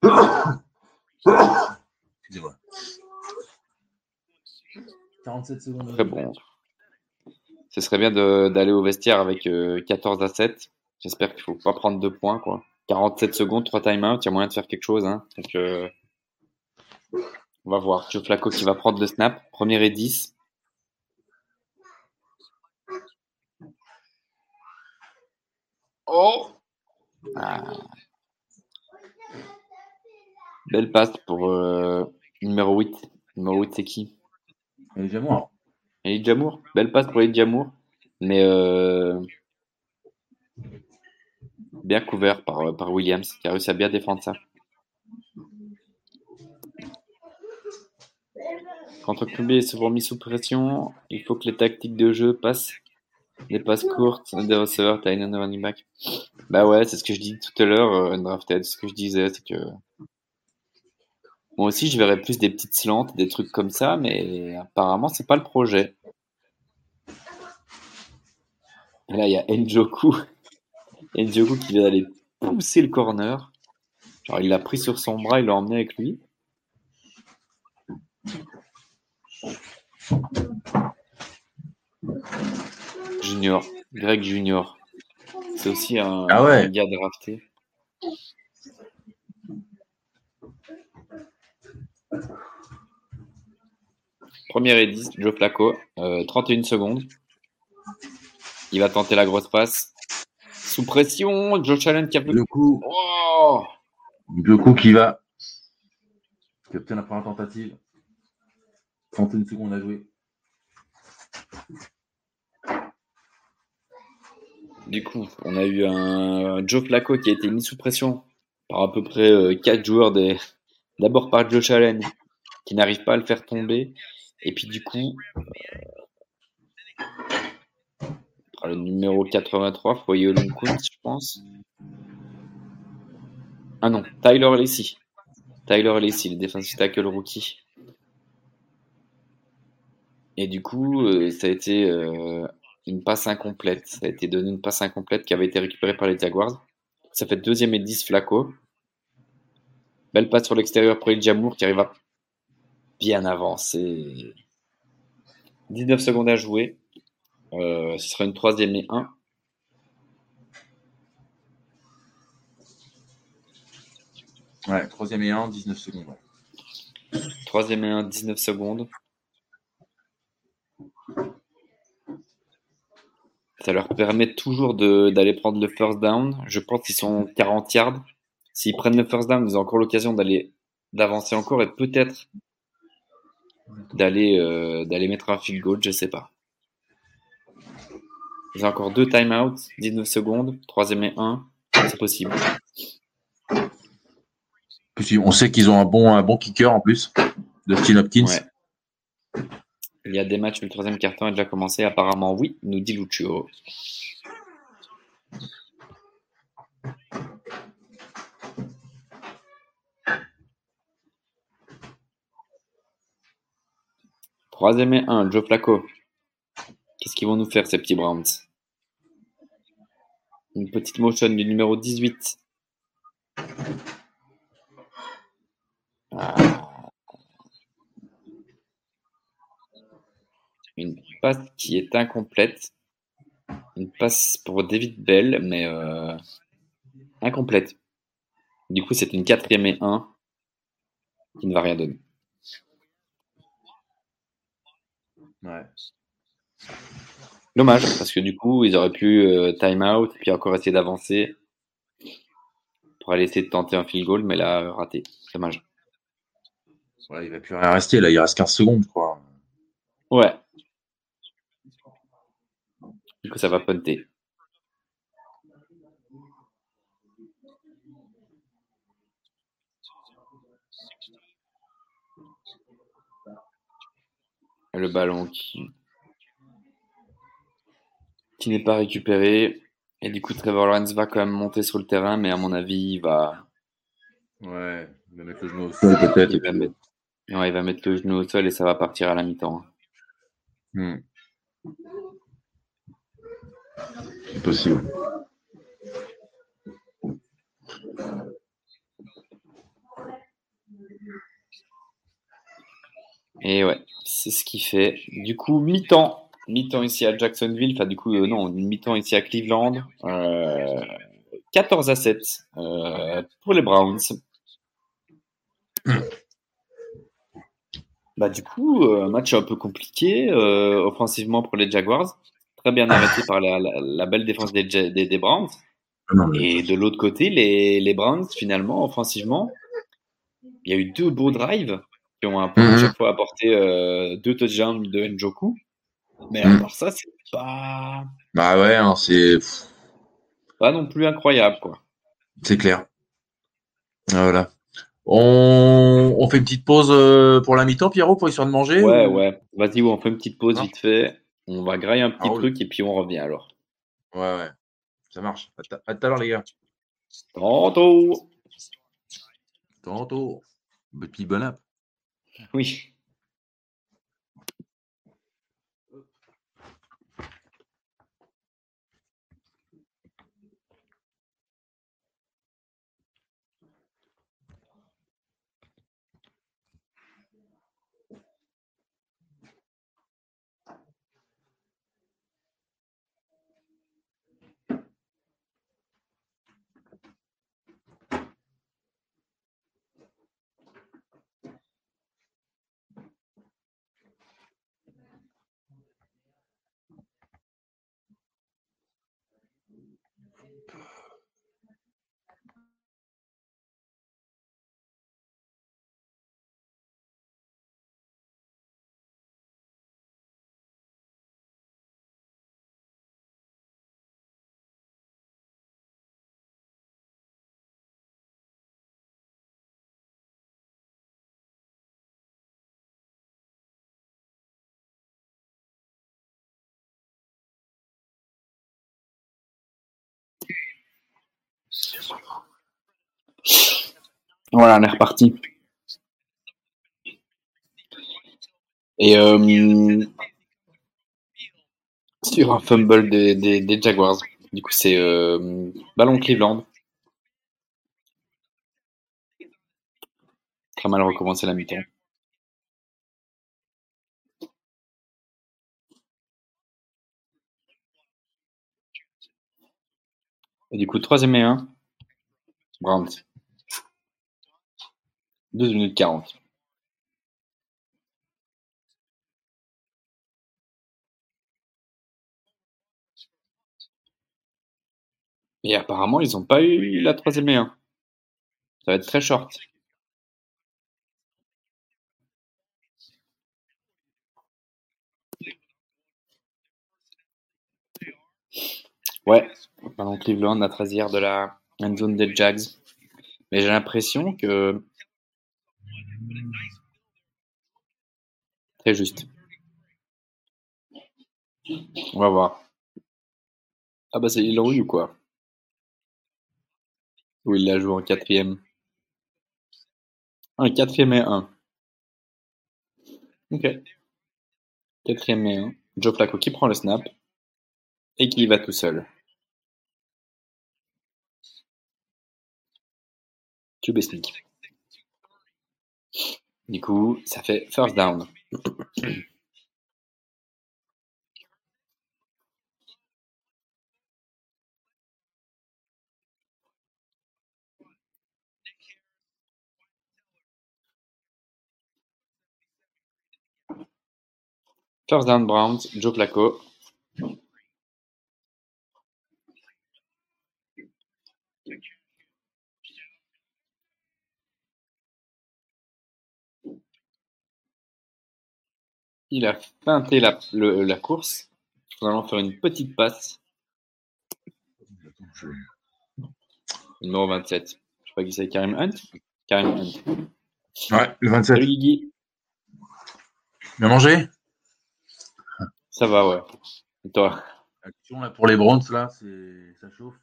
<coughs> <coughs> 47 secondes. Très bon. Ce serait bien de- d'aller au vestiaire avec euh, 14 à 7. J'espère qu'il faut pas prendre deux points. Quoi. 47 secondes, 3 timeouts, il y a moyen de faire quelque chose. Hein. Donc, euh, on va voir. Joe Flacco qui va prendre le snap. Premier et 10. Oh Ah. Belle passe pour euh, numéro 8. Numéro 8, c'est qui? Et Jamour. Et Jamour, belle passe pour Jamour, mais euh, bien couvert par, par Williams, qui a réussi à bien défendre ça. Quand QB est souvent mis sous pression, il faut que les tactiques de jeu passent. Des passes courtes, des receveurs, end, running back. Bah ouais, c'est ce que je dis tout à l'heure, euh, Undrafted. Ce que je disais, c'est que moi aussi, je verrais plus des petites slants, des trucs comme ça, mais apparemment, c'est pas le projet. Et là, il y a Njoku. <laughs> Njoku qui vient d'aller pousser le corner. Genre, il l'a pris sur son bras, il l'a emmené avec lui. Junior, Greg Junior. C'est aussi un, Ah ouais. un gars drafté. Première et 10, Joe Flacco, euh, 31 secondes. Il va tenter la grosse passe. Sous pression, Joe Allen qui a Le coup, Oh le coup qui va. Qui obtient la première tentative. 31 secondes à jouer. Du coup, on a eu un Joe Flacco qui a été mis sous pression par à peu près 4 joueurs des... D'abord par Joe Allen qui n'arrive pas à le faire tomber. Et puis du coup, euh, par le numéro 83, Foyer Olunkunt, je pense. Ah non, Tyler Lacey. Tyler Lacey, le defensive tackle rookie. Et du coup, euh, ça a été euh, une passe incomplète. Ça a été donné une passe incomplète qui avait été récupérée par les Jaguars. Ça fait deuxième et 10 Flacco. Belle passe sur l'extérieur pour Jamour qui arrive à bien avancer. 19 secondes à jouer. Euh, ce sera une troisième et 1. Ouais, troisième et 1, 19 secondes. ouais. Troisième et 1, 19 secondes. Ça leur permet toujours d'aller prendre le first down. Je pense qu'ils sont 40 yards. S'ils prennent le first down, ils ont encore l'occasion d'aller d'avancer encore et peut-être d'aller euh, d'aller mettre un field goal, je sais pas. Ils ont encore deux timeouts, 19 secondes, troisième et 1, c'est possible. On sait qu'ils ont un bon, un bon kicker en plus, de Hopkins. Ouais. Il y a des matchs, le troisième carton a déjà commencé. Apparemment, oui, nous dit Lucio. Troisième et un, Joe Flacco. Qu'est-ce qu'ils vont nous faire, ces petits Browns? Une petite motion du numéro 18. Ah. Une passe qui est incomplète. Une passe pour David Bell, mais euh, incomplète. Du coup, c'est une quatrième et un qui ne va rien donner. Ouais. Dommage, parce que du coup, ils auraient pu euh, time out, puis encore essayer d'avancer pour aller essayer de tenter un field goal, mais là, raté. Dommage. Ouais, il va plus rien rester, là, il reste 15 secondes, je crois. Ouais. Du coup, ça va punter. Le ballon qui, qui n'est pas récupéré. Et du coup, Trevor Lawrence va quand même monter sur le terrain, mais à mon avis, il va, Ouais, il va mettre le genou au sol, peut-être. il va mettre, ouais, il va mettre le genou au sol et ça va partir à la mi-temps. Hmm. C'est possible. Et ouais, c'est ce qu'il fait. Du coup, mi-temps. Mi-temps ici à Jacksonville. Enfin, du coup, euh, non, mi-temps ici à Cleveland. Euh, 14 à 7 euh, pour les Browns. Bah, du coup, euh, match un peu compliqué euh, offensivement pour les Jaguars. Très bien arrêté par la, la, la belle défense des, Ja- des, des Browns. Et de l'autre côté, les, les Browns, finalement, offensivement, il y a eu deux beaux drives qui ont un peu à Mhm. chaque fois apporté euh, deux touchdowns de Njoku. Mais à Mhm. part ça, c'est pas, Bah ouais, hein, c'est pas non plus incroyable, quoi. c'est clair. Ah, Voilà. On, on fait une petite pause euh, pour la mi-temps, Pierrot, pour histoire de manger Ouais, ou- ouais. Vas-y, on fait une petite pause Non. vite fait. On va grailler un petit Ah, oui. truc et puis on revient alors. Ouais, ouais. Ça marche. À tout à l'heure, les gars. Tantôt. Tantôt. Petit bon app. Oui. Voilà, on est reparti. Et euh, sur un fumble des, Jaguars. Du coup, c'est euh, ballon Cleveland. Très mal recommencer la mi-temps. Et du coup, troisième et un. Browns. 2 minutes 40. Et apparemment, ils n'ont pas eu la troisième et un. Ça va être très short. Ouais, pendant Cleveland, la 13 de la end zone des Jags. Mais j'ai l'impression que Très juste. On va voir. Ah bah c'est Leroy ou quoi? Ou il la joue en quatrième? Un quatrième et un. Ok. Quatrième et un. Joe Flacco qui prend le snap et qui y va tout seul. Cube sneak. Du coup, ça fait first down. First down Browns, Joe Flacco. Il a feinté la, le- la course. Nous allons faire une petite passe. Numéro 27. Je sais pas qui c'est, Karim Hunt Karim Hunt. Ouais, le 27. Salut Guigui. Bien mangé? Ça va, ouais. Et toi? Action là pour les Browns, là, c'est ça chauffe.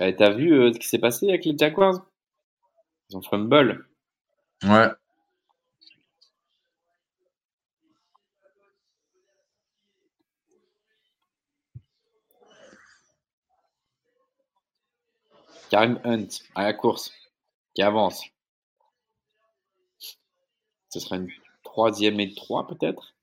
Euh, T'as vu euh, ce qui s'est passé avec les Jaguars? Ils ont fumble. Ouais. Karim Hunt à la course qui avance. Ce sera une troisième et trois peut-être?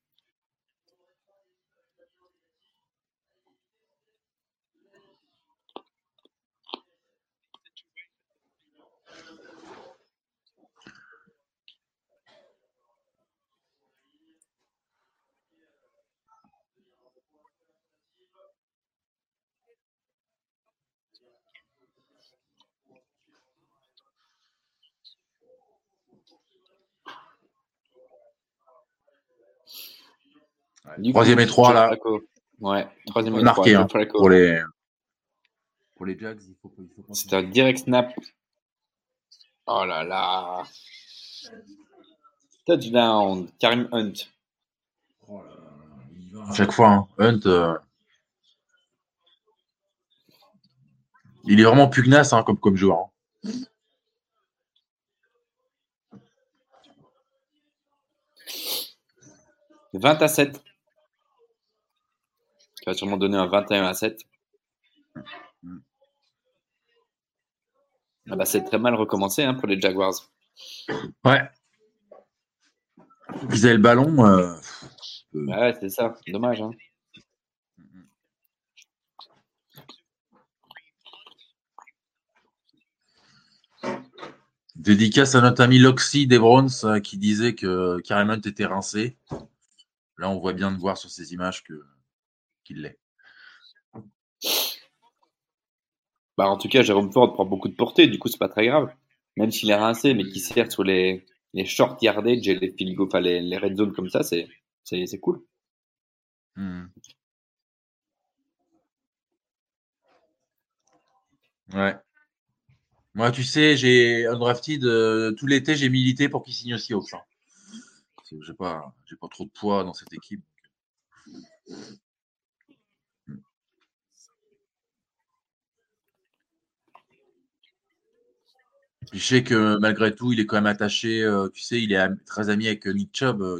Du Troisième coup, et trois, là. Flacco. Ouais, troisième et Marqué, trois. hein, pour les pour les Jags, il faut, il faut. C'est un direct snap. Oh là là. Touchdown, Karim Hunt. Oh là là, il va. À chaque fois, hein. Hunt, euh, il est vraiment pugnace hein, comme, comme joueur. hein. 20 à 7. Qui va sûrement donner un 21 à 7. Ah bah, c'est très mal recommencé hein, pour les Jaguars. Ouais. Ils avaient le ballon. euh, Ouais, c'est ça. Dommage. Hein. Dédicace à notre ami Loxy des Browns euh, qui disait que Hunt était rincé. Là, on voit bien de voir sur ces images que l'est. Bah, en tout cas, Jérôme Ford prend beaucoup de portée. Du coup, c'est pas très grave. Même s'il est rincé, mais qui sert sur les, les short yardage et les field les, red zones comme ça, c'est, c'est, cool. Hmm. Ouais. Moi, tu sais, j'ai undrafted euh, tout l'été, j'ai milité pour qu'il signe aussi au. J'ai pas, j'ai pas trop de poids dans cette équipe. Je sais que malgré tout, il est quand même attaché. euh, tu sais, il est très ami avec euh, Nick Chubb, euh.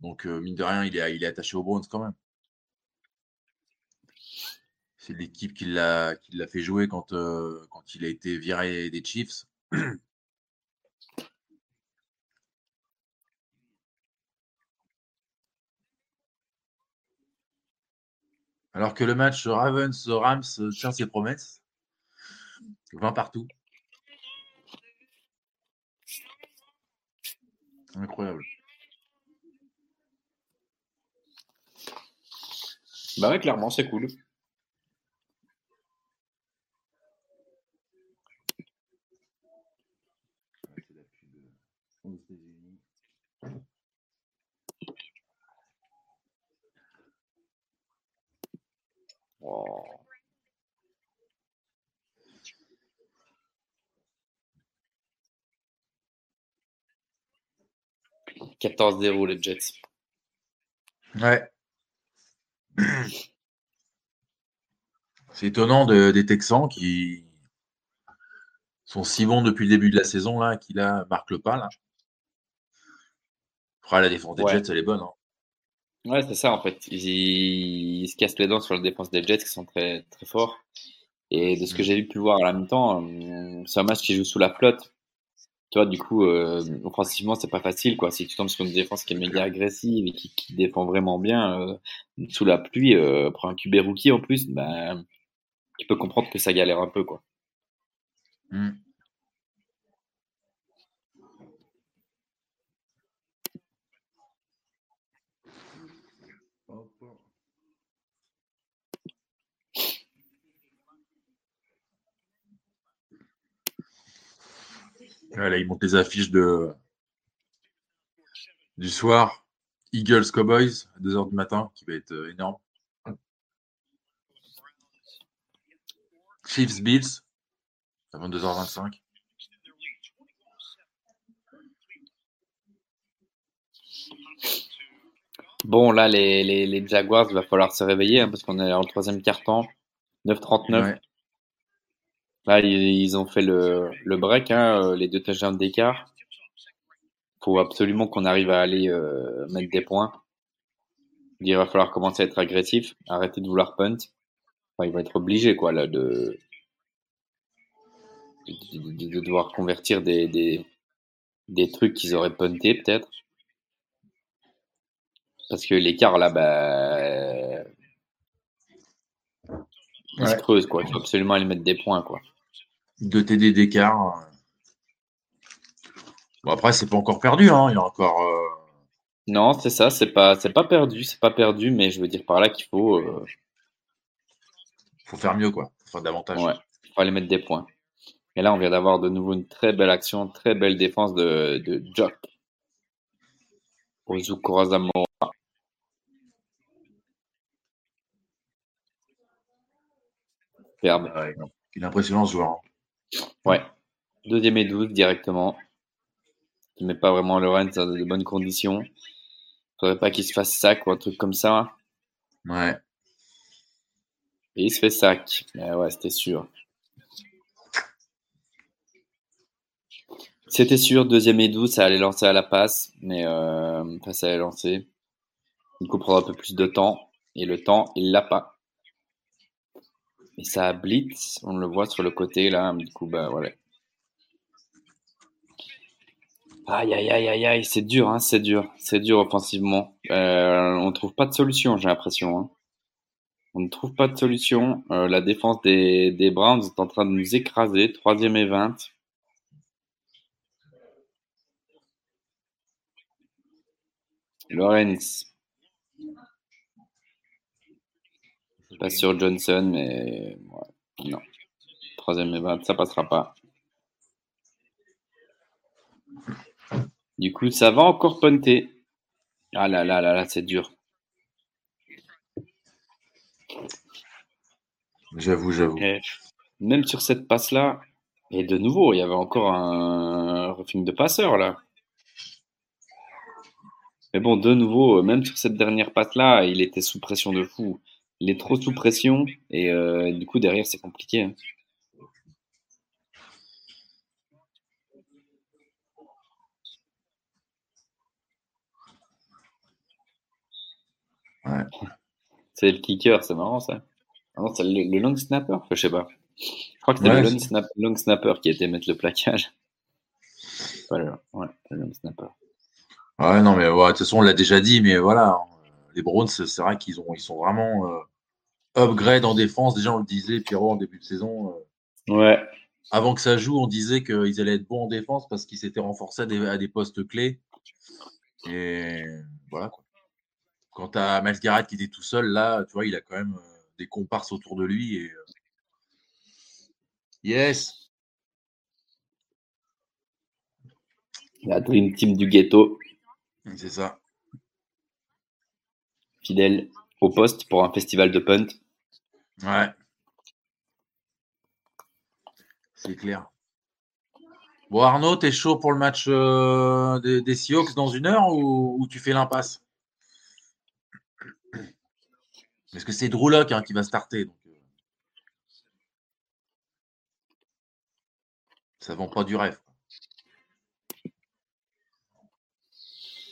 Donc, euh, mine de rien, il est, attaché aux Browns quand même. C'est l'équipe qui l'a fait jouer quand, quand il a été viré des Chiefs. <clears throat> Alors que le match Ravens-Rams tient ses promesses. 20 partout. Incroyable. Bah ouais, clairement, c'est cool. Oh. 14-0 les Jets. Ouais. C'est étonnant de, des Texans qui sont si bons depuis le début de la saison, là, qui là marquent le pas. Là. Après, la défense des Ouais. Jets, elle est bonne. hein. Ouais, c'est ça en fait. Ils, ils se cassent les dents sur la défense des Jets qui sont très, très forts. Et de ce que Mm. j'ai pu voir à la mi-temps, euh, c'est un match qui joue sous la flotte. Tu vois, du coup, euh, offensivement, c'est pas facile quoi. Si tu tombes sur une défense qui est méga agressive et qui, défend vraiment bien euh, sous la pluie, euh, pour un QB rookie en plus, ben, tu peux comprendre que ça galère un peu quoi. Mm. Là, ils montent les affiches de... du soir. Eagles Cowboys à 2h du matin, qui va être euh, énorme. Chiefs Bills à 22h25. Bon, là, les, les, les Jaguars, il va falloir se réveiller hein, parce qu'on est en troisième quart-temps. 9-39. Ouais. Là, ils, ont fait le, le break, hein, euh, les deux touchdowns d'écart. faut absolument qu'on arrive à aller euh, mettre des points. Il va falloir commencer à être agressif, arrêter de vouloir punt. Enfin, il va être obligé, quoi, là, de, de, de- de devoir convertir des, des, des trucs qu'ils auraient punté, peut-être. Parce que l'écart, là, bah, il se creuse, quoi. Il faut absolument aller mettre des points, quoi. Deux TD d'écart. Bon, après, c'est pas encore perdu. Hein. Il y a encore. euh, Non, c'est ça, c'est pas, c'est pas perdu, c'est pas perdu, mais je veux dire par là qu'il faut, euh, faut faire mieux, quoi. Faut faire davantage. ouais, faut aller mettre des points. Et là, on vient d'avoir de nouveau une très belle action, très belle défense de, de Jock. Ozuko Zamora. Superbe. Ouais, il est impressionnant ce joueur. hein. Ouais. Deuxième et 12 directement. Il met pas vraiment Lorenz dans de bonnes conditions. Faudrait pas qu'il se fasse sac ou un truc comme ça. Ouais. Et il se fait sac. Mais ouais, c'était sûr. C'était sûr, deuxième et 12, ça allait lancer à la passe, mais euh, ça allait lancer. Du coup, prendra un peu plus de temps. Et le temps, il l'a pas. Et ça blitz, on le voit sur le côté là. Du coup, bah voilà. Aïe, aïe, aïe, aïe, aïe, c'est dur, hein, c'est dur. C'est dur offensivement. Euh, on trouve pas de solution, j'ai l'impression. hein. On ne trouve pas de solution. La défense des, des Browns est en train de nous écraser. Troisième et 20. Lawrence. Pas sur Johnson, mais ouais, non. Troisième et 20, ça passera pas. Du coup, ça va encore punter. Ah là là là là, c'est dur. J'avoue, j'avoue. Même sur cette passe-là, et de nouveau, il y avait encore un roughing de passeur là. Mais bon, de nouveau, même sur cette dernière passe-là, il était sous pression de fou. Il est trop sous pression et euh, du coup derrière c'est compliqué. hein. Ouais. C'est le kicker, c'est marrant ça. Ah non, c'est le, le long snapper, Enfin, je sais pas. Je crois que c'était Ouais, le long, c'est- snap- long snapper qui était mettre le plaquage. Voilà, ouais, le long snapper. Ouais, non, mais de toute façon, on l'a déjà dit, mais voilà. Les Browns, c'est vrai qu'ils ont, ils sont vraiment euh, upgrade en défense. Déjà, on le disait, Pierrot, en début de saison. euh, Ouais, avant que ça joue, on disait qu'ils allaient être bons en défense parce qu'ils s'étaient renforcés à des, à des postes clés. Et voilà. Quoi. Quant à Miles Garrett qui était tout seul, là, tu vois, il a quand même euh, des comparses autour de lui. Et, euh, Yes! la Dream Team du ghetto, C'est ça. Fidèle au poste pour un festival de punt. Ouais. C'est clair. Bon, Arnaud, t'es chaud pour le match euh, des, des Seahawks dans une heure ou, ou tu fais l'impasse? Parce que c'est Drew hein, qui va starter. Donc, euh, ça vend pas du rêve.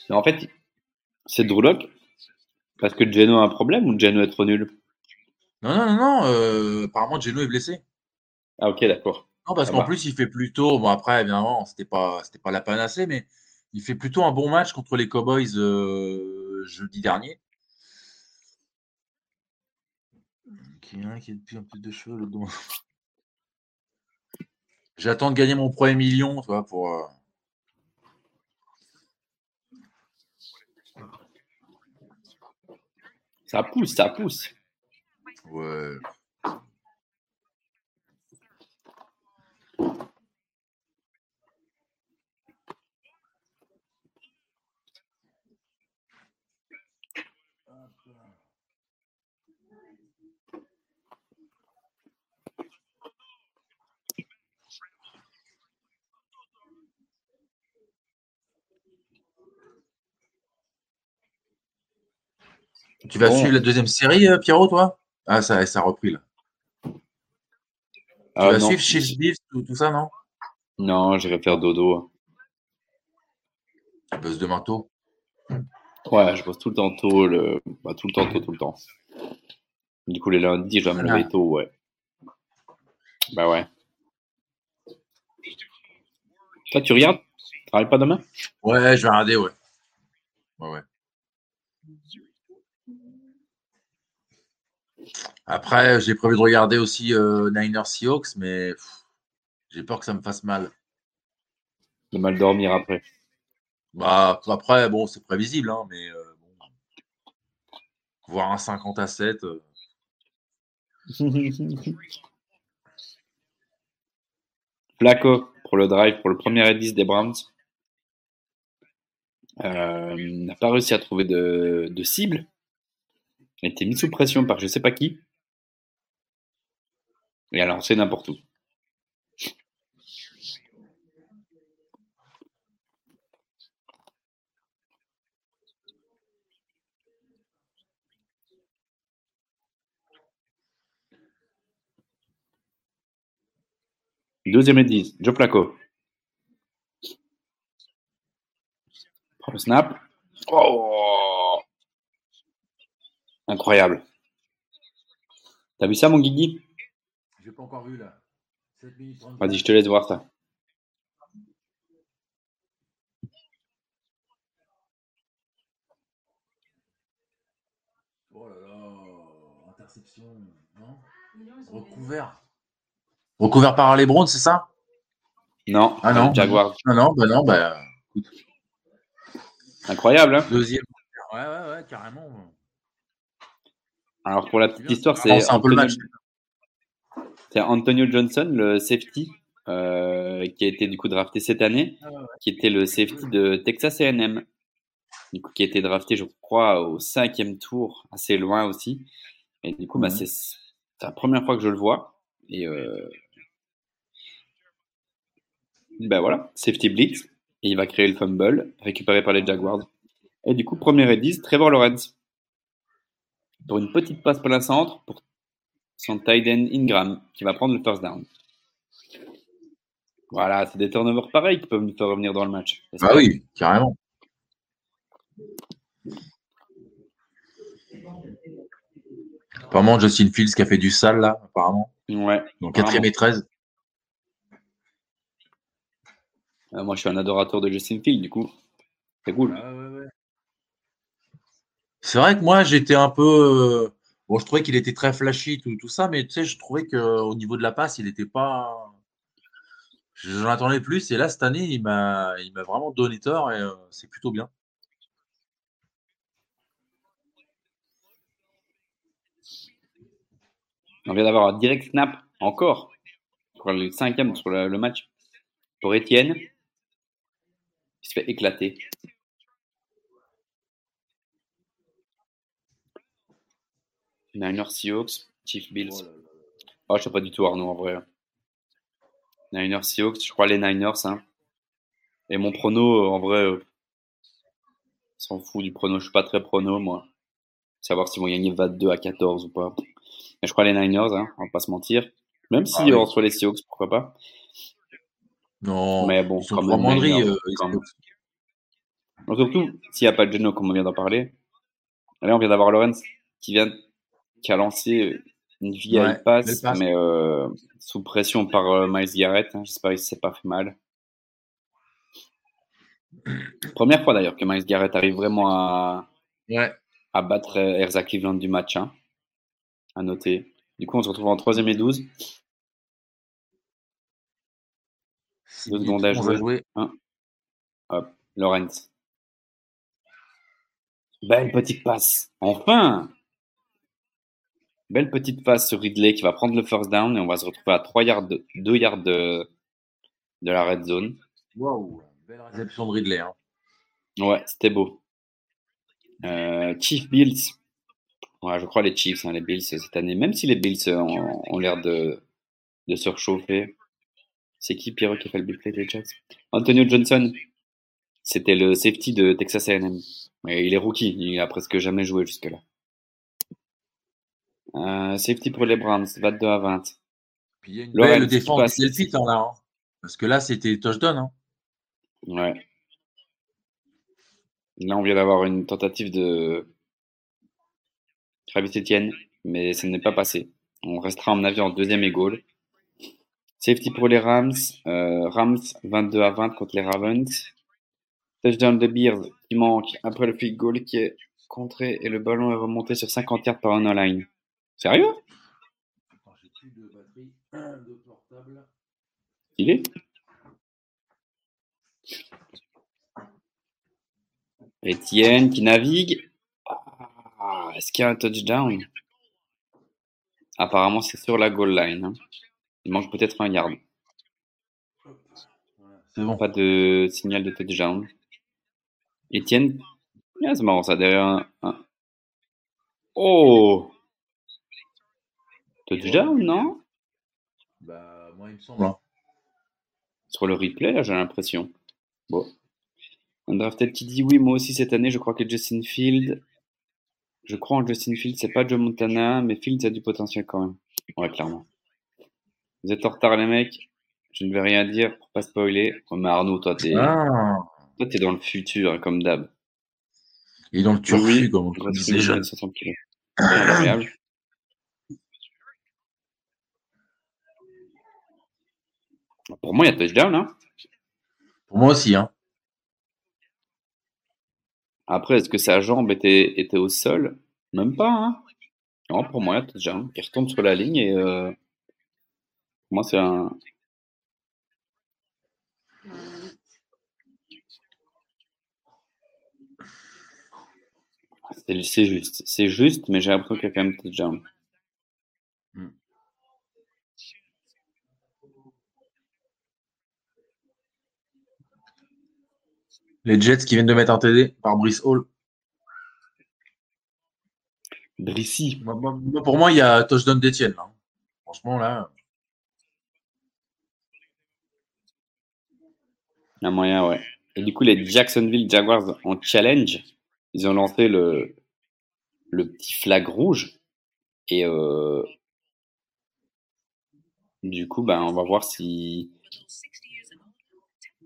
En fait, c'est Drew parce que Geno a un problème ou Geno est trop nul? Non, non, non, non. euh, apparemment, Geno est blessé. Ah ok, d'accord. Non, parce Ça qu'en va. plus, il fait plutôt. Bon, après, évidemment, c'était pas, c'était pas la panacée, mais il fait plutôt un bon match contre les Cowboys euh, jeudi dernier. Qui un qui a depuis un peu de cheveux le. J'attends de gagner mon premier million, tu vois, pour. euh, Ça pousse, ça pousse. Ouais. Tu vas Bon. suivre la deuxième série, euh, Pierrot, toi? Ah, ça, ça a repris là. Tu Ah, vas non. suivre Chiefs Beef, tout, tout ça, non? Non, j'irai faire dodo. Tu bosses demain tôt? Ouais, je bosse tout le temps tôt, le... bah, tout le temps tôt, tout le temps. Du coup, les lundis, je dois me Voilà. lever tôt, ouais. Bah ouais. Toi, tu regardes? Tu travailles pas demain? Ouais, je vais regarder, ouais. Ouais, ouais. Après, j'ai prévu de regarder aussi euh, Niners Seahawks, mais j'ai peur que ça me fasse mal. De mal dormir après. Bah, après, bon, c'est prévisible, hein, mais euh, bon. voir un 50 à 7. euh, <laughs> pour le drive, pour le premier et 10 des Browns. Euh, n'a pas réussi à trouver de, de cible. Il a été mis sous pression par je sais pas qui. Et a lancé n'importe où. Deuxième et 10, Joe Flacco. Prend le snap. Oh Incroyable. T'as vu ça, mon Guigui? J'ai pas encore vu là. 7 minutes 30. Vas-y, je te laisse voir ça. Oh là là, interception, non? Recouvert. Recouvert par les Browns, c'est ça? Non, Ah non. euh, Jaguars. Non, non, bah non, bah Incroyable, hein deuxième. Ouais, ouais, ouais, carrément. Alors, pour la petite histoire, c'est un peu le Antonio, Antonio Johnson, le safety, euh, qui a été du coup drafté cette année, Ah qui était le safety de Texas A&M, du coup, qui a été drafté, je crois, au cinquième tour, assez loin aussi. Et du coup, bah, Mhm. c'est la première fois que je le vois. Et euh, ben voilà, safety blitz, et il va créer le fumble, récupéré par les Jaguars. Et du coup, premier et 10, Trevor Lawrence. Pour une petite passe plein centre, pour son tight end Ingram, qui va prendre le first down. Voilà, c'est des turnovers pareils qui peuvent nous faire revenir dans le match. Ah oui, carrément. Apparemment, Justin Fields qui a fait du sale là, apparemment. Ouais. Donc 4 et 13. Euh, moi, je suis un adorateur de Justin Field, du coup. C'est cool. C'est vrai que moi, j'étais un peu. Bon, je trouvais qu'il était très flashy, tout, tout ça, mais tu sais, je trouvais qu'au niveau de la passe, il n'était pas. J'en attendais plus, et là, cette année, il m'a vraiment donné tort, et euh, c'est plutôt bien. On vient d'avoir un direct snap encore. Le cinquième sur le, le match. Pour Etienne. Il se fait éclater. Niners Seahawks, Chief Bills. Oh, je sais pas du tout Arnaud en vrai. Niners Seahawks, je crois les Niners. Hein. Et mon prono, en vrai, euh, s'en fout du prono. Je suis pas très prono, moi. Savoir s'ils vont gagner 22 à 14 ou pas. Mais je crois les Niners, hein, on va pas se mentir. Même si Ah oui. on reçoit les Seahawks, pourquoi pas. Non, Mais bon, ils sont quand même. Niners, euh, quand ils- même. Donc, surtout, s'il n'y a pas de Geno, comme on vient d'en parler. Là, on vient d'avoir Lawrence qui vient, qui a lancé une vieille Ouais, passe, mais euh, sous pression par euh, Miles Garrett. hein. J'espère qu'il s'est pas fait mal. Première fois d'ailleurs que Miles Garrett arrive vraiment à, Ouais. à battre euh, Erza Cleveland du match. hein. À noter. Du coup, on se retrouve en 3 et 12. Six Deux secondes à jouer. Hop, Lawrence. Belle petite passe. Enfin Belle petite passe sur Ridley qui va prendre le first down et on va se retrouver à 3 yards, 2 yards de, de la red zone. Waouh, belle réception de Ridley. Hein. Ouais, c'était beau. Euh, Chiefs Bills. Ouais, je crois les Chiefs, hein, les Bills cette année. Même si les Bills euh, ont, ont l'air de, de se réchauffer. C'est qui Pierrot qui fait le big play des Jets? Antonio Johnson. C'était le safety de Texas A&M. Mais il est rookie, il a presque jamais joué jusque-là. Euh, safety pour les Browns, 22 à 20. Puis il y a une Lawrence belle qui défense passe. de Delpit hein, là. hein. Parce que là, c'était touchdown. Hein. Ouais. Là, on vient d'avoir une tentative de Travis Etienne, mais ça n'est pas passé. On restera, à mon avis, en deuxième et goal. Safety pour les Rams. Euh, Rams 22 à 20 contre les Ravens. Touchdown de Bears qui manque après le field goal qui est contré et le ballon est remonté sur 50 yards par un online. Sérieux? J'ai plus de batterie, <clears throat> de portable. Il est? Etienne qui navigue. Ah, Est-ce qu'il y a un touchdown? Apparemment, c'est sur la goal line. hein. Il manque peut-être un yard. C'est bon. Pas de signal de touchdown. Etienne. Ah, c'est marrant ça, derrière un. un- Oh Touchdown, non Bah, moi, il me semble. hein. Sur le replay, là, j'ai l'impression. Bon. Undrafted qui dit oui, moi aussi cette année, je crois que Justin Field. Je crois en Justin Field, c'est pas Joe Montana, mais Fields a du potentiel quand même. Ouais, clairement. Vous êtes en retard, les mecs. Je ne vais rien dire pour pas spoiler. Oh, mais Arnaud, toi, t'es Ah, toi, t'es dans le futur, hein, comme d'hab. il est dans le turfu, Oui, comme on Il reste disait une jeune. 60 kilos. Incroyable. Pour moi, il y a touchdown, hein. Pour moi aussi. Hein. Après, est-ce que sa jambe était, était au sol? Même pas, hein. Non, pour moi, il y a touchdown. Il retombe sur la ligne et euh, pour moi, c'est un. C'est c'est juste. C'est juste, mais j'ai l'impression qu'il y a quand même touchdown. Les Jets qui viennent de mettre un TD par Brice Hall. Brissy. Pour moi, il y a touchdown d'Etienne. là. Franchement, là. Il y a moyen, ouais. Et du coup, les Jacksonville Jaguars en challenge, ils ont lancé le, le petit flag rouge. Et euh, du coup, ben, on va voir si,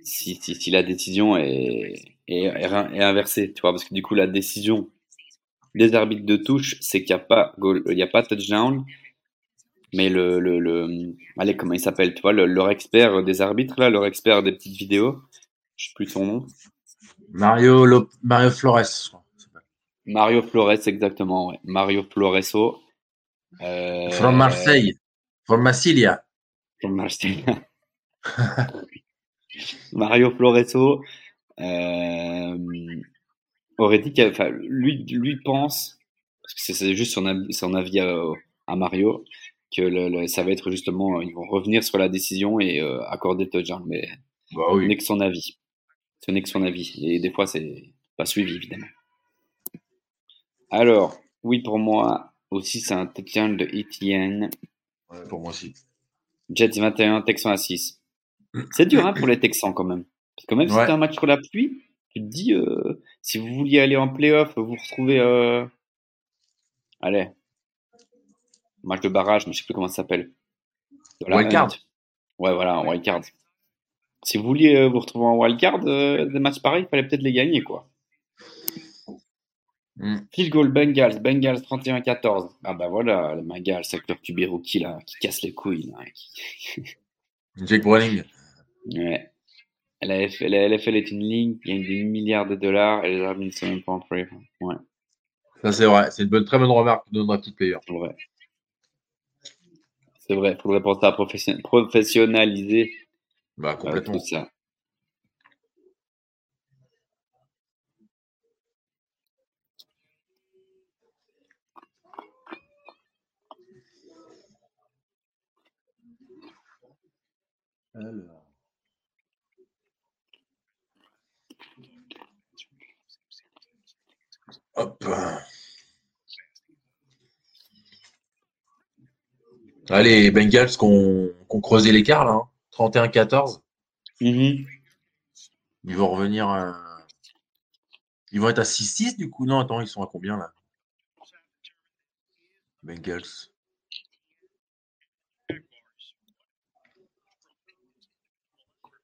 si, si, si la décision est, est, est inversée. Tu vois, parce que du coup, la décision des arbitres de touche, c'est qu'il n'y a, pas goal- il y a pas touchdown. Mais le, le, le allez, comment il s'appelle, tu vois, le- leur expert des arbitres, là, leur expert des petites vidéos, je sais plus son nom. Mario, Mario Flores. Mario Flores, exactement, ouais. Mario Floreso. Euh, From Marseille. From Massilia. From Marseille. <laughs> Mario Floreso euh, aurait dit qu'il enfin, lui, lui pense, parce que c'est- juste son avis, son avis à, à Mario, que le, le- ça va être justement, ils vont revenir sur la décision et euh, accorder le touchdown, mais Bah ce n'est que son avis. Ce n'est que son avis. Et des fois, c'est pas suivi, évidemment. Alors, oui, pour moi, aussi, c'est un touchdown de Etienne. Ouais, pour moi aussi. Jets 21, Texans à 6. C'est dur hein, pour les Texans quand même. Parce que même si c'est un match sur la pluie, tu te dis, euh, si vous vouliez aller en playoff, vous retrouvez. Euh... Allez. Match de barrage, mais je sais plus comment ça s'appelle. Wildcard. Ouais, voilà, en wildcard. Si vous vouliez euh, vous retrouver en wildcard, des matchs pareils, il fallait peut-être les gagner, quoi. Mm. Field goal Bengals, Bengals 31-14. Ah bah voilà, le Bengals avec leur QB rookie là, qui casse les couilles. Là, qui- Jake Browning. Ouais. La, F- la LFL est une ligne qui gagne des milliards de dollars et les arbitres ne sont même pas en free. Ouais, Ça, c'est vrai. C'est une bonne, très bonne remarque de notre petit player. c'est vrai. C'est vrai, faudrait penser à profession- professionnaliser Bah, euh, complètement. tout ça. Hop. Allez, Bengals qu'on qu'on creusé l'écart là. hein. 31-14. Mhm. Ils vont revenir. à- Ils vont être à 6-6 du coup. Non, attends, ils sont à combien là? Bengals.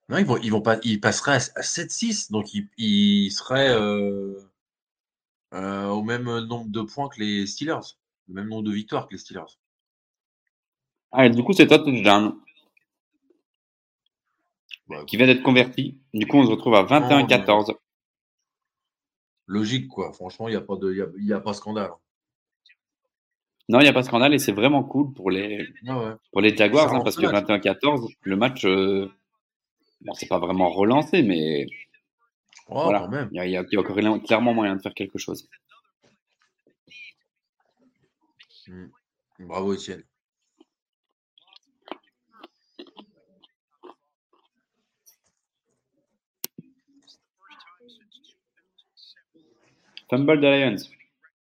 Non, ils vont, ils vont pas, ils passeraient à, à 7-6, donc ils, ils seraient euh, euh, au même nombre de points que les Steelers, le même nombre de victoires que les Steelers. Ah, et du coup, c'est toi, touchdown, Bah, qui vient d'être converti. Du coup, on se retrouve à 21-14. logique quoi. Franchement, il n'y a pas de, y a, il y a pas scandale. Non, il n'y a pas de scandale et c'est vraiment cool pour les, Ah ouais. pour les Jaguars, hein, parce que ce match. 21-14, le match, euh, bon, c'est pas vraiment relancé, mais Oh, voilà, quand même. il y, a- il y a il y a encore clairement moyen de faire quelque chose. Bravo Étienne. Fumble de Lions.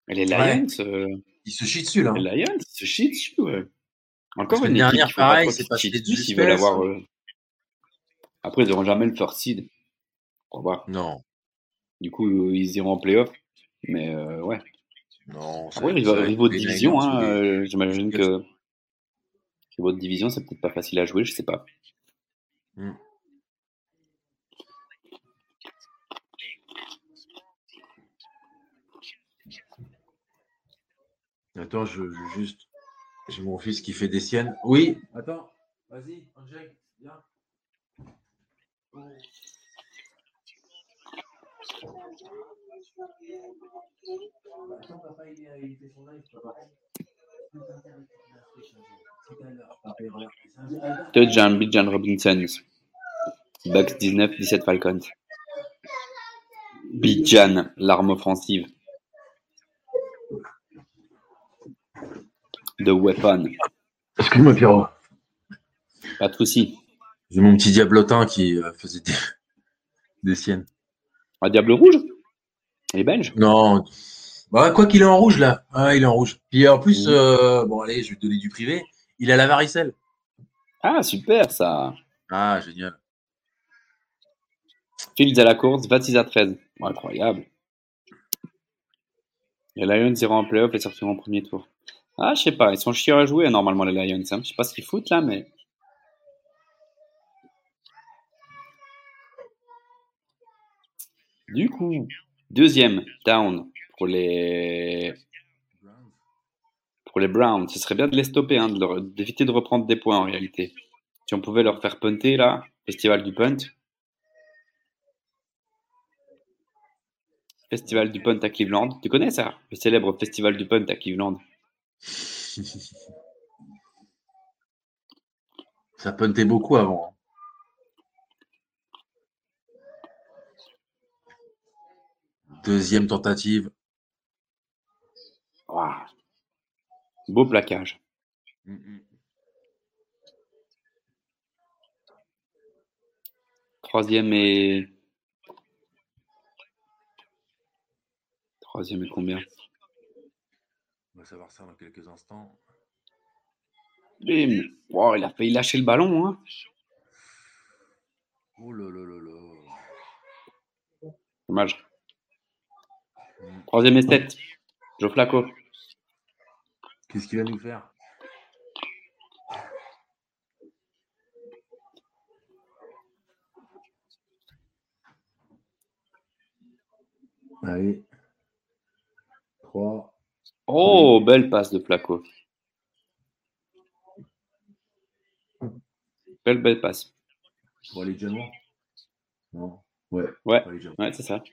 Les Ouais. Lions, euh, Il se chie dessus là. les Lions, ils se chient dessus, ouais. Encore une dernière, pas pareil, c'est chier du dessus s'ils veulent suspense. avoir. euh, Après, ils n'auront jamais le first seed. Non, Du coup, ils iront en playoff. Mais euh, ouais. non. Après, rivaux, de division, hein, euh, j'imagine que rivaux de division, c'est peut-être pas facile à jouer, je sais pas. Attends, je, je juste. J'ai mon fils qui fait des siennes. Oui. Attends, vas-y, Angel, viens. Live, papa. Touchdown, Bijan Robinson. Bucks 19, 17 Falcons. Bijan, l'arme offensive. The weapon. Excuse-moi, Pierrot. Pas de soucis. J'ai mon petit diablotin qui euh, faisait des, <laughs> des siennes. Un diable rouge? Les Belges? Non. Bah, quoi qu'il est en rouge, là. Ah, il est en rouge. Puis en plus, euh, bon, allez, je vais te donner du privé. Il a la varicelle. Ah, super ça. Ah, génial. Fields à la course, 26 à 13. Incroyable. Les Lions iront en playoff et sortiront en premier tour. Ah, je sais pas, ils sont chiants à jouer normalement les Lions. Hein. Je sais pas ce qu'ils foutent là, mais. Du coup, deuxième down pour les pour les Browns. Ce serait bien de les stopper, hein, de d'éviter de reprendre des points en réalité. Si on pouvait leur faire punter là, festival du punt. Festival du punt à Cleveland. Tu connais ça Le célèbre festival du punt à Cleveland? <laughs> Ça puntait beaucoup avant. Deuxième tentative. Beau plaquage. Troisième et. Troisième et combien? On va savoir ça dans quelques instants. Bim Wow, Il a failli lâcher le ballon. Hein. Oh là là là là. Dommage. Troisième esthète. Joe Flacco. Qu'est-ce qu'il va nous faire? Allez. 3. Oh, belle passe de Flacco. Belle, belle passe. Pour aller Non. Ouais. Ouais, ouais, c'est ça.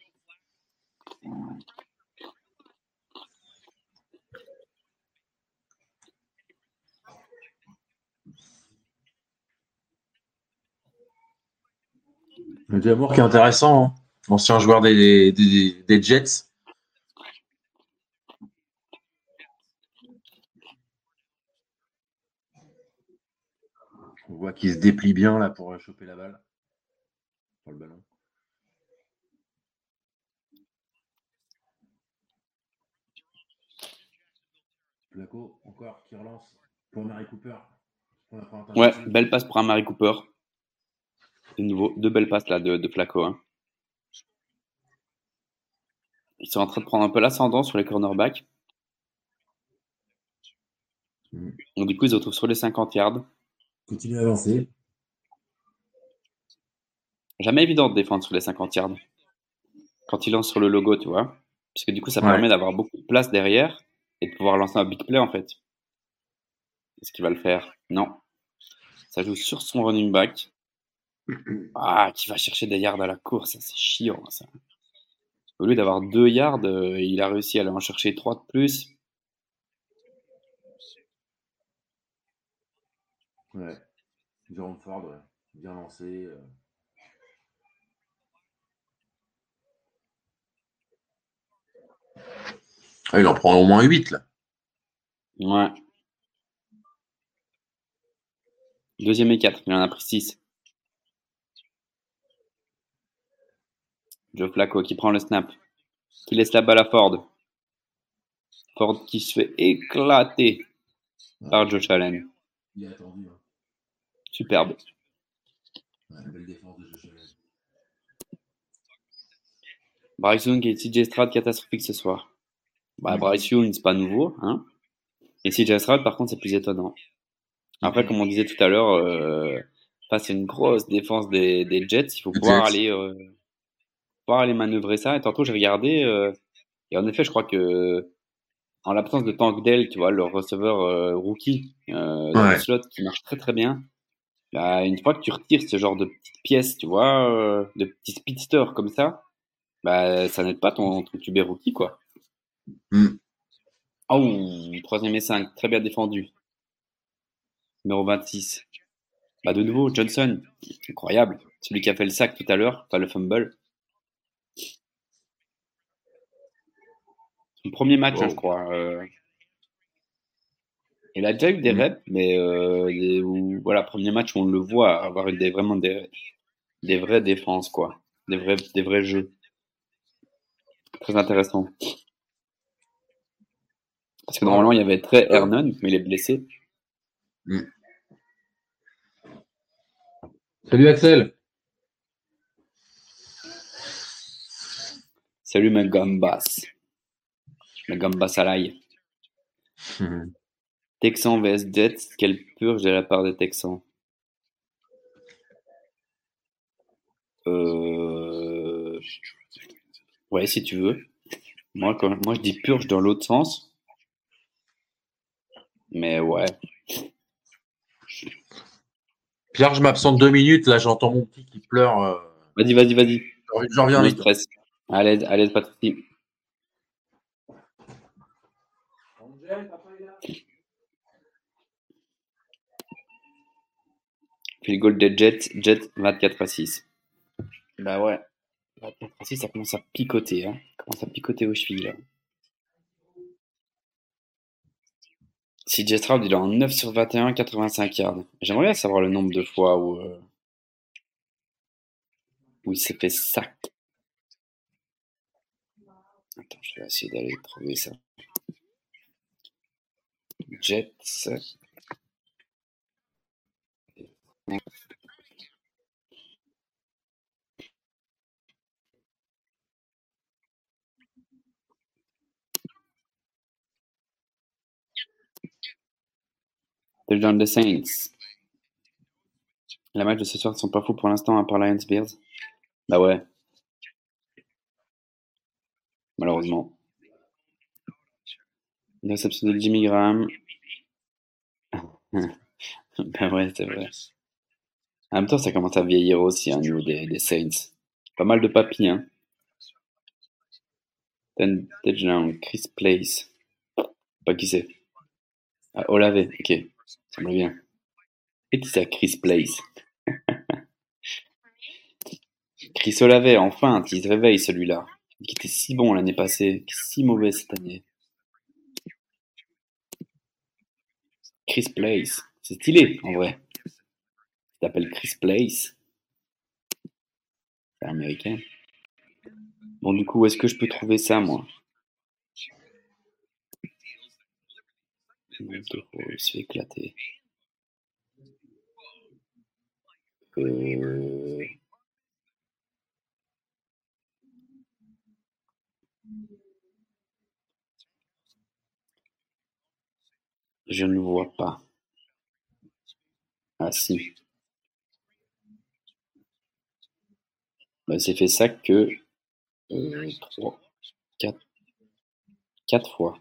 Le Jamour qui est intéressant, hein. ancien joueur des, des, des Jets. On voit qu'il se déplie bien là pour choper la balle. Pour le ballon. Flaco, encore, qui relance pour Mary Cooper. Pour la première Ouais, belle passe pour un Mary Cooper. De nouveau, deux belles passes là de, de Flacco. hein. Ils sont en train de prendre un peu l'ascendant sur les cornerbacks. Mm. Donc du coup, ils se retrouvent sur les 50 yards. Continue à avancer. Jamais évident de défendre sur les 50 yards. Quand il lance sur le logo, tu vois. Parce que du coup, ça Ouais. permet d'avoir beaucoup de place derrière et de pouvoir lancer un big play en fait. Est-ce qu'il va le faire? Non. Ça joue sur son running back. Ah, qui va chercher des yards à la course. Ça, C'est chiant, ça. Au lieu d'avoir deux yards, euh, il a réussi à aller en chercher trois de plus. Ouais. Jérôme Ford, ouais. bien lancé. euh. Ah, il en prend au moins 8 là. Ouais. Deuxième et 4, il en a pris 6. Joe Flacco qui prend le snap, qui laisse la balle à Ford. Ford qui se fait éclater par Josh Allen. Il est attendu. Hein. Superbe. Ouais, belle défense de Josh Allen. Bryce Young et CJ Stroud catastrophique ce soir. Bah, Bryce Young, c'est pas nouveau. Hein et CJ Stroud, par contre, c'est plus étonnant. Après, comme on disait tout à l'heure, euh, face à une grosse défense des, des Jets, il faut pouvoir Jets. aller, euh, pouvoir aller manœuvrer ça. Et tantôt, j'ai regardé, euh, et en effet, je crois que en l'absence de Tank Dell, tu vois, leur receveur euh, rookie euh, dans Ouais. le slot qui marche très très bien, bah, une fois que tu retires ce genre de petites pièces, tu vois, euh, de petits speedsters comme ça, bah, ça n'aide pas ton, ton QB rookie, quoi. Mm. Oh, troisième et 5, très bien défendu. Numéro 26. Bah, de nouveau, Johnson, incroyable. Celui qui a fait le sac tout à l'heure, pas le fumble. Son premier match, hein, je crois. euh. Il a déjà eu des Mm. reps, mais euh, où- voilà, premier match où on le voit avoir eu des, vraiment des, des vraies défenses, quoi. Des vrais, des vrais jeux. Très intéressant. Parce que normalement, il y avait très Hernon, mais il est blessé. Salut Axel. Salut, ma gambas. Ma gambas à l'ail. Texans vs Jets, quelle purge de la part des Texans. Euh... Ouais, si tu veux. Moi, quand... Moi, je dis purge dans l'autre sens. Mais ouais. Pierre, je m'absente deux minutes. Là, j'entends mon petit qui pleure. euh. Vas-y, vas-y, vas-y. J'en reviens vite. pas de Puis le goal des Jets, Jets 24 à 6. Bah ouais. 24 à 6, ça commence à picoter. Hein. Ça commence à picoter aux chevilles. Là. Si Stroud, il est en 9 sur 21, 85 yards. J'aimerais bien savoir le nombre de fois où, euh, où il s'est fait sac. Attends, je vais essayer d'aller trouver ça. Jets. Touchdown Saints. Les matchs de ce soir ne sont pas fous pour l'instant, à part Lions Bears. Bah ouais. Malheureusement. Réception de Jimmy Graham. <laughs> ben ouais, c'est vrai. En même temps, ça commence à vieillir aussi, hein, au niveau des, des Saints. Pas mal de papis, hein. Chris Place. Pas qui c'est. Ah, Olave, ok. Ça me bien. Et qui c'est Chris Place? <laughs> Chris Olave, enfin, il se réveille celui-là. Qui était si bon l'année passée, si mauvais cette année. Chris Place. C'est stylé, en vrai. Il s'appelle Chris Place. C'est américain. Bon, du coup, est-ce que je peux trouver ça, moi? Je suis éclaté. Euh... Je ne vois pas. Ah si. Ben, c'est fait ça que euh, 3, 4, 4 fois.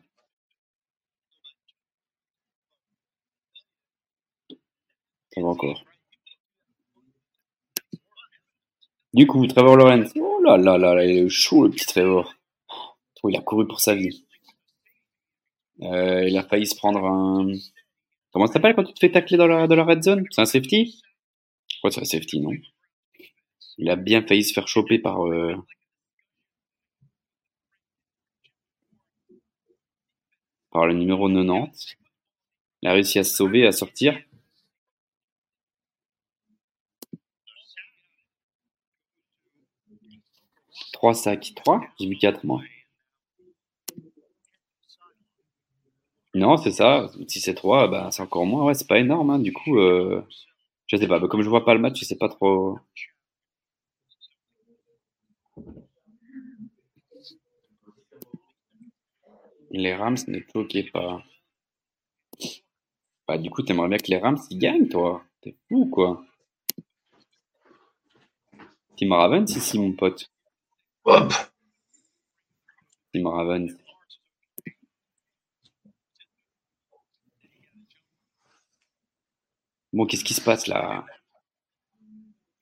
Ça va encore. Du coup, Trevor Lawrence. Oh là là là, il est chaud le petit Trevor. Oh, il a couru pour sa vie. Euh, il a failli se prendre un. Comment ça s'appelle quand tu te fais tacler dans la, la red zone? C'est un safety? Ouais, c'est un safety, non? Il a bien failli se faire choper par. Euh... Par le numéro 90. Il a réussi à se sauver, à sortir. Trois sacs. Trois? J'ai vu quatre, moi. Non, c'est ça. Si c'est 3, bah, c'est encore moins. Ouais, c'est pas énorme. Hein. Du coup, euh, je sais pas. Bah, comme je vois pas le match, je sais pas trop. Les Rams ne toquaient pas. Bah, du coup, t'aimerais bien que les Rams ils gagnent, toi. T'es fou, quoi. Tim Ravens ici, mon pote. Hop Tim Ravens. Bon, qu'est-ce qui se passe là?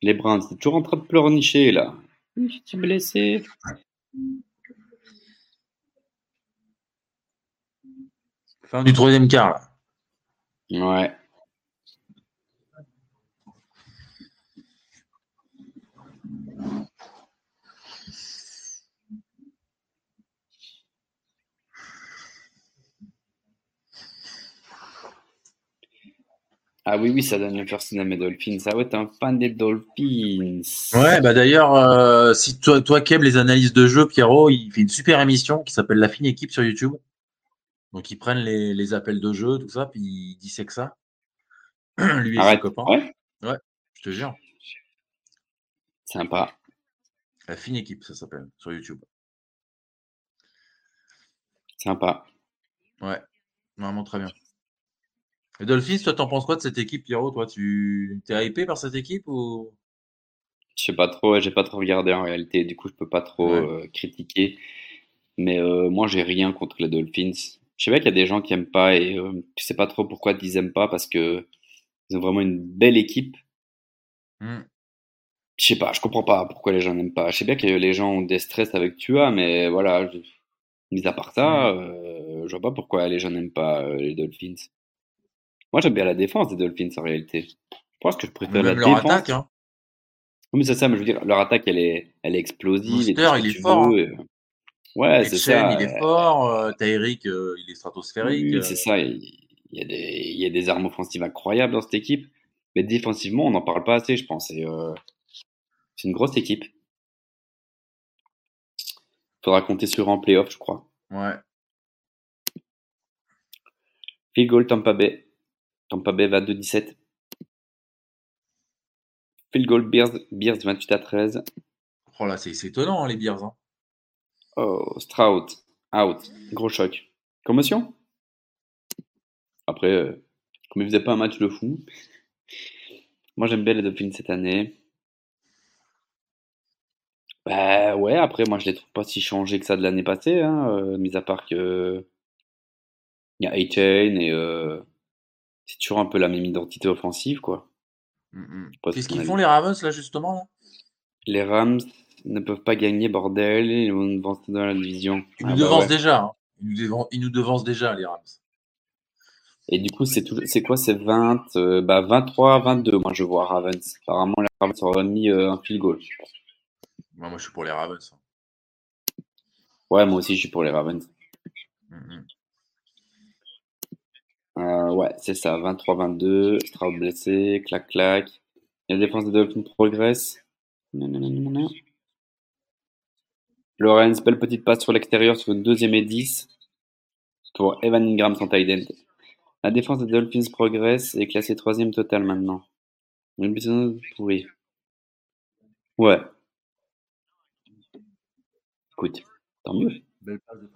Les Browns, c'est toujours en train de pleurnicher là. Je suis blessé. Fin du troisième quart là. Ouais. Ah oui, oui, ça donne le first à mes Dolphins. Ah ouais, t'es un fan des Dolphins. Ouais, bah d'ailleurs, euh, si toi, toi qui aimes les analyses de jeu, Pierrot, il fait une super émission qui s'appelle La fine équipe sur YouTube. Donc ils prennent les, les appels de jeu, tout ça, puis il dissèque ça. <clears throat> Lui et Arrête. ses copains. Ouais, Ouais, je te jure. sympa. La fine équipe, ça s'appelle, sur YouTube. Sympa. Ouais, vraiment très bien. Les Dolphins, toi, t'en penses quoi de cette équipe, Pierrot? Toi, tu t'es hypé par cette équipe ou? Je sais pas trop, j'ai pas trop regardé en réalité, du coup je peux pas trop Ouais. euh, critiquer. Mais euh, moi j'ai rien contre les Dolphins. Je sais pas qu'il y a des gens qui aiment pas et euh, je sais pas trop pourquoi ils aiment pas parce que ils ont vraiment une belle équipe. Hmm. Je sais pas, je comprends pas pourquoi les gens n'aiment pas. Je sais bien que les gens ont des stress avec Tua, mais voilà, je- mis à part ça, euh, je vois pas pourquoi les gens n'aiment pas les Dolphins. Moi j'aime bien la défense des Dolphins en réalité. Je pense que je préfère la Même leur défense. attaque, hein. Oui, mais c'est ça, mais je veux dire, leur attaque, elle est, elle est explosive. que il est fort, et- Ouais, c'est ça. il est fort. Euh, Tyreek, euh, il est stratosphérique. oui, euh, c'est ça. Il y, a des, il y a des armes offensives incroyables dans cette équipe. Mais défensivement, on n'en parle pas assez, je pense. et, euh, c'est une grosse équipe. Faudra compter sur en playoff, je crois. Ouais. Field goal Tampa Bay. Tampa Bay va 2-17. Field goal Bears, Bears 28 à 13. Oh là, c'est étonnant, hein, les Bears. Hein. Oh, Stroud, out. Gros choc. Commotion? Après, euh, Comme ils faisaient pas un match de fou. Moi, j'aime bien les Dolphins cette année. Bah ouais, après, moi, je les trouve pas si changés que ça de l'année passée, hein, euh, mis à part que il y a A-Chain et euh, c'est toujours un peu la même identité offensive, quoi. Mm, mm. Qu'est-ce qu'ils font les Ravens là justement là? Les Rams ne peuvent pas gagner, bordel, ils vont nous devancer dans la division. Ils Ah nous bah devancent ouais. déjà. hein. Ils, nous devan- ils nous devancent déjà les Rams. Et du coup, c'est tout, quoi, c'est 20, euh, bah 23, 22, moi je vois Ravens. Apparemment, les Ravens auraient mis euh, un field goal. Moi, moi, je suis pour les Ravens. hein. Ouais, moi aussi, je suis pour les Ravens. Mm, mm. Euh, ouais, c'est ça, 23-22, Stroud blessé, clac clac. La défense des Dolphins progresse. Lawrence, belle petite passe sur l'extérieur sur une deuxième et 10 pour Evan Ingram sans tight. La défense des Dolphins progresse et est classée troisième total maintenant. Une petite pourrie. Ouais. Écoute, tant mieux. Belle passe de.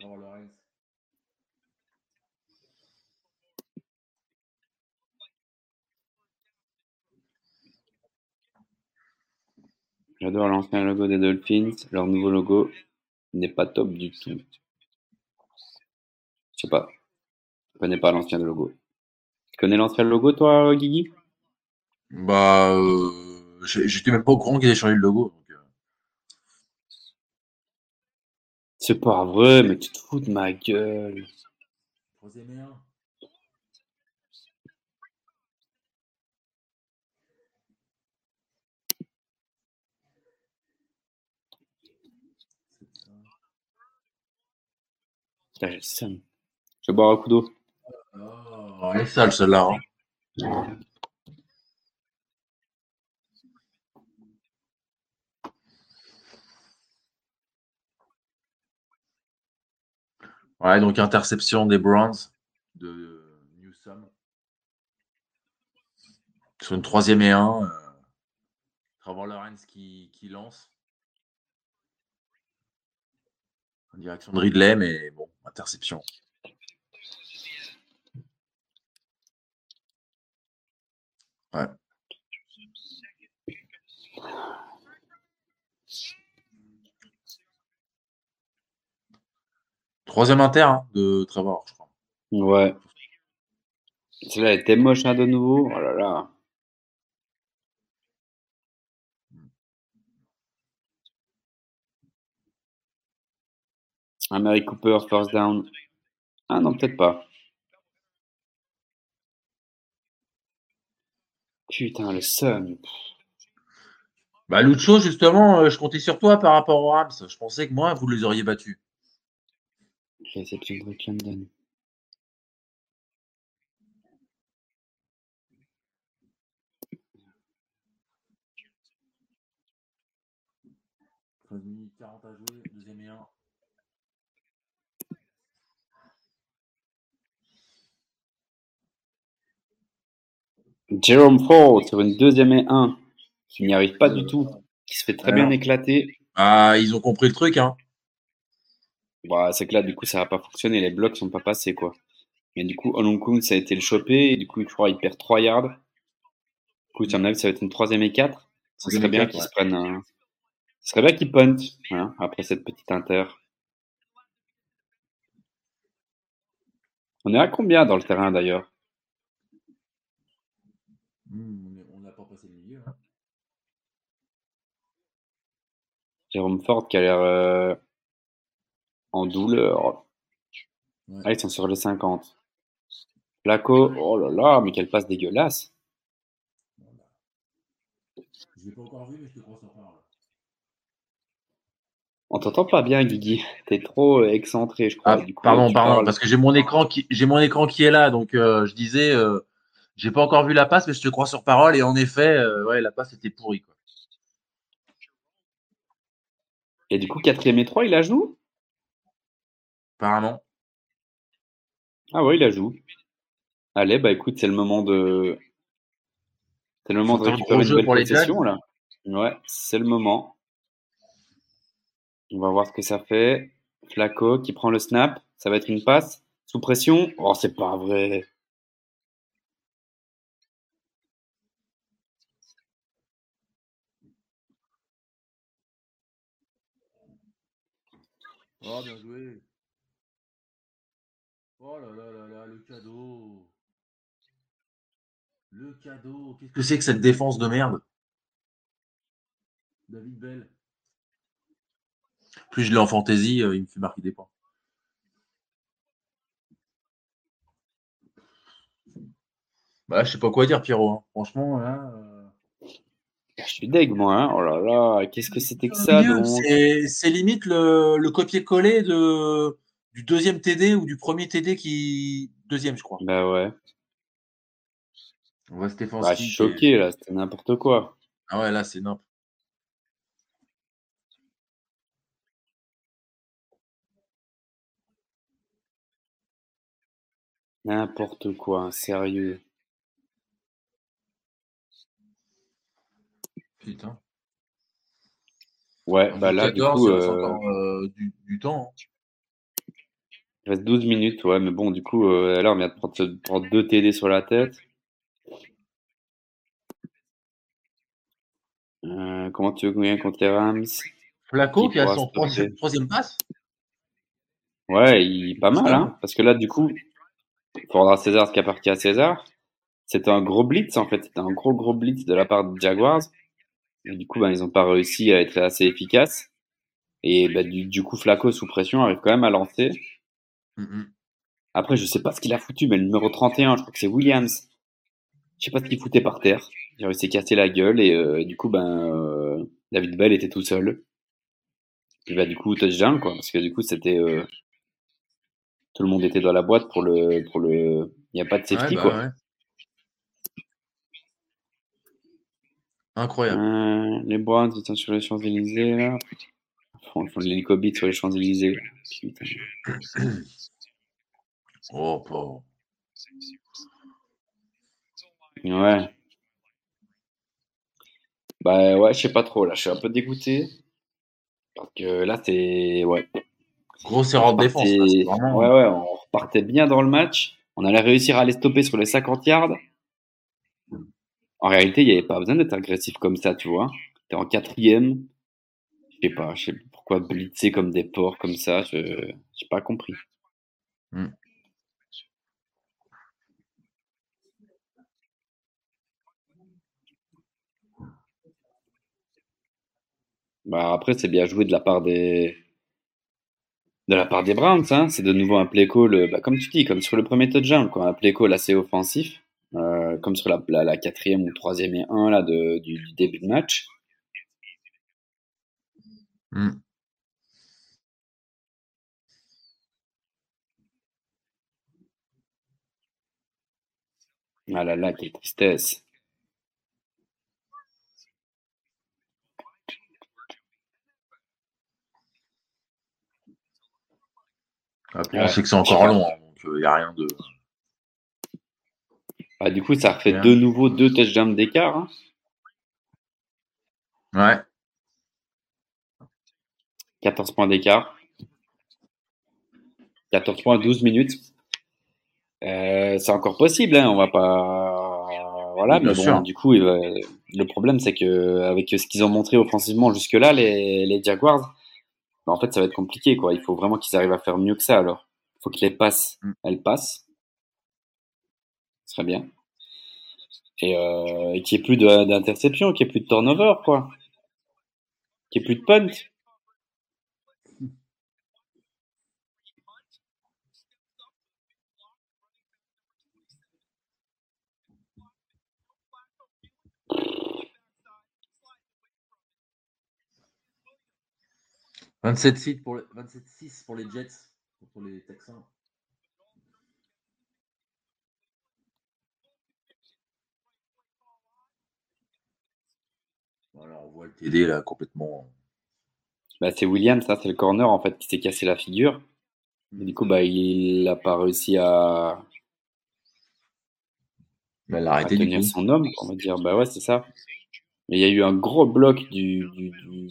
J'adore l'ancien logo des Dolphins. Leur nouveau logo n'est pas top du tout. Je sais pas. Je connais pas l'ancien logo. Tu connais l'ancien logo, toi, Guigui? Bah, euh, j'étais même pas au courant qu'ils avaient changé le logo. donc, euh. C'est pas vrai, mais tu te fous de ma gueule. Troisième j'ai le seum. Je vais boire un coup d'eau. Oh, elle est sale celle-là. hein. Ouais, donc interception des Browns de Newsom. Sur une troisième et un. Euh, Trevor Lawrence qui, qui lance. Direction de Ridley, mais bon, interception. Ouais. Troisième inter hein, de Trevor, je crois. Ouais. Celle-là elle était moche, hein, de nouveau. Oh là là. Ah, Mary Cooper, first down. Ah non, peut-être pas. Putain, le seum. Bah, Lucho, justement, euh, je comptais sur toi par rapport aux Rams. Je pensais que moi, vous les auriez battus. Réception de London. minutes 40 à jouer, deuxième et un. Jerome Ford sur une deuxième et un qui n'y arrive pas du tout, qui se fait très bien éclater. Ah, ils ont compris le truc, hein. Bah, c'est que là, du coup, ça va pas fonctionner. Les blocs sont pas passés, quoi. Mais du coup, Olonkun, ça a été le choper. Et du coup, je crois il perd 3 yards. Du coup, tu en as que ça va être une troisième et 4. Ce serait bien qu'ils ouais. se prennent un... Ce serait bien qu'ils punt, hein, après cette petite inter. On est à combien dans le terrain, d'ailleurs? Hmm, on n'a pas passé le milieu. hein. Jérôme Ford qui a l'air euh, en douleur. Ouais. Ah, ils sont sur les 50. Flaco, oh là là, mais quelle passe dégueulasse. Je l'ai pas encore vu, mais je te crois sur parole. On t'entend pas bien, Guigui. <laughs> T'es trop excentré, je crois. Ah, Du coup, pardon, pardon, parles- parce que j'ai mon écran qui, j'ai mon écran qui est là, donc euh, je disais, euh, j'ai pas encore vu la passe, mais je te crois sur parole, et en effet, euh, ouais, la passe était pourrie, quoi. Et du coup, quatrième et 3, il la joue? Apparemment. Ah ouais, il la joue. Allez, bah écoute, c'est le moment de. C'est le moment de récupérer une belle pour les possession, là. Ouais, c'est le moment. On va voir ce que ça fait. Flaco qui prend le snap. Ça va être une passe. Sous pression. Oh, c'est pas vrai. Oh, bien joué. Oh là là là là, le cadeau. Le cadeau. Qu'est-ce que c'est que cette défense de merde? David Bell. Plus je l'ai en fantasy, euh, il me fait marquer des points. Bah, je sais pas quoi dire, Pierrot. hein. Franchement, là. euh, Je suis deg, moi. hein. Oh là là, qu'est-ce que c'était que ça c'est limite le, le copier-coller de, du deuxième TD ou du premier TD qui. Deuxième, je crois. Bah ouais. On voit Stéphane Bah, je suis choqué là, c'était n'importe quoi. Ah ouais, là, c'est n'importe N'importe quoi, sérieux. Putain. Ouais, bah là, du coup, il reste euh, encore euh, du, du temps. hein. il reste 12 minutes, ouais, mais bon, du coup, euh, là, on vient de prendre, de prendre deux TD sur la tête. Euh, comment tu veux gagner contre les Rams? Flaco Qui qui a son troisième, troisième passe? Ouais, il, pas mal, hein, parce que là, du coup, il faudra César ce qui appartient à César. C'était un gros blitz, en fait. C'était un gros, gros blitz de la part des Jaguars. Et du coup, ben, ils n'ont pas réussi à être assez efficaces. Et ben, du, du coup, Flaco, sous pression, arrive quand même à lancer. Mhm. Après, je sais pas ce qu'il a foutu, mais le numéro 31, je crois que c'est Williams. Je sais pas ce qu'il foutait par terre. Il a réussi à casser la gueule et, euh, et du coup, ben, euh, David Bell était tout seul. Puis bah, du coup, touchdown, quoi. Parce que du coup, c'était, euh, tout le monde était dans la boîte pour le, pour le, il n'y a pas de safety, Ouais, bah quoi. ouais. Incroyable. Euh, les Browns, sont sur les Champs-Élysées, là. Ils font de l'hélicobite sur les Champs-Élysées. Putain. Oh, pauvre. Ouais. Bah ouais, je sais pas trop, là. Je suis un peu dégoûté. Parce que là, c'est, ouais. Grosse erreur de défense. là, vraiment- Ouais, ouais, on repartait bien dans le match. On allait réussir à les stopper sur les 50 yards. En réalité, il n'y avait pas besoin d'être agressif comme ça, tu vois. T'es en quatrième. Je sais pas, je sais pas pourquoi blitzer comme des porcs comme ça, je j'ai pas compris. Hmm. Bah après, c'est bien joué de la part des de la part des Browns, hein. C'est de nouveau un play call, euh, bah, comme tu dis, comme sur le premier touchdown, quoi, un play call assez offensif, euh, comme sur la, la, la quatrième ou troisième et un là de, du, du début de match. Mm. Ah là là, quelle tristesse. Après, Ouais. on sait que c'est encore long, donc il n'y a rien de. Ah, du coup, ça refait de nouveau deux touchdowns d'écart. Hein. Ouais. 14 points d'écart. 14 points, 12 minutes. Euh, c'est encore possible, hein, on va pas. Voilà, Bien mais bon, sûr. du coup, le problème, c'est que avec ce qu'ils ont montré offensivement jusque-là, les, les Jaguars, bah, en fait, ça va être compliqué, quoi. Il faut vraiment qu'ils arrivent à faire mieux que ça, alors. Il faut que les passes, Mm. elles passent. Ce serait bien. Et, euh, et qu'il n'y ait plus d'interception, qu'il n'y ait plus de turnover, quoi. Qu'il n'y ait plus de punt. – 27-6 pour, les- 27-6 pour les Jets contre les Texans. Voilà, on voit le TD là complètement. Bah, c'est William, ça, c'est le corner en fait qui s'est cassé la figure. Et du coup, bah, il n'a pas réussi à, Elle l'a à du tenir coup. son homme. On va dire, bah ouais, c'est ça. Mais il y a eu un gros bloc du,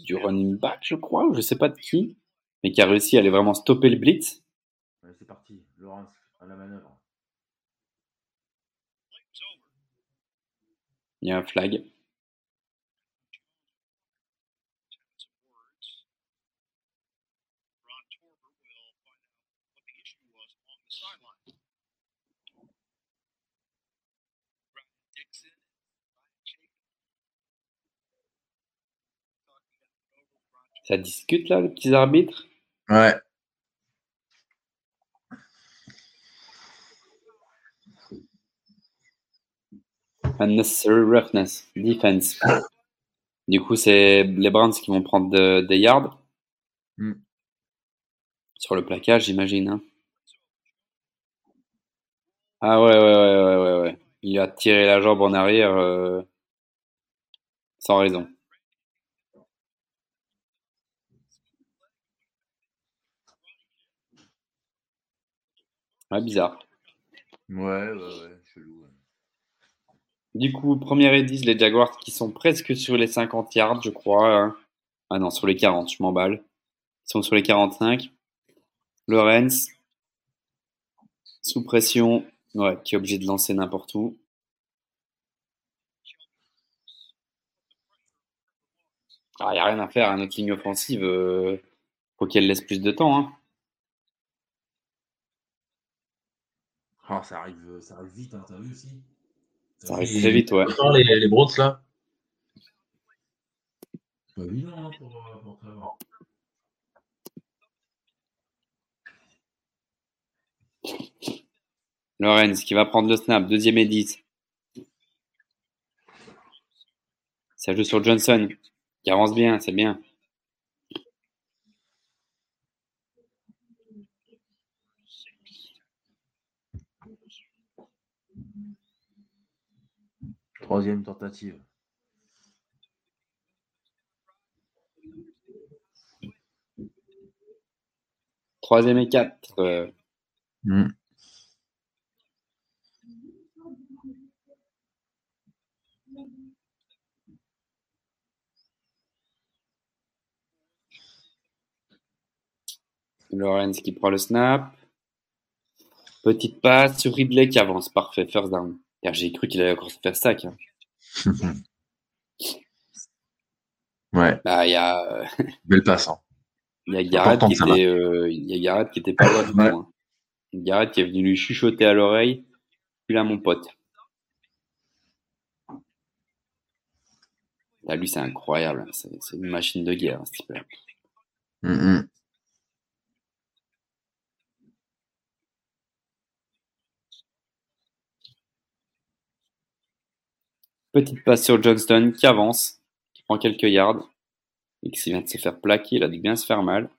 du, running back, je crois, ou je sais pas de qui, mais qui a réussi à aller vraiment stopper le blitz. C'est parti. Laurence à la manœuvre. Il y a un flag. Ça discute là, les petits arbitres? Ouais. Unnecessary roughness, defense. Du coup, c'est les Browns qui vont prendre de- des yards. Hmm. Sur le plaquage, j'imagine. hein. Ah ouais, ouais, ouais, ouais, ouais, ouais. Il a tiré la jambe en arrière euh, sans raison. Ouais, bizarre. Ouais, ouais, ouais, chelou. ouais. Du coup, première et 10, les Jaguars qui sont presque sur les 50 yards, je crois. hein. Ah non, sur les 40, je m'emballe. Ils sont sur les 45. Lorenz, sous pression, ouais, qui est obligé de lancer n'importe où. Ah, il n'y a rien à faire à notre ligne offensive. euh, faut qu'elle laisse plus de temps. Hein. Ah, ça arrive, ça arrive vite, hein, t'as vu aussi Ça arrive très vite, ouais. Les, les Browns là Pas évident hein, pour, euh, pour Trevor. Lorenz qui va prendre le snap, deuxième et 10. Ça joue sur Johnson, qui avance bien, c'est bien. Troisième tentative. Troisième et quatre. Lorenz qui prend le snap. Petite passe sur Ridley qui avance. Parfait, first down. J'ai cru qu'il allait encore se faire sac. <laughs> hein. ouais, Bah, il y a, euh, belle passe. Hein. <laughs> il y a Garrett qui était, euh, il y a Garrett qui était pas loin du Ouais. hein. Garrett qui est venu lui chuchoter à l'oreille. Puis là, mon pote. Là, lui, c'est incroyable. C'est une machine de guerre, ce type-là. Hmm, hmm. Petite passe sur Johnston qui avance, qui prend quelques yards et qui vient de se faire plaquer. Il a dû bien se faire mal.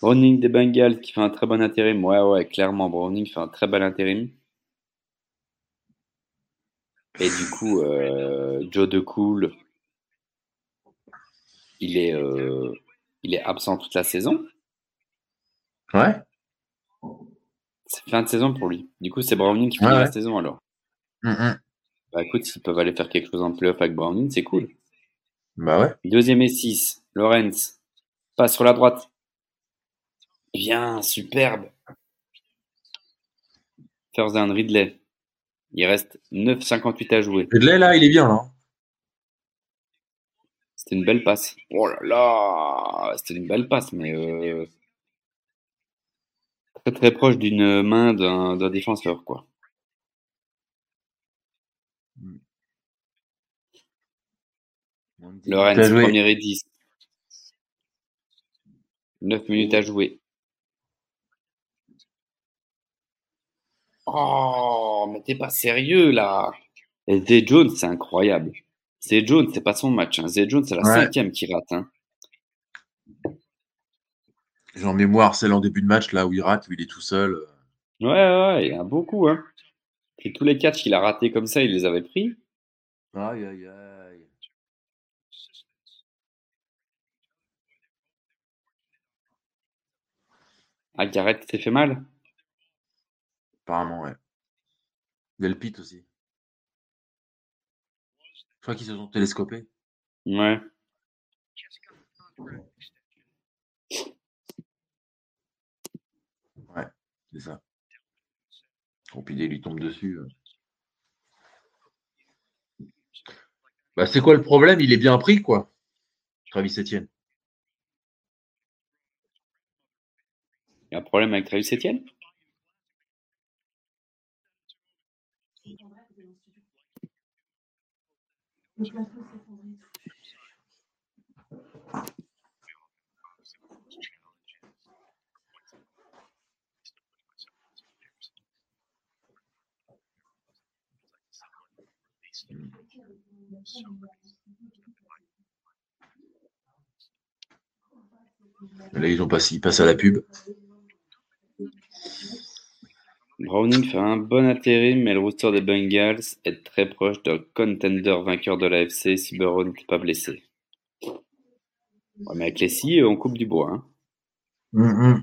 Browning des Bengals qui fait un très bon intérim. Ouais, ouais, clairement, Browning fait un très bel intérim. Et du coup, euh, Joe DeCool, il euh, il est absent toute la saison. Ouais. Fin de saison pour lui. Du coup, c'est Browning qui Ouais, finit la saison alors. Hmm, hmm. Bah écoute, s'ils peuvent aller faire quelque chose en playoff avec Browning, c'est cool. Bah ouais. Deuxième et 6. Lorenz. Passe sur la droite. Bien, superbe. First down, Ridley. Il reste 9,58 à jouer. Ridley là, il est bien là. C'était une belle passe. Oh là là C'était une belle passe, mais euh, très très proche d'une main d'un défenseur, quoi. Lorenz, Bien joué. première et 10. 9 minutes à jouer. Oh, mais t'es pas sérieux là. Et Zay Jones, c'est incroyable. Zay Jones, c'est pas son match. Hein. Zay Jones, c'est la Ouais. cinquième qui rate. Hein. J'ai en mémoire celle en début de match là où il rate, où il est tout seul. Ouais, ouais, il y en a beaucoup. Hein. Et tous les catchs qu'il a ratés comme ça, il les avait pris. Aïe aïe aïe. Ah, Garrett s'est fait mal? Apparemment, ouais. Delpit aussi. Je crois qu'ils se sont télescopés. Ouais. Ouais, c'est ça. Pompidé lui tombe dessus. euh. Bah, c'est quoi le problème? Il est bien pris, quoi. Travis Etienne. Il y a un problème avec Travis Etienne? Là, ils, ont passé, ils passent à la pub. Browning fait un bon intérim, mais le rooster des Bengals est très proche d'un contender vainqueur de l'AFC si Burrow n'était pas blessé. Ouais, mais avec les scies, on coupe du bois. Hein. Mm.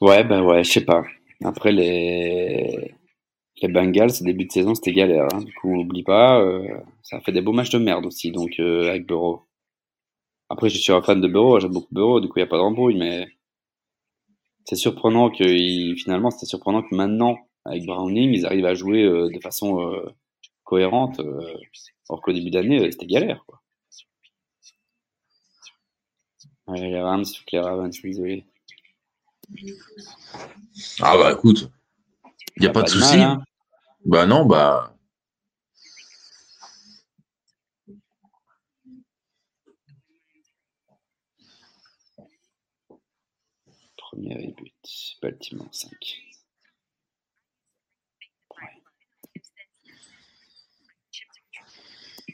Ouais, bah ouais, je sais pas. Après, les, les Bengals, début de saison, c'était galère. hein. Du coup, on oublie pas, euh, ça a fait des beaux matchs de merde aussi, donc euh, avec Burrow. Après, je suis un fan de Burrow, j'aime beaucoup Burrow, du coup, il n'y a pas d'embrouille, mais c'est surprenant que finalement, c'était surprenant que maintenant, avec Browning, ils arrivent à jouer euh, de façon cohérente, alors qu'au début d'année, c'était galère, quoi. Les Rams, les Ravens, désolé. Ah bah écoute, il n'y a Y pas, de mal, souci. hein. Bah non, bah. Premier but, Baltimore 5.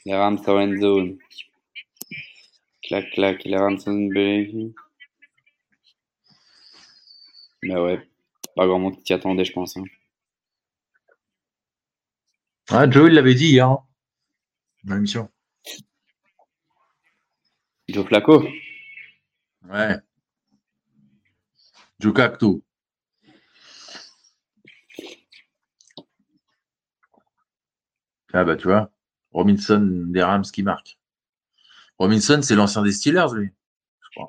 Les Rams en end zone. Clac, clac, les Rams en zone. Bah ouais, pas grand monde qui attendait, je pense. hein. Ah, Joe, il l'avait dit hier. Hein, dans l'émission. Joe Flacco, Ouais. Joe Cacto. Ah bah tu vois, Robinson des Rams qui marque. Robinson, c'est l'ancien des Steelers, lui. Je crois.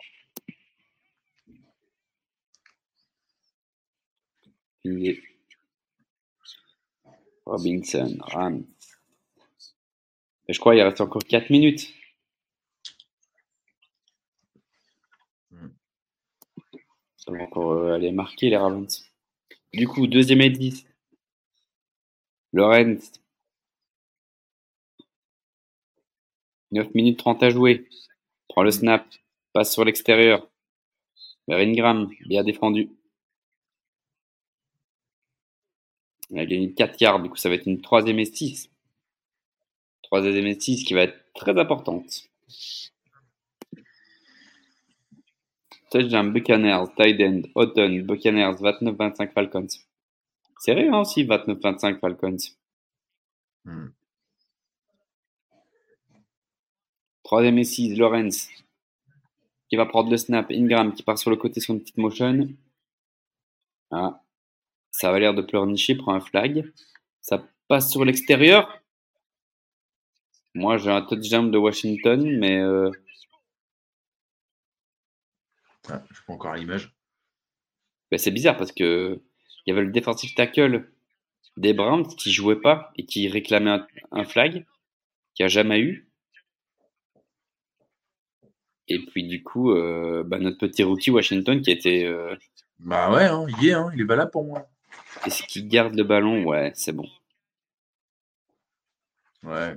Robinson, Rams. Je crois qu'il reste encore 4 minutes. Ça va encore euh, aller marquer les Ravens. Du coup, deuxième et 10. Lorenz. 9 minutes 30 à jouer. Prend le snap. Passe sur l'extérieur. Vers Ingram. Bien défendu. Il a gagné 4 yards. Du coup, ça va être une troisième et 6. Troisième et 6 qui va être très importante. Touchdown Buccaneers, tight end, Houghton, Buccaneers, 29-25 Falcons. Serré hein, aussi, 29-25 Falcons. Hmm. Troisième et 6, Lawrence, qui va prendre le snap. Ingram qui part sur le côté sur une petite motion. Ah, ça a l'air de pleurnicher, prend un flag. Ça passe sur l'extérieur. Moi, j'ai un touchdown de Washington, mais euh, Ah, je prends encore l'image. ben, c'est bizarre parce que il y avait le defensive tackle des Browns qui jouait pas et qui réclamait un, un flag, qui a jamais eu. Et puis du coup, euh, bah, notre petit rookie Washington qui était euh, Bah ouais, hein, il est, hein, il est valable pour moi. Est-ce qu'il garde le ballon, ouais, c'est bon. Ouais.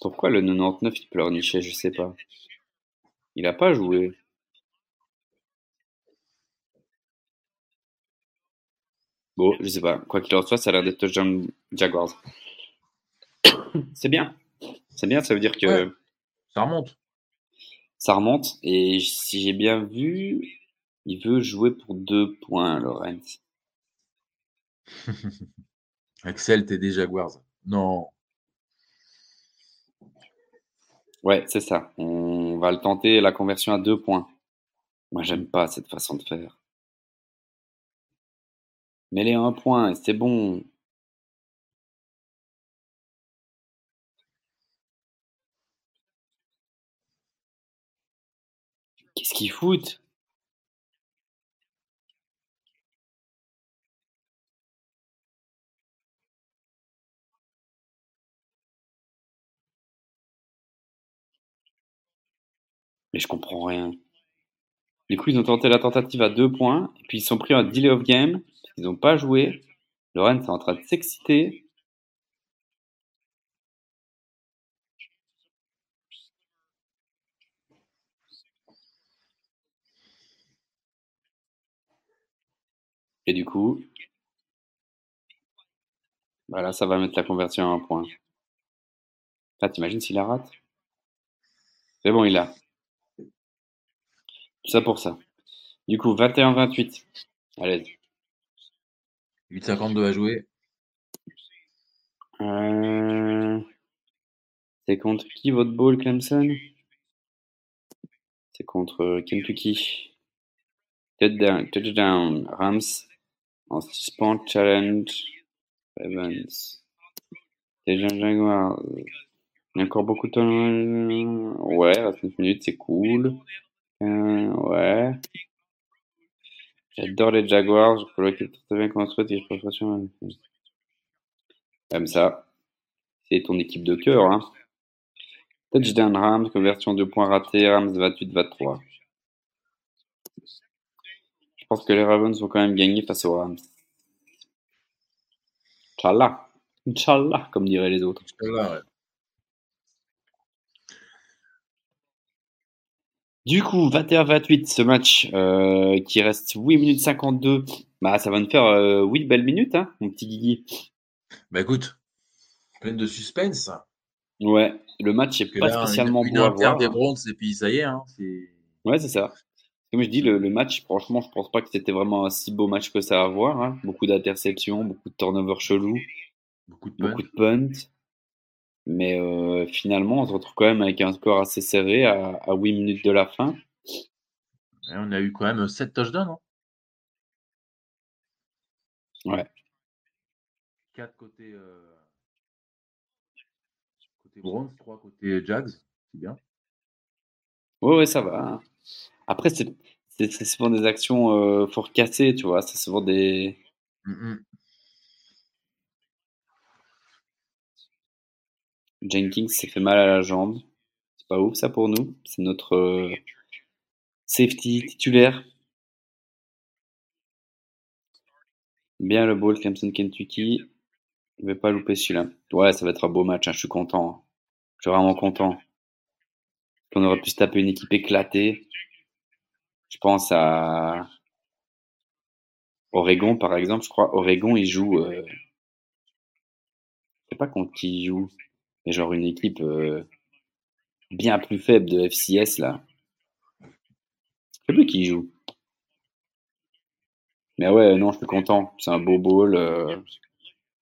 Pourquoi le 99 il pleurnichait, je sais pas. Il a pas joué. Bon, je sais pas. Quoi qu'il en soit, ça a l'air d'être touchdown Jaguars. <coughs> C'est bien. C'est bien, ça veut dire que Ouais. Ça remonte. ça remonte. Et si j'ai bien vu, il veut jouer pour deux points, Lorenz. <laughs> Axel, t'es des Jaguars. Non. Ouais, c'est ça. On va le tenter, la conversion à deux points. Moi, j'aime pas cette façon de faire. Mets-les à un point, et c'est bon. Qu'est-ce qu'ils foutent? Mais je comprends rien. Du coup, ils ont tenté la tentative à deux points, et puis ils sont pris un delay of game, ils n'ont pas joué. Lorraine est en train de s'exciter. Et du coup, voilà, ça va mettre la conversion à un point. Là, t'imagines s'il la rate? C'est bon, il a. Tout ça pour ça. Du coup, 21-28. Allez. 8,52 à jouer. Euh... C'est contre qui votre ball, Clemson? C'est contre Kentucky. Touchdown, touchdown, Rams. En suspend, challenge. Evans. Déjà Jaguar. Il y a encore beaucoup de temps. Ouais, 29 minutes, c'est cool. Euh, ouais. J'adore les Jaguars. Je peux l'équipe très bien construite et je préfère Comme ça. C'est ton équipe de cœur, hein. Touchdown Rams, conversion de points ratés, Rams 28-23. Je pense que les Ravens vont quand même gagner face aux Rams. Inch'Allah. Inch'Allah, comme diraient les autres. Du coup, 21-28, ce match euh, qui reste 8 minutes 52. Bah, ça va nous faire euh, 8 belles minutes, hein, mon petit Guigui. Bah écoute, plein de suspense. Ouais, le match est pas là, spécialement une, beau à une voir. des Browns et puis ça y est. Hein, Ouais, c'est ça. Comme je dis, le, le match, franchement, je pense pas que c'était vraiment un si beau match que ça à voir. Hein. Beaucoup d'interceptions, beaucoup de turnovers chelous, beaucoup de punts. beaucoup de punts. Mais euh, finalement, on se retrouve quand même avec un score assez serré à, à 8 minutes de la fin. Et on a eu quand même 7 touchdowns. Hein. Ouais. 4 côté, euh... côté Browns, 3 côté Jags. C'est bien. Ouais, ouais, ça va. hein. Après, c'est souvent des actions euh, fort cassées, tu vois. C'est souvent des. Mhm. Jenkins s'est fait mal à la jambe. C'est pas ouf ça pour nous. C'est notre euh, safety titulaire. Bien le ball Clemson Kentucky. Je vais pas louper celui-là. Ouais, ça va être un beau match. hein, Je suis content. Je suis vraiment content. On aurait pu se taper une équipe éclatée. Je pense à Oregon par exemple. Je crois Oregon il joue. Euh... Je sais pas contre qui il joue. Mais genre une équipe euh, bien plus faible de FCS là. Je sais plus qui joue. Mais ouais, non, je suis content. C'est un beau bowl. euh,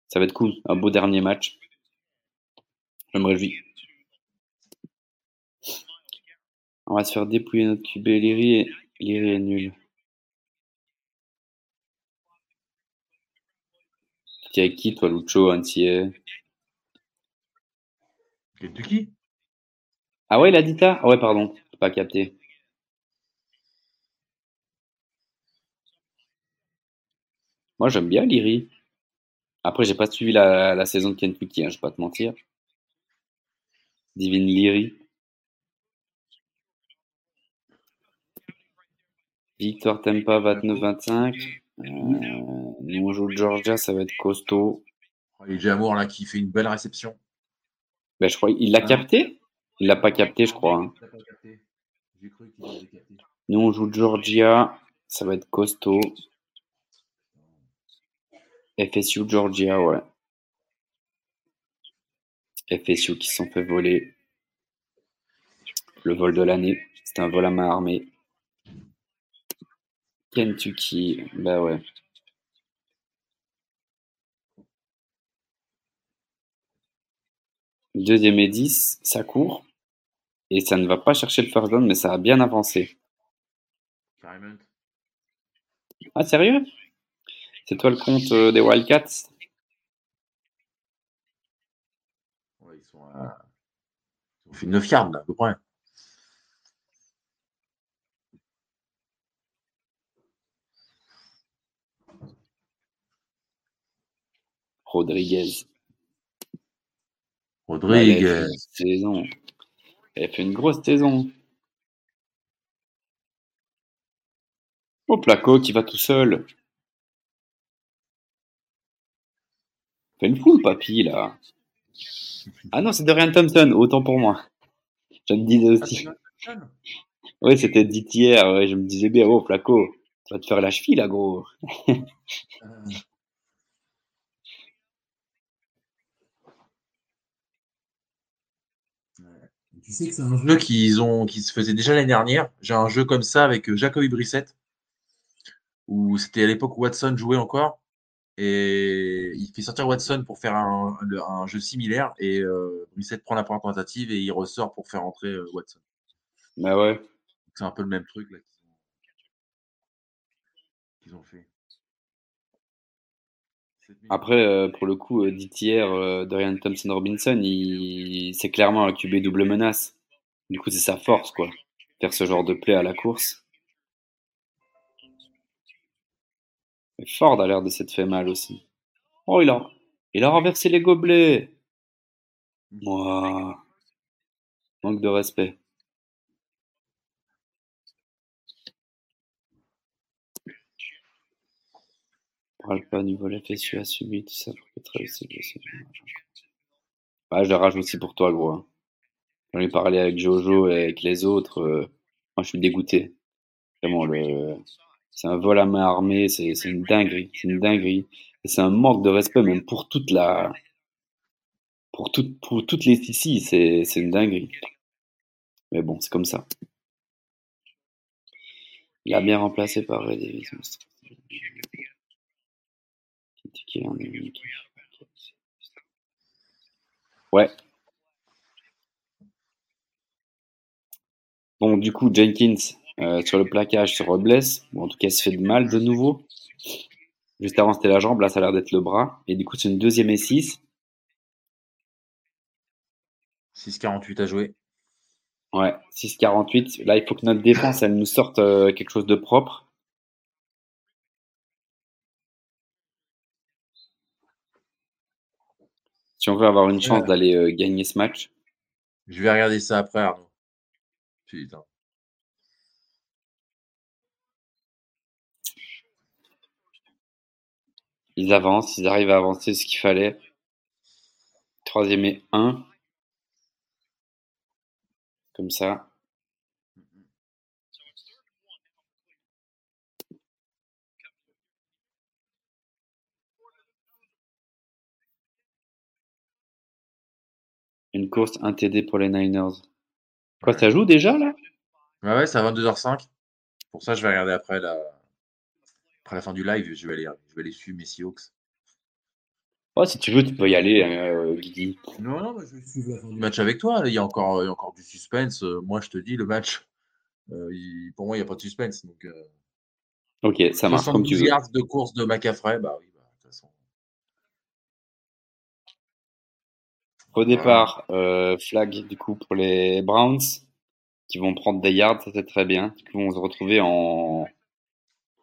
Ça va être cool. Un beau dernier match. Je me réjouis. On va se faire dépouiller notre QB. Liri est, Liri est nul. T'es avec qui toi, Lucho, Antier Kentucky Ah ouais, il a dit ça? Ah ouais, pardon. J'ai Pas capté. Moi, j'aime bien Liri. Après, j'ai pas suivi la, la saison de Kentucky, hein, je vais pas te mentir. Divine Liri. Victor Tempa 29-25. Euh, nous on joue Georgia, ça va être costaud. Et Jamour là qui fait une belle réception. Ben, je crois, il l'a Ah. capté? Il l'a pas capté, je crois. hein. Nous on joue Georgia, ça va être costaud. FSU Georgia, ouais. FSU qui se sont fait voler. Le vol de l'année. C'était un vol à main armée. Kentucky, bah ouais. Deuxième et 10, ça court. Et ça ne va pas chercher le first down, mais ça a bien avancé. Ah, sérieux? C'est toi le compte euh, des Wildcats? Ouais, ils sont à... Ils ont fait 9 yards là, à peu près. Rodriguez. Rodrigue. Euh, elle fait une. Elle fait une grosse saison. Oh, Placo qui va tout seul. Fait une foule, papy, là. Ah non, c'est Dorian Thompson, autant pour moi. Je me disais aussi. Oui, c'était dit hier, je me disais bien, oh Flaco, tu vas te faire la cheville là, gros. Tu sais que c'est un jeu qu'ils ont, qui se faisait déjà l'année dernière. J'ai un jeu comme ça avec Jacoby Brissett, où c'était à l'époque où Watson jouait encore. Et il fait sortir Watson pour faire un, un jeu similaire. Et euh, Brissett prend la première tentative et il ressort pour faire entrer euh, Watson. Bah ouais. C'est un peu le même truc là qu'ils ont, fait. Après, euh, pour le coup, euh, dit hier, euh, Dorian Thompson Robinson, il... c'est clairement un QB double menace. Du coup, c'est sa force, quoi. Faire ce genre de play à la course. Et Ford a l'air de s'être fait mal aussi. Oh, il a, il a renversé les gobelets. Moi. Manque de respect. Parle pas du volet fessu à subir, tout ça pour Ouais, je le rajoute aussi pour toi, gros. Hein. J'en ai parlé avec Jojo et avec les autres. Euh, moi, je suis dégoûté. Le... c'est un vol à main armée, c'est une dinguerie. C'est une dinguerie. C'est un manque de respect, même pour toute la. Pour toutes les ici, c'est une dinguerie. Mais bon, c'est comme ça. Il a bien remplacé par Red Ouais. Bon, du coup, Jenkins, euh, sur le plaquage, se reblesse. Bon, en tout cas, il se fait de mal de nouveau. Juste avant, c'était la jambe. Là, ça a l'air d'être le bras. Et du coup, c'est une deuxième et 6. 6-48 à jouer. Ouais, 6-48. Là, il faut que notre défense, elle nous sorte euh, quelque chose de propre. Si on veut avoir une chance d'aller euh, gagner ce match. Je vais regarder ça après, Arnaud. Putain. Ils avancent, ils arrivent à avancer ce qu'il fallait. Troisième et un. Comme ça. Une course, un TD pour les Niners. Quoi, ça joue déjà là? Ouais, ouais, c'est à 22h05. Pour ça, je vais regarder après la, après la fin du live. Je vais aller, je vais aller suivre mes Seahawks. Oh, si tu veux, tu peux y aller, euh, Guigui. Non, non, je vais suivre la fin du match avec toi. Il y a encore, il y a encore du suspense. Euh, moi, je te dis, le match, euh, pour moi, il n'y a pas de suspense. Donc, euh, ok, ça marche comme tu veux. yards de course de McAfrey, bah oui. Au départ, euh, flag du coup pour les Browns qui vont prendre des yards, ça c'est très bien. Qui vont se retrouver en.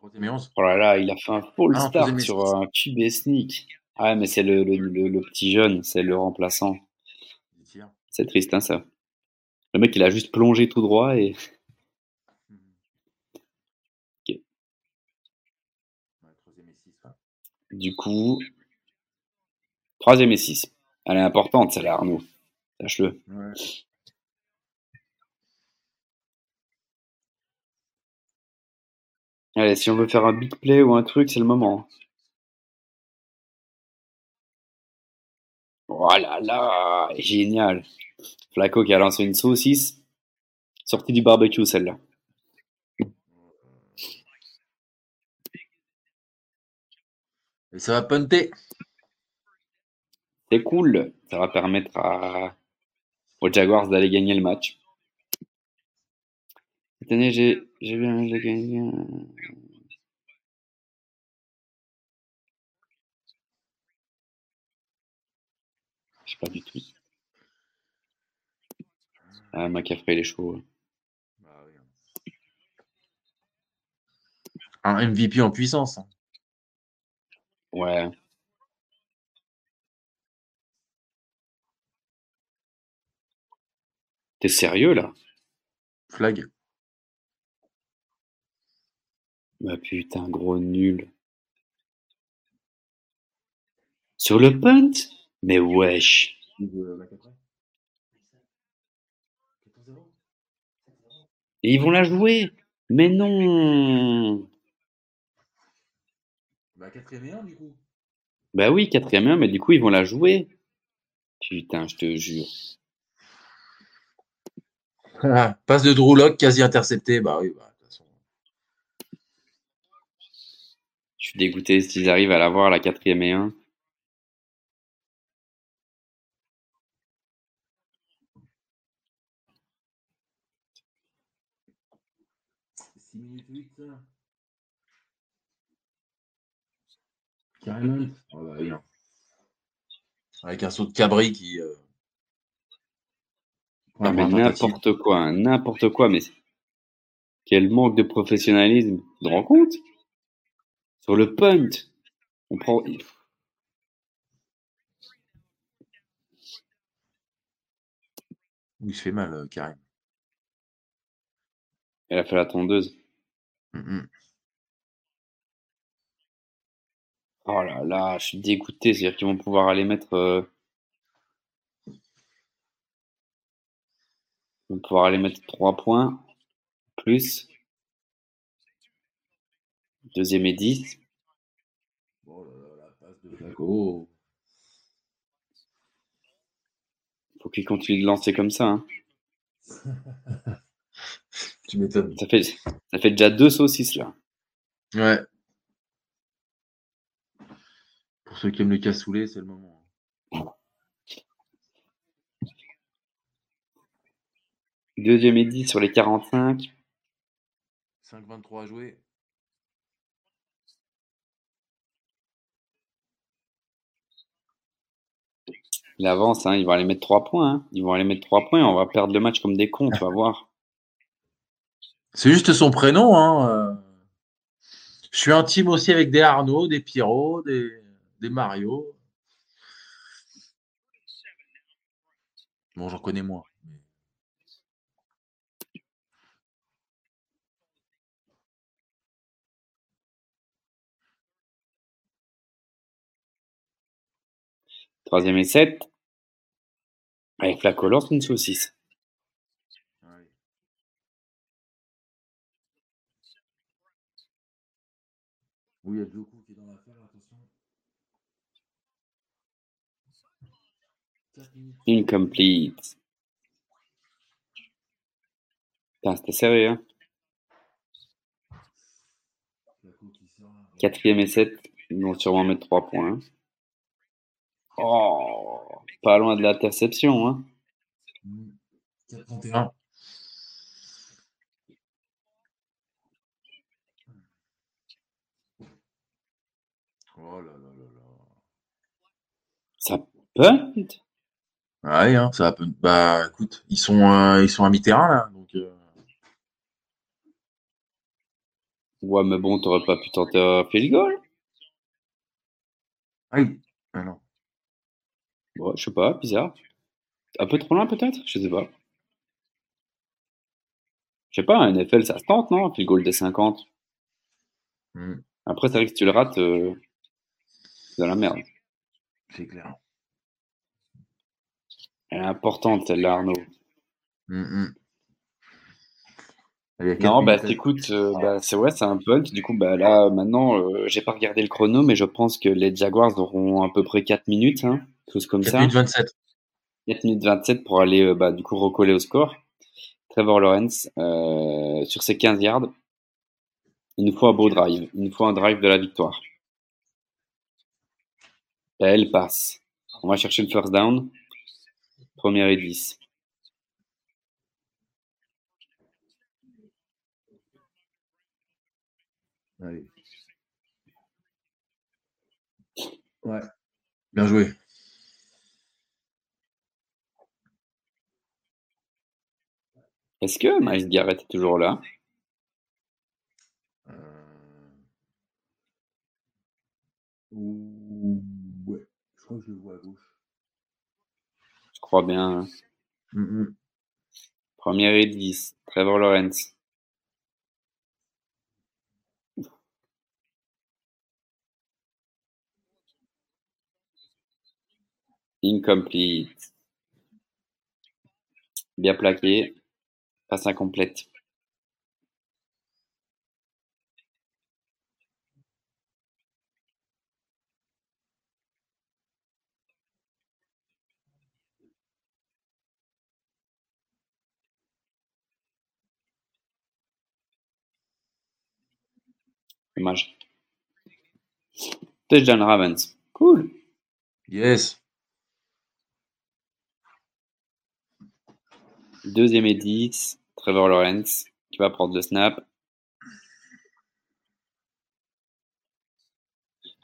Oh là là, il a fait un full ah, start sur un QB sneak. Ah mais c'est le, le, le, petit jeune, c'est le remplaçant. C'est triste hein ça. Le mec il a juste plongé tout droit et. Ok. Du coup, troisième et six. Elle est importante, celle-là, Arnaud. Sache-le. Allez, si on veut faire un big play ou un truc, c'est le moment. Oh là là, génial. Flaco qui a lancé une saucisse. Sortie du barbecue, celle-là. Et ça va punter. C'est cool. Ça va permettre à... aux Jaguars d'aller gagner le match. Cette année, j'ai, bien, gagné. Je sais pas du tout. Ah, McCaffrey, il est chaud. Un MVP en puissance. Hein. Ouais. T'es sérieux là? Flag. Bah putain, gros nul. Sur le punt? Mais wesh. Et ils vont la jouer Mais non Bah, quatrième et un, du coup. Bah oui, quatrième et un, mais du coup, ils vont la jouer. Putain, je te jure. Ah, passe de Drew quasi intercepté. Bah oui, bah, de toute façon. Je suis dégoûté s'ils arrivent à l'avoir, la quatrième et un. Carrément. Oh, bah, oui, hein. Avec un saut de cabri qui. euh, Ah, mais n'importe quoi, hein, n'importe quoi, mais quel manque de professionnalisme. Tu te rends compte? Sur le punt, on prend. Il se fait mal, euh, Karim. Elle a fait la tondeuse. Oh là là, je suis dégoûté. C'est-à-dire qu'ils vont pouvoir aller mettre. euh, Ils vont pouvoir aller mettre 3 points. Plus. Deuxième et 10. Oh là là, la passe de Flaco. Faut qu'ils continuent de lancer comme ça. hein. <laughs> Tu m'étonnes. Ça, fait... ça fait déjà deux saucisses là. Ouais. Pour ceux qui aiment le cassoulet, c'est le moment. Deuxième et 10 sur les 45. 5-23 à jouer. Il avance, hein, ils vont aller mettre 3 points. hein. Ils vont aller mettre 3 points on va perdre le match comme des cons, tu vas voir. C'est juste son prénom. Hein. euh. Je suis intime aussi avec des Arnaud, des Pierrot, des, des Mario. Bon, j'en connais moins. mais- Troisième et 7. Avec Flaco lance une saucisse. Ouais. Oui, il y a Joku qui est dans l'affaire, attention. Incomplete. Putain, c'était serré, hein. Quatrième et 7. Ils vont sûrement mettre 3 points. hein. Oh, pas loin de l'interception, hein. 4-31. Oh là là là là. Ça punt? Ah oui, hein, ça peut. Bah écoute, ils sont, euh, ils sont à mi-terrain là. Donc, euh, Ouais, mais bon, t'aurais pas pu tenter un field goal? Ah oui. Ah je sais pas, bizarre. Un peu trop loin peut-être? Je sais pas. Je sais pas, un NFL ça se tente, non? Un field goal des 50. Mm, Après, c'est vrai que si tu le rates, euh, c'est dans la merde. c'est clair. Elle est importante celle-là, Arnaud. Mm, mm. A quatre Non, bah écoute, euh, bah, c'est ouais, c'est un punt. Du coup, bah là, maintenant, euh, j'ai pas regardé le chrono, mais je pense que les Jaguars auront à peu près 4 minutes, hein, chose comme 4 ça. minutes 27. 4 minutes 27 pour aller, euh, bah, du coup, recoller au score. Trevor Lawrence, euh, sur ses 15 yards, il nous faut un beau drive. Il nous faut un drive de la victoire. Elle passe. On va chercher le first down. Première et 10. Allez. Ouais. Bien joué. Est-ce que Miles Garrett est toujours là? Euh... Ouais, je crois que je le vois à gauche. Je crois bien. Hein. Mm -hmm. Et 10, Trevor Lawrence. Incomplete. Bien plaqué. Passe incomplète. Dommage. Touchdown Ravens. Cool. Yes. Deuxième et 10. Trevor Lawrence qui va prendre le snap.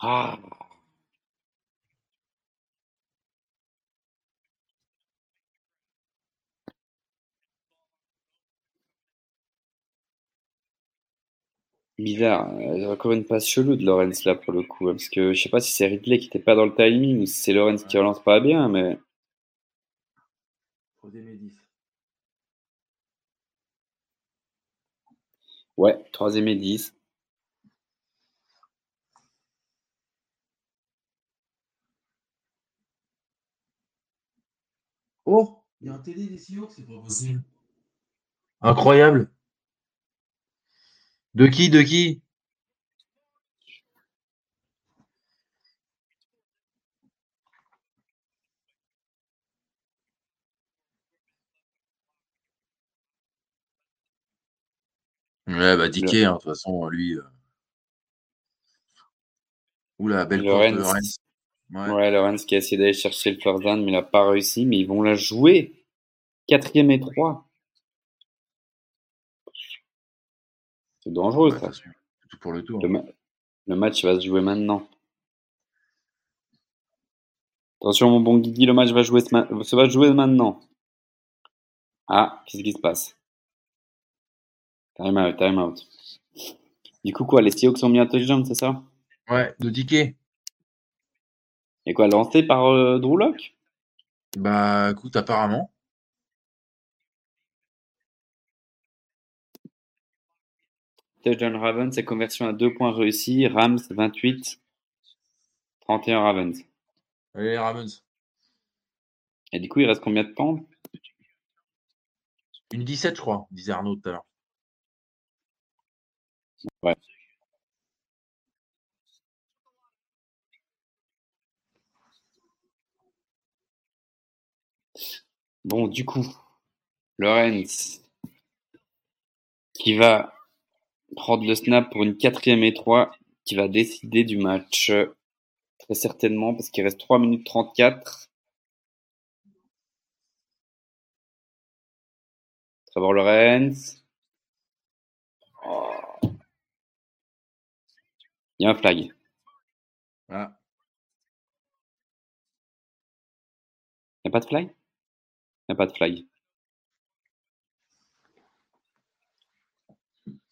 Ah. Bizarre. Euh, encore une passe chelou de Lawrence là pour le coup. hein, Parce que je sais pas si c'est Ridley qui était pas dans le timing ou si c'est Lawrence qui relance pas bien, mais. Ouais, troisième et 10. Oh, il y a un TD des Seahawks, c'est pas possible. Incroyable. De qui, de qui? Ouais, bah Dickey, hein, de toute façon, lui. euh. Oula, belle de Lawrence. Lawrence. Ouais. Ouais, Lawrence qui a essayé d'aller chercher le down, mais il n'a pas réussi. Mais ils vont la jouer. Quatrième et 3. C'est dangereux, Ouais, ça. tout pour le tour. Le, ma- le match va se jouer maintenant. Attention, mon bon Guigui, le match va jouer ce ma- se va jouer maintenant. Ah, qu'est-ce qui se passe? Time out, time out. Du coup, quoi, les Seahawks ont mis touchdown, c'est ça? Ouais, de Dickey. Et quoi, lancé par euh, Drew Bah écoute, apparemment. Touchdown Ravens et conversion à deux points réussis. Rams 28, 31 Ravens. Allez, Ravens. Et du coup, il reste combien de temps? Une 17, je crois, disait Arnaud tout à l'heure. Bon, du coup, Lorenz qui va prendre le snap pour une quatrième et trois, qui va décider du match euh, très certainement parce qu'il reste 3 minutes 34. Trevor Lorenz. Oh. Il y a un flag. Il n'y a pas de flag? Il n'y a pas de flag.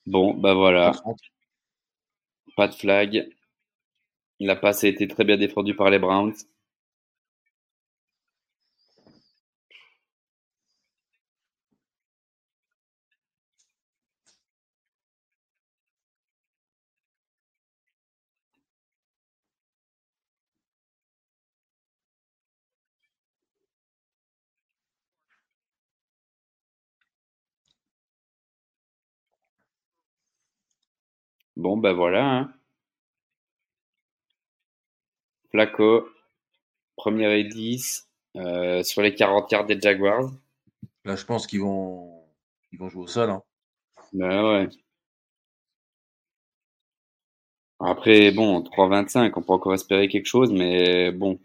Bon, bah voilà, pas de flag. La passe a été très bien défendue par les Browns. Bon, bah voilà. Hein. Flacco, première et 10 euh, sur les 40 yards des Jaguars. Là, je pense qu'ils vont, ils vont jouer au sol. Hein. Bah ouais. Après, bon, 3-25, on peut encore espérer quelque chose, mais bon.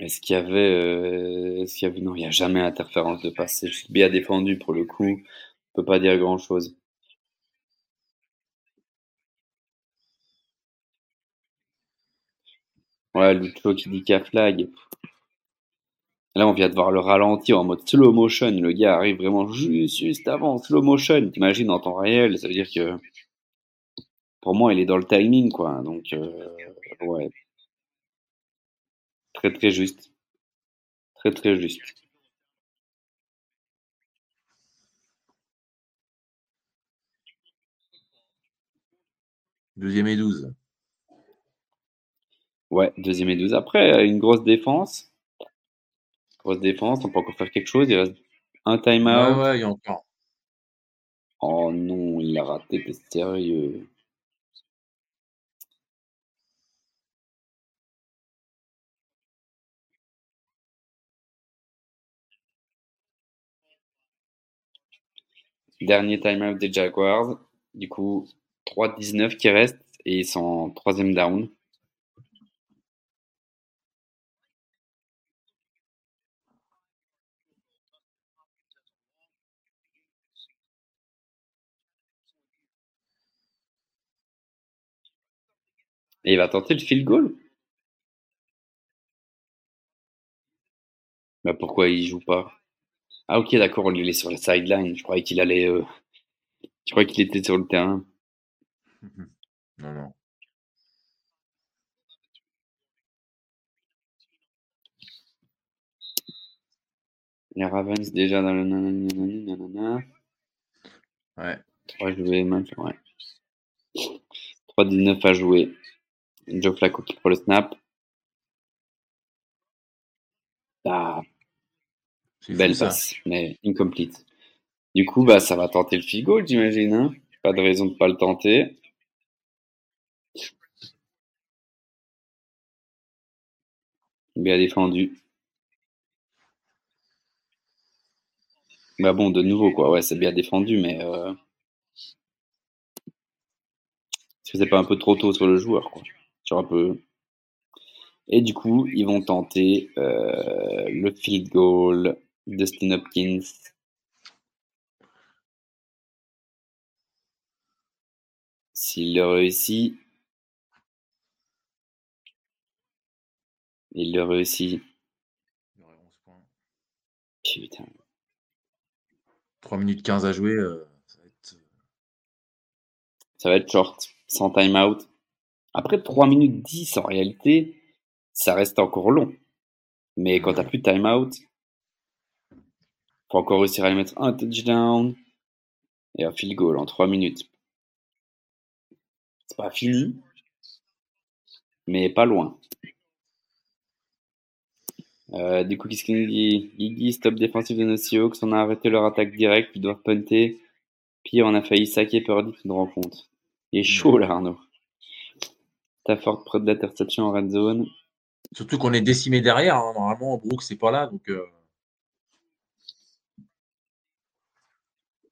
Est-ce qu'il y avait, euh, est-ce qu'il y non, il n'y a jamais interférence de passe. C'est bien défendu pour le coup. On peut pas dire grand chose. Ouais, Lucho qui dit qu'à flag. Là, on vient de voir le ralenti en mode slow motion. Le gars arrive vraiment juste, juste avant, slow motion. T'imagines en temps réel, ça veut dire que pour moi, il est dans le timing, quoi. Donc, euh, ouais. Très, très juste. Très, très juste. Deuxième et 12. Ouais, deuxième et 12. Après, une grosse défense. Grosse défense, on peut encore faire quelque chose. Il reste un timeout. Ouais, ouais, il y a encore. Oh non, il a raté, t'es sérieux. Dernier timeout des Jaguars. Du coup, 3-19 qui restent et ils sont en troisième down. Et il va tenter le field goal. Bah pourquoi il joue pas? Ah ok d'accord, il est sur la sideline. Je croyais qu'il allait. euh, Je croyais qu'il était sur le terrain. <laughs> Non, non. Les Ravens déjà dans le nanani, nanana. Ouais. 3 joués, match, ouais. 3-19 à jouer. Joe Flacco qui prend le snap. Ah, belle fou, ça. passe, mais incomplete. Du coup, bah, ça va tenter le field goal, j'imagine. Hein pas de raison de pas le tenter. Bien défendu. Bah bon, de nouveau, quoi. Ouais, c'est bien défendu, mais... Euh... Est-ce que c'est pas un peu trop tôt sur le joueur, quoi Sur un peu... Et du coup, ils vont tenter euh, le field goal. Dustin Hopkins. S'il le réussit, il le réussit. Il aurait 11 points. Putain. 3 minutes 15 à jouer. euh, ça va être... Ça va être short, sans timeout. Après 3 minutes 10, en réalité, ça reste encore long. Mais quand t'as plus de timeout, faut encore réussir à aller mettre un touchdown et un field goal en 3 minutes. C'est pas fini, mais pas loin. Euh, du coup, qu'est-ce qu'il nous dit? Iggy, stop défensif de nos Seahawks, on a arrêté leur attaque directe, ils doivent punter. Pire, on a failli saquer Purdy une rencontre. Il est chaud là, Arnaud. Stafford près de l'interception en red zone. Surtout qu'on est décimé derrière. hein. Normalement, Brooks c'est pas là. Donc, euh,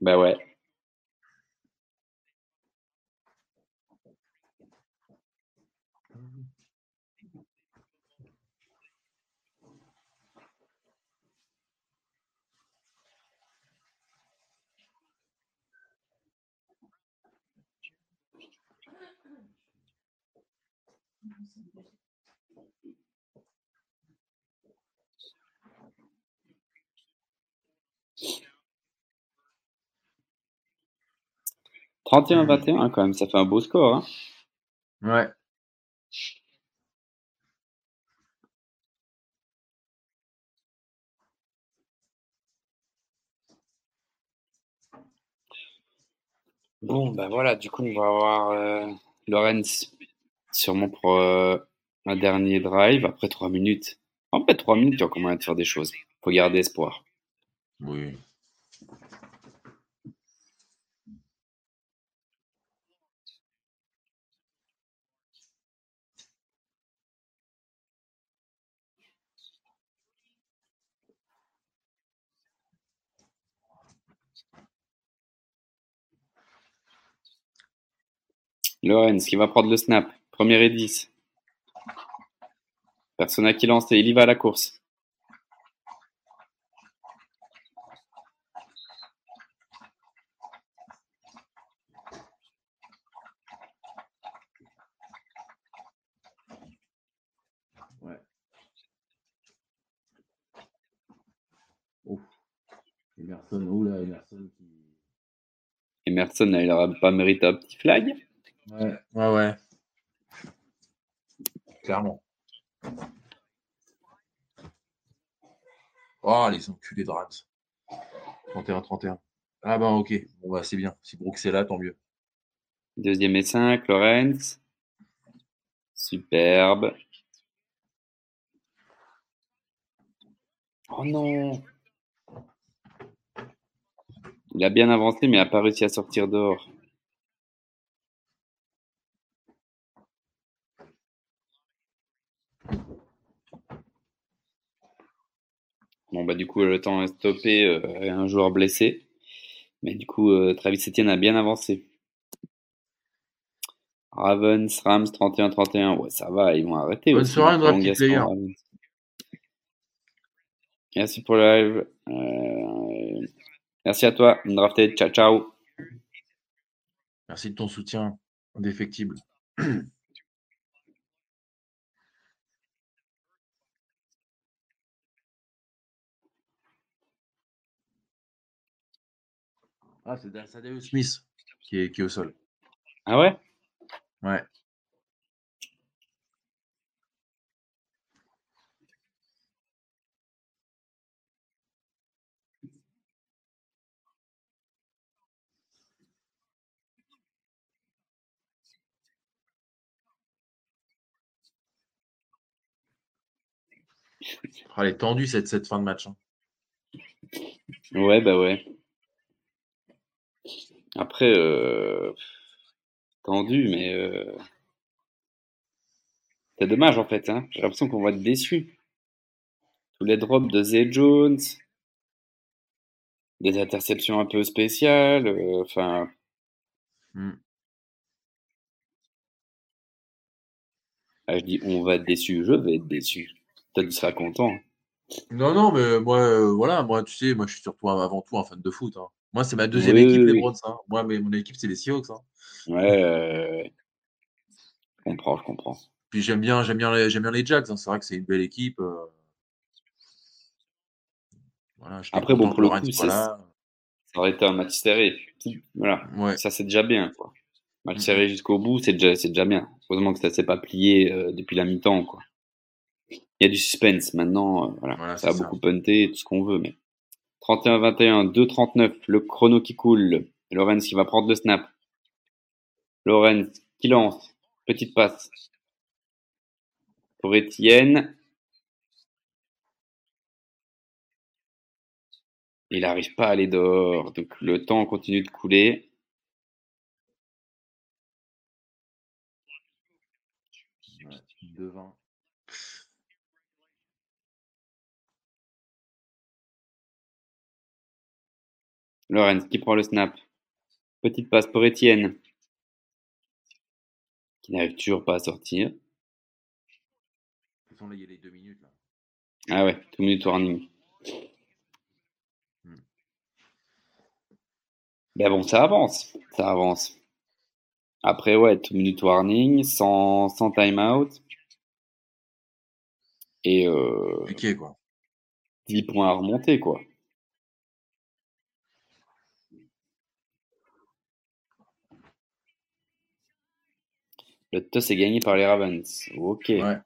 Bah ouais. « 31-21 quand même, ça fait un beau score. Hein. ouais. Bon, bah voilà, du coup, on va avoir euh, Lorenz sûrement pour euh, un dernier drive après 3 minutes. En fait, 3 minutes, il y a encore moyen de faire des choses. Faut garder espoir. Oui. Lorenz qui va prendre le snap. Premier et 10. Personne à qui lancer. Il y va à la course. Ouais. Ouf. Emerson, oula, Emerson qui. Emerson, là, il n'aura pas mérité un petit flag. Ouais, ouais, ouais. Clairement. Oh, les enculés de Rams. 31-31. Ah bah ok, bon bah c'est bien. Si Brooks est là, tant mieux. Deuxième et 5, Lorenz. Superbe. Oh non Il a bien avancé, mais n'a pas réussi à sortir dehors. Bon, bah, du coup, le temps est stoppé, euh, un joueur blessé. Mais du coup, euh, Travis Etienne a bien avancé. Ravens, Rams 31-31. Ouais, ça va, ils vont arrêter. Bonne aussi, soirée, Player. Ravens. Merci pour le live. Euh, Merci à toi, Drafted. Ciao, ciao. Merci de ton soutien indéfectible. <clears throat> Ah, c'est Da- Sadaeus Smith qui est, qui est au sol. Ah ouais? Ouais. Ah, elle est tendue cette, cette fin de match. hein. Ouais, bah ouais. Après, euh, tendu, mais euh, c'est dommage en fait. Hein. J'ai l'impression qu'on va être déçus. Tous les drops de Zay Jones, des interceptions un peu spéciales. euh, Enfin, Hmm. ah, je dis on va être déçus. Je vais être déçu. Toi, tu seras content. Non, non, mais moi, euh, voilà, moi, tu sais, moi, je suis surtout avant tout un fan de foot. hein. Moi, c'est ma deuxième Oui, équipe, oui, les. Browns. hein. Moi, mais mon équipe, c'est les Seahawks. hein. Ouais, euh, je comprends, je comprends. Puis j'aime bien, j'aime bien les, j'aime bien les Jags. hein. C'est vrai que c'est une belle équipe. euh. Voilà, Après, bon, pour le coup, là. Ça aurait été un match serré. Voilà. Ouais. Ça, c'est déjà bien, quoi. Match serré jusqu'au bout, c'est déjà, c'est déjà bien. Heureusement que ça s'est pas plié euh, depuis la mi-temps, quoi. Il y a du suspense. Maintenant, euh, voilà. Voilà, ça a ça. beaucoup punté, tout ce qu'on veut, mais. 31-21, 2-39, le chrono qui coule. Lorenz qui va prendre le snap. Lorenz qui lance. Petite passe. Pour Etienne. Il n'arrive pas à aller dehors. Donc le temps continue de couler. Devant. Lorenz qui prend le snap. Petite passe pour Etienne. Qui n'arrive toujours pas à sortir. De toute façon, là, il y a les deux minutes. Là. Ah ouais, two minute warning. Hmm. Ben bon, ça avance. Ça avance. Après, ouais, two minute warning, sans, sans time-out. Et euh, Compliqué, quoi. 10 points à remonter, quoi. Le toss est gagné par les Ravens. Ok. Ouais.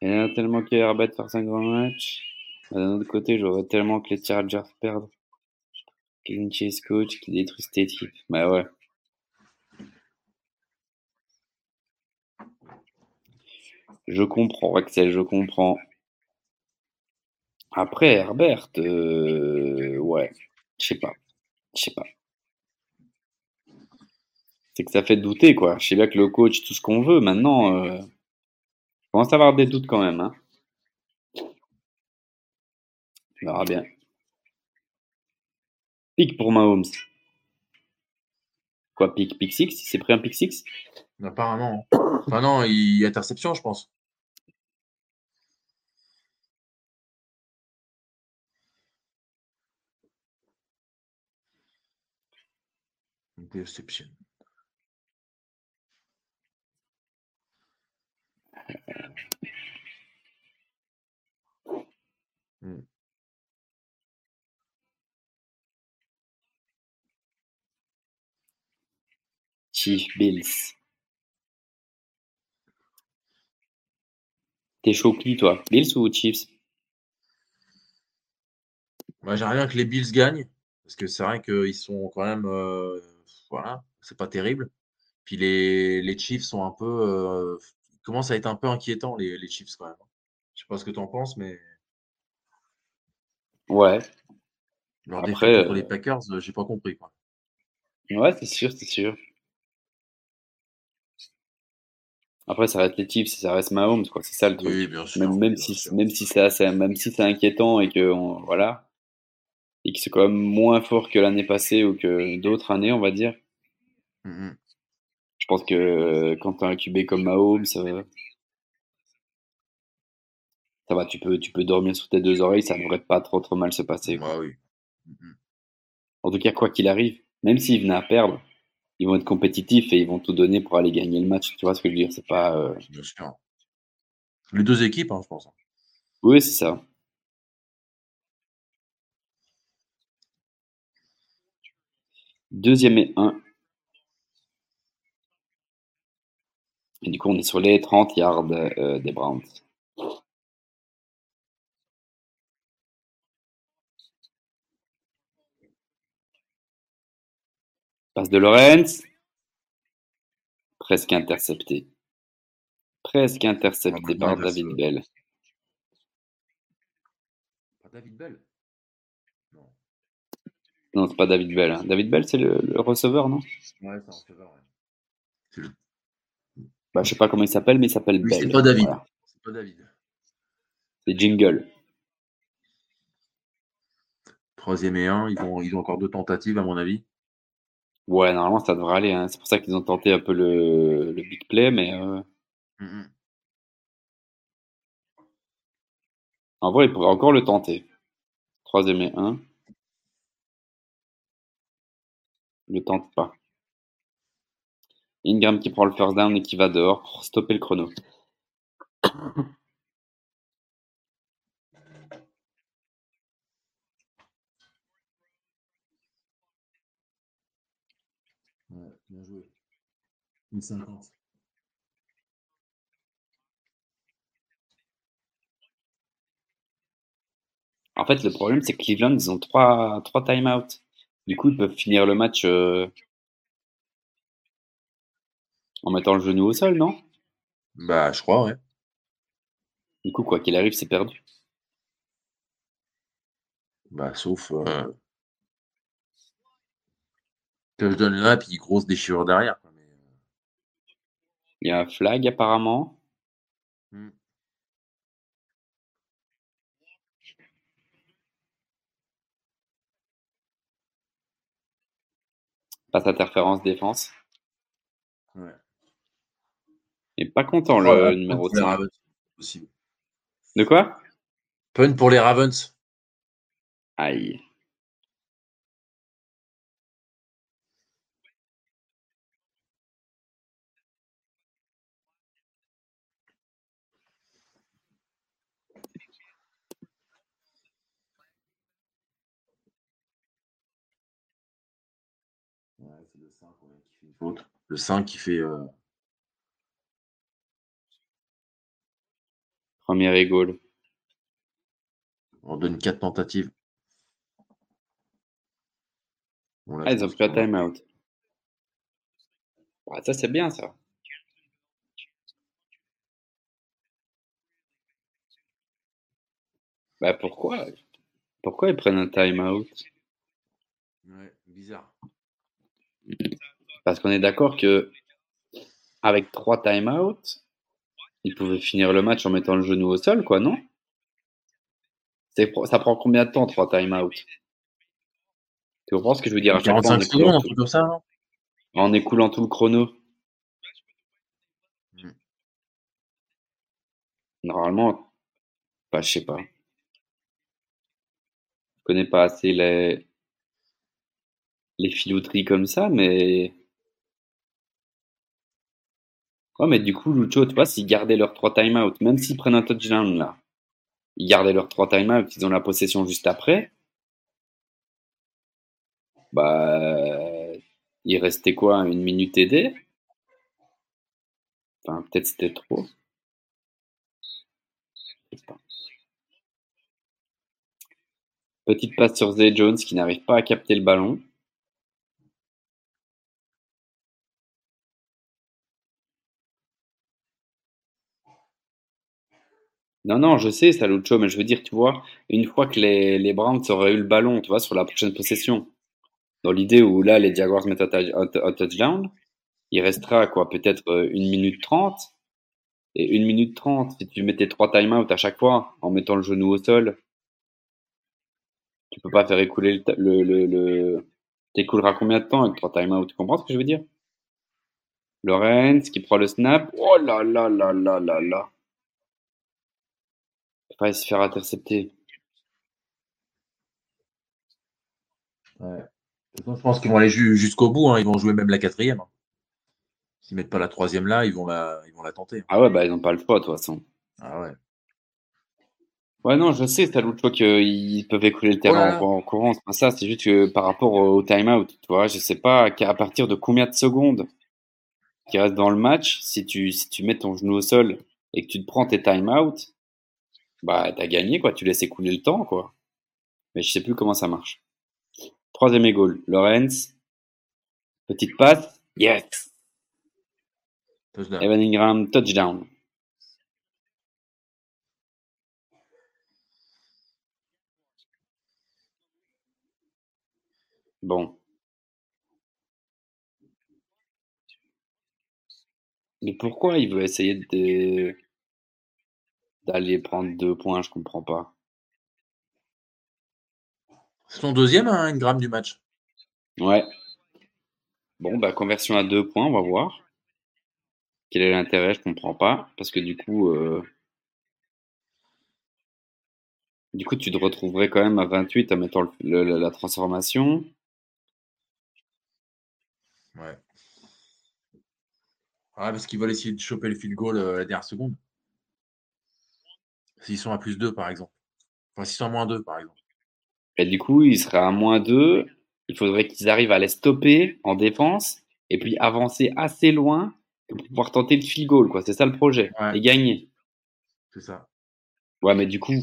Il y en a tellement que Herbert fasse un grand match. D'un autre côté, j'aurais tellement que les Chargers perdent. Kevin Chase coach qui détruit cette équipe. Bah ouais. Je comprends, Axel, je comprends. Après, Herbert, euh, ouais, je sais pas. Je sais pas. C'est que ça fait douter, quoi. Je sais bien que le coach, tout ce qu'on veut, maintenant, euh, je commence à avoir des doutes quand même. Hein. On verra bien. Pic pour Mahomes. Quoi, pic Pic 6 Il s'est pris un pic 6 Apparemment. Enfin, non, il interception, je pense. Interception. Hmm. Chief Bills. T'es chaud qui, toi? Bills ou Chiefs? Moi, j'aimerais bien que les Bills gagnent. Parce que c'est vrai qu'ils sont quand même. euh, voilà, c'est pas terrible. Puis les, les Chiefs sont un peu. euh, ils commencent à être un peu inquiétants, les, les Chiefs quand même. Je sais pas ce que tu en penses, mais Ouais, leur Après, contre euh, les Packers, euh, j'ai pas compris. Quoi. ouais, c'est sûr, c'est sûr. Après, ça reste les Chiefs, ça reste Mahomes, quoi. C'est ça le truc. Oui, bien sûr. Même, même bien si, sûr. même si c'est assez, même si c'est inquiétant et que on- voilà, et que c'est quand même moins fort que l'année passée ou que d'autres années, on va dire. Mhm. Je pense que euh, quand t'as un QB comme Mahomes, ça, ça va, tu peux, tu peux dormir sur tes deux oreilles, ça devrait pas trop trop mal se passer. quoi. Ouais, oui. Mhm. En tout cas, quoi qu'il arrive, même s'ils venaient à perdre, ils vont être compétitifs et ils vont tout donner pour aller gagner le match. Tu vois ce que je veux dire? C'est pas. euh, Bien sûr. Les deux équipes, hein, je pense. Oui, c'est ça. Deuxième et un. Du coup, on est sur les 30 yards euh, des Browns. Passe de Lorenz. Presque intercepté. Presque intercepté par il David Bell. Pas David Bell? Non. Non, c'est pas David Bell. hein. David Bell, c'est le, le receveur, non? Ouais, c'est un receveur, ouais. C'est le- bah, Je sais pas comment il s'appelle, mais il s'appelle Bell. c'est pas David. Voilà. C'est pas David. C'est Jingle. Troisième et un, ils ont, ils ont encore deux tentatives, à mon avis. Ouais, normalement, ça devrait aller. hein. C'est pour ça qu'ils ont tenté un peu le, le big play, mais euh, en vrai, ils pourraient encore le tenter. Troisième et un. Le tente pas. Ingram qui prend le first down et qui va dehors pour stopper le chrono. Ouais, bien joué. Une 50. En fait, le problème, c'est que Cleveland, ils ont trois, trois timeouts. Du coup, ils peuvent finir le match euh, en mettant le genou au sol, non? Bah, je crois, ouais. Du coup, quoi qu'il arrive, c'est perdu. Bah, sauf. Euh... Que je donne là, puis grosse déchirure derrière. euh, Il y a un flag apparemment. hmm. Passe interférence défense. Et pas content le Voilà, numéro punt pour les 5. Ravens, possible. De quoi? Punt pour les Ravens. Aïe. Ouais, c'est le 5 ouais, qui fait une faute. Le 5 qui fait. euh, Premier et goal. On donne 4 tentatives. Là, Ah, ils ont pris un timeout. Ouais, ça, c'est bien, ça. Bah, pourquoi? Pourquoi ils prennent un timeout? Ouais, bizarre. Parce qu'on est d'accord que avec trois timeouts, ils pouvaient finir le match en mettant le genou au sol, quoi, non? Ça prend combien de temps, trois timeouts Tu comprends ce que je veux dire à chaque fois, en 45 secondes, un truc comme ça, non en écoulant tout le chrono? Mm. Normalement, bah, je sais pas. Je connais pas assez les, les filouteries comme ça, mais. Ouais, mais du coup, Lucho, tu vois, s'ils gardaient leurs trois timeouts, même s'ils prennent un touchdown là, ils gardaient leurs trois timeouts, ils ont la possession juste après, bah. Il restait quoi, une minute aidée Enfin, peut-être c'était trop. Petite passe sur Zay Jones qui n'arrive pas à capter le ballon. Non, non, je sais, Salucho, mais je veux dire, tu vois, une fois que les, les Browns auraient eu le ballon, tu vois, sur la prochaine possession, dans l'idée où là, les Jaguars mettent un, touchdown, il restera, quoi, peut-être euh, une minute trente. Et une minute trente, si tu mettais trois timeouts à chaque fois, en mettant le genou au sol, tu peux pas faire écouler le, le, le, t'écouleras combien de temps avec trois timeouts? Tu comprends ce que je veux dire? Lorenz qui prend le snap. Oh là là là là là là pas se faire intercepter. Ouais. je pense qu'ils vont aller jusqu'au bout. Hein. Ils vont jouer même la quatrième. Hein. S'ils mettent pas la troisième là, ils vont la, ils vont la tenter. Ah ouais, bah ils n'ont pas le choix de toute façon. Ah ouais. Ouais, non, je sais, c'est l'autre fois qu'ils peuvent écouler le terrain en, courant, c'est pas ça, c'est juste que par rapport au time-out, tu vois, je sais pas à partir de combien de secondes qui reste dans le match, si tu, si tu mets ton genou au sol et que tu te prends tes time-out, bah, t'as gagné, quoi. Tu laisses écouler le temps, quoi. Mais je sais plus comment ça marche. Troisième goal. Lorenz. Petite passe. Yes. Touchdown. Evan Ingram, touchdown. Bon. Mais pourquoi il veut essayer de d'aller prendre deux points, je comprends pas. C'est son deuxième, hein, une gramme du match. Ouais. Bon, bah, conversion à deux points, on va voir. Quel est l'intérêt, je comprends pas. Parce que du coup, euh, du coup, tu te retrouverais quand même à 28 en mettant la transformation. Ouais. Ah, parce qu'ils veulent essayer de choper le field goal euh, la dernière seconde. S'ils sont à plus 2, par exemple. Enfin, s'ils sont à moins 2, par exemple. Et du coup, ils seraient à moins 2. Il faudrait qu'ils arrivent à les stopper en défense et puis avancer assez loin pour pouvoir tenter le field goal. Quoi. C'est ça le projet. Et gagner. C'est ça. Ouais, mais du coup,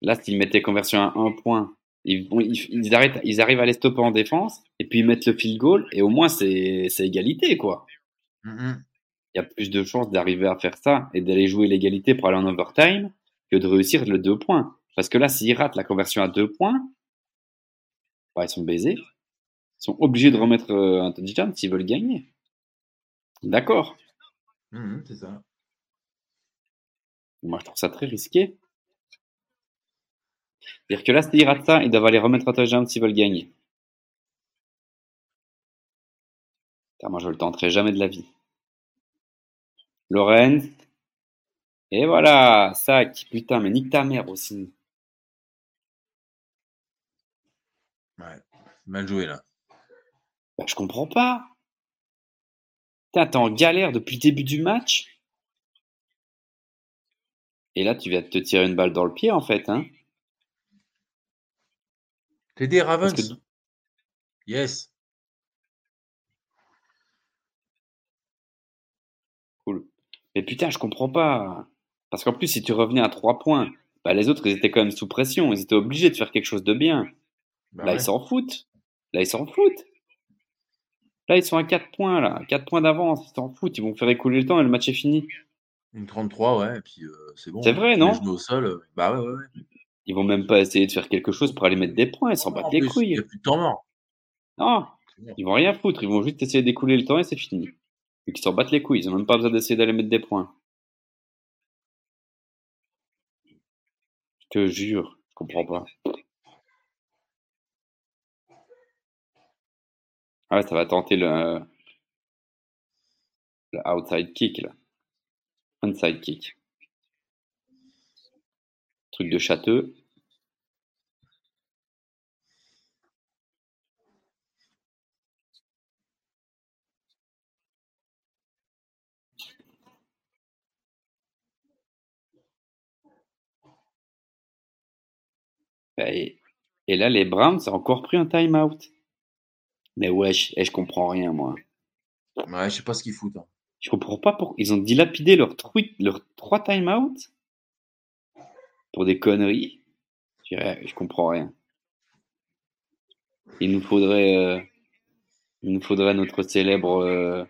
là, s'ils mettaient conversion à 1 point, ils, ils, arrêtent, ils arrivent à les stopper en défense et puis ils mettent le field goal et au moins c'est égalité. quoi. Il y a plus de chances d'arriver à faire ça et d'aller jouer l'égalité pour aller en overtime que de réussir le deux points. Parce que là, s'ils ratent la conversion à deux points, bah, ils sont baisés. Ils sont obligés de remettre euh, un touchdown s'ils veulent gagner. D'accord. Mmh, c'est ça. Moi, je trouve ça très risqué. C'est-à-dire que là, s'ils ratent ça, ils doivent aller remettre un touchdown s'ils veulent gagner. moi, je le tenterai jamais de la vie. Lorenz, et voilà, sac. Putain, mais nique ta mère aussi. Ouais, mal joué là. Bah, je comprends pas. T'es en galère depuis le début du match. Et là, tu viens de te tirer une balle dans le pied, en fait. Hein T'es des Ravens. Yes. Cool. Mais putain, je comprends pas. Parce qu'en plus, si tu revenais à 3 points, bah, les autres, ils étaient quand même sous pression. Ils étaient obligés de faire quelque chose de bien. Bah là, ils s'en foutent. Là, ils s'en foutent. Là, ils sont à 4 points, là. 4 points d'avance. Ils s'en foutent. Ils vont faire écouler le temps et le match est fini. Une 33, ouais. Et puis, euh, c'est bon. C'est vrai, non? au sol. Euh, bah ouais, ouais, ouais. Ils vont même pas essayer de faire quelque chose pour aller mettre des points. Ils s'en battent les couilles. Il n'y a plus de temps mort. Non. Ils vont rien foutre. Ils vont juste essayer d'écouler le temps et c'est fini. Et qu'ils s'en battent les couilles. Ils ont même pas besoin d'essayer d'aller mettre des points. Te jure, je comprends pas. Ah ça va tenter le, le outside kick là. Inside kick. Truc de château. Bah, et, là, les Browns ont encore pris un time-out. Mais wesh, et eh, je comprends rien, moi. Ouais, je sais pas ce qu'ils foutent. Hein. Je comprends pas pourquoi. Ils ont dilapidé leurs leur trois time-out? Pour des conneries? Je, je comprends rien. il nous faudrait, euh, il nous faudrait notre célèbre euh,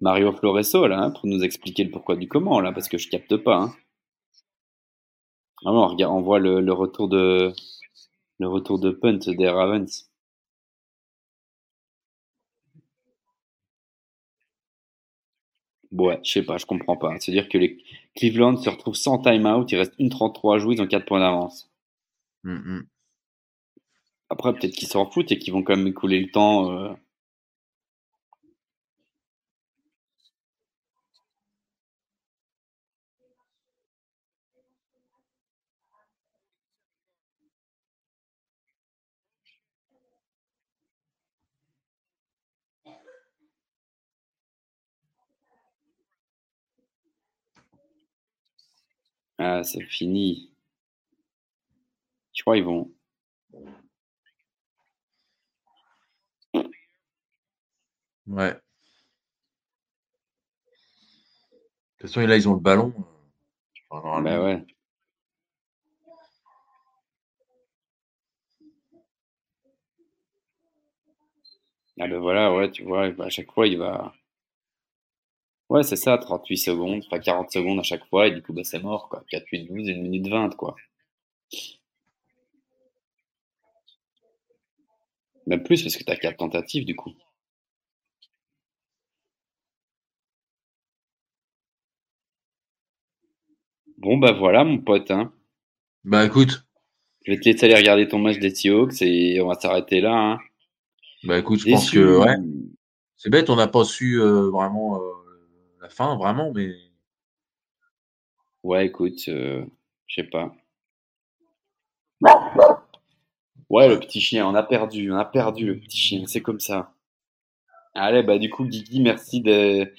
Mario Floreso là, hein, pour nous expliquer le pourquoi du comment là, parce que je capte pas. Hein. Ah on, regarde, on voit le, le, retour de le retour de punt des Ravens. Ouais, je sais pas, je comprends pas. C'est-à-dire que les Cleveland se retrouvent sans timeout, il reste une 33 à jouer, ils ont 4 points d'avance. Mm, mm. Après, peut-être qu'ils s'en foutent et qu'ils vont quand même écouler le temps. Euh... Ah, c'est fini. Je crois qu'ils vont. Ouais. De toute façon, là, ils ont le ballon. Enfin, bah ouais. Ah ben voilà, ouais, tu vois, à chaque fois, il va... Ouais, c'est ça, 38 secondes, pas 40 secondes à chaque fois, et du coup, bah, c'est mort, quoi. 4, 8, 12, 1 minute 20, quoi. Même plus, parce que t'as 4 tentatives, du coup. Bon, bah voilà, mon pote. Hein. Bah écoute. Je vais te laisser aller regarder ton match des Seahawks et on va s'arrêter là. Hein. Bah écoute, je pense que ouais. C'est bête, on n'a pas su euh, vraiment euh, la fin, vraiment, mais. Ouais, écoute, euh, je sais pas. Ouais, le petit chien, on a perdu, on a perdu le petit chien, c'est comme ça. Allez, bah du coup, Guigui, merci de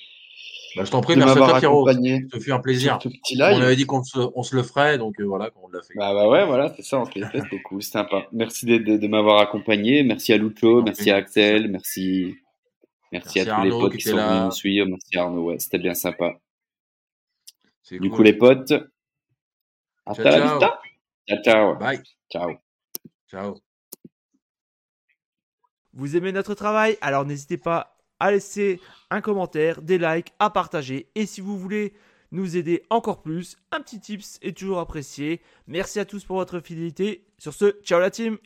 bah, je t'en prie, merci à toi, Pierrot. Ça fait un plaisir. On avait dit qu'on se, on se le ferait, donc euh, voilà, on l'a fait. Bah, bah, ouais, voilà, c'est ça, on se le fait, c'était cool, sympa. Merci de, de, de m'avoir accompagné, merci à Lucho, merci à Axel, merci, merci, à tous les potes qui, sont venus nous suivre, merci à Arnaud, ouais, c'était bien sympa. Du cool. coup, les potes, hasta la vista. Ciao, ciao. Bye. Ciao. Ciao. Vous aimez notre travail? Alors n'hésitez pas à laisser un commentaire, des likes, à partager. Et si vous voulez nous aider encore plus, un petit tips est toujours apprécié. Merci à tous pour votre fidélité. Sur ce, ciao la team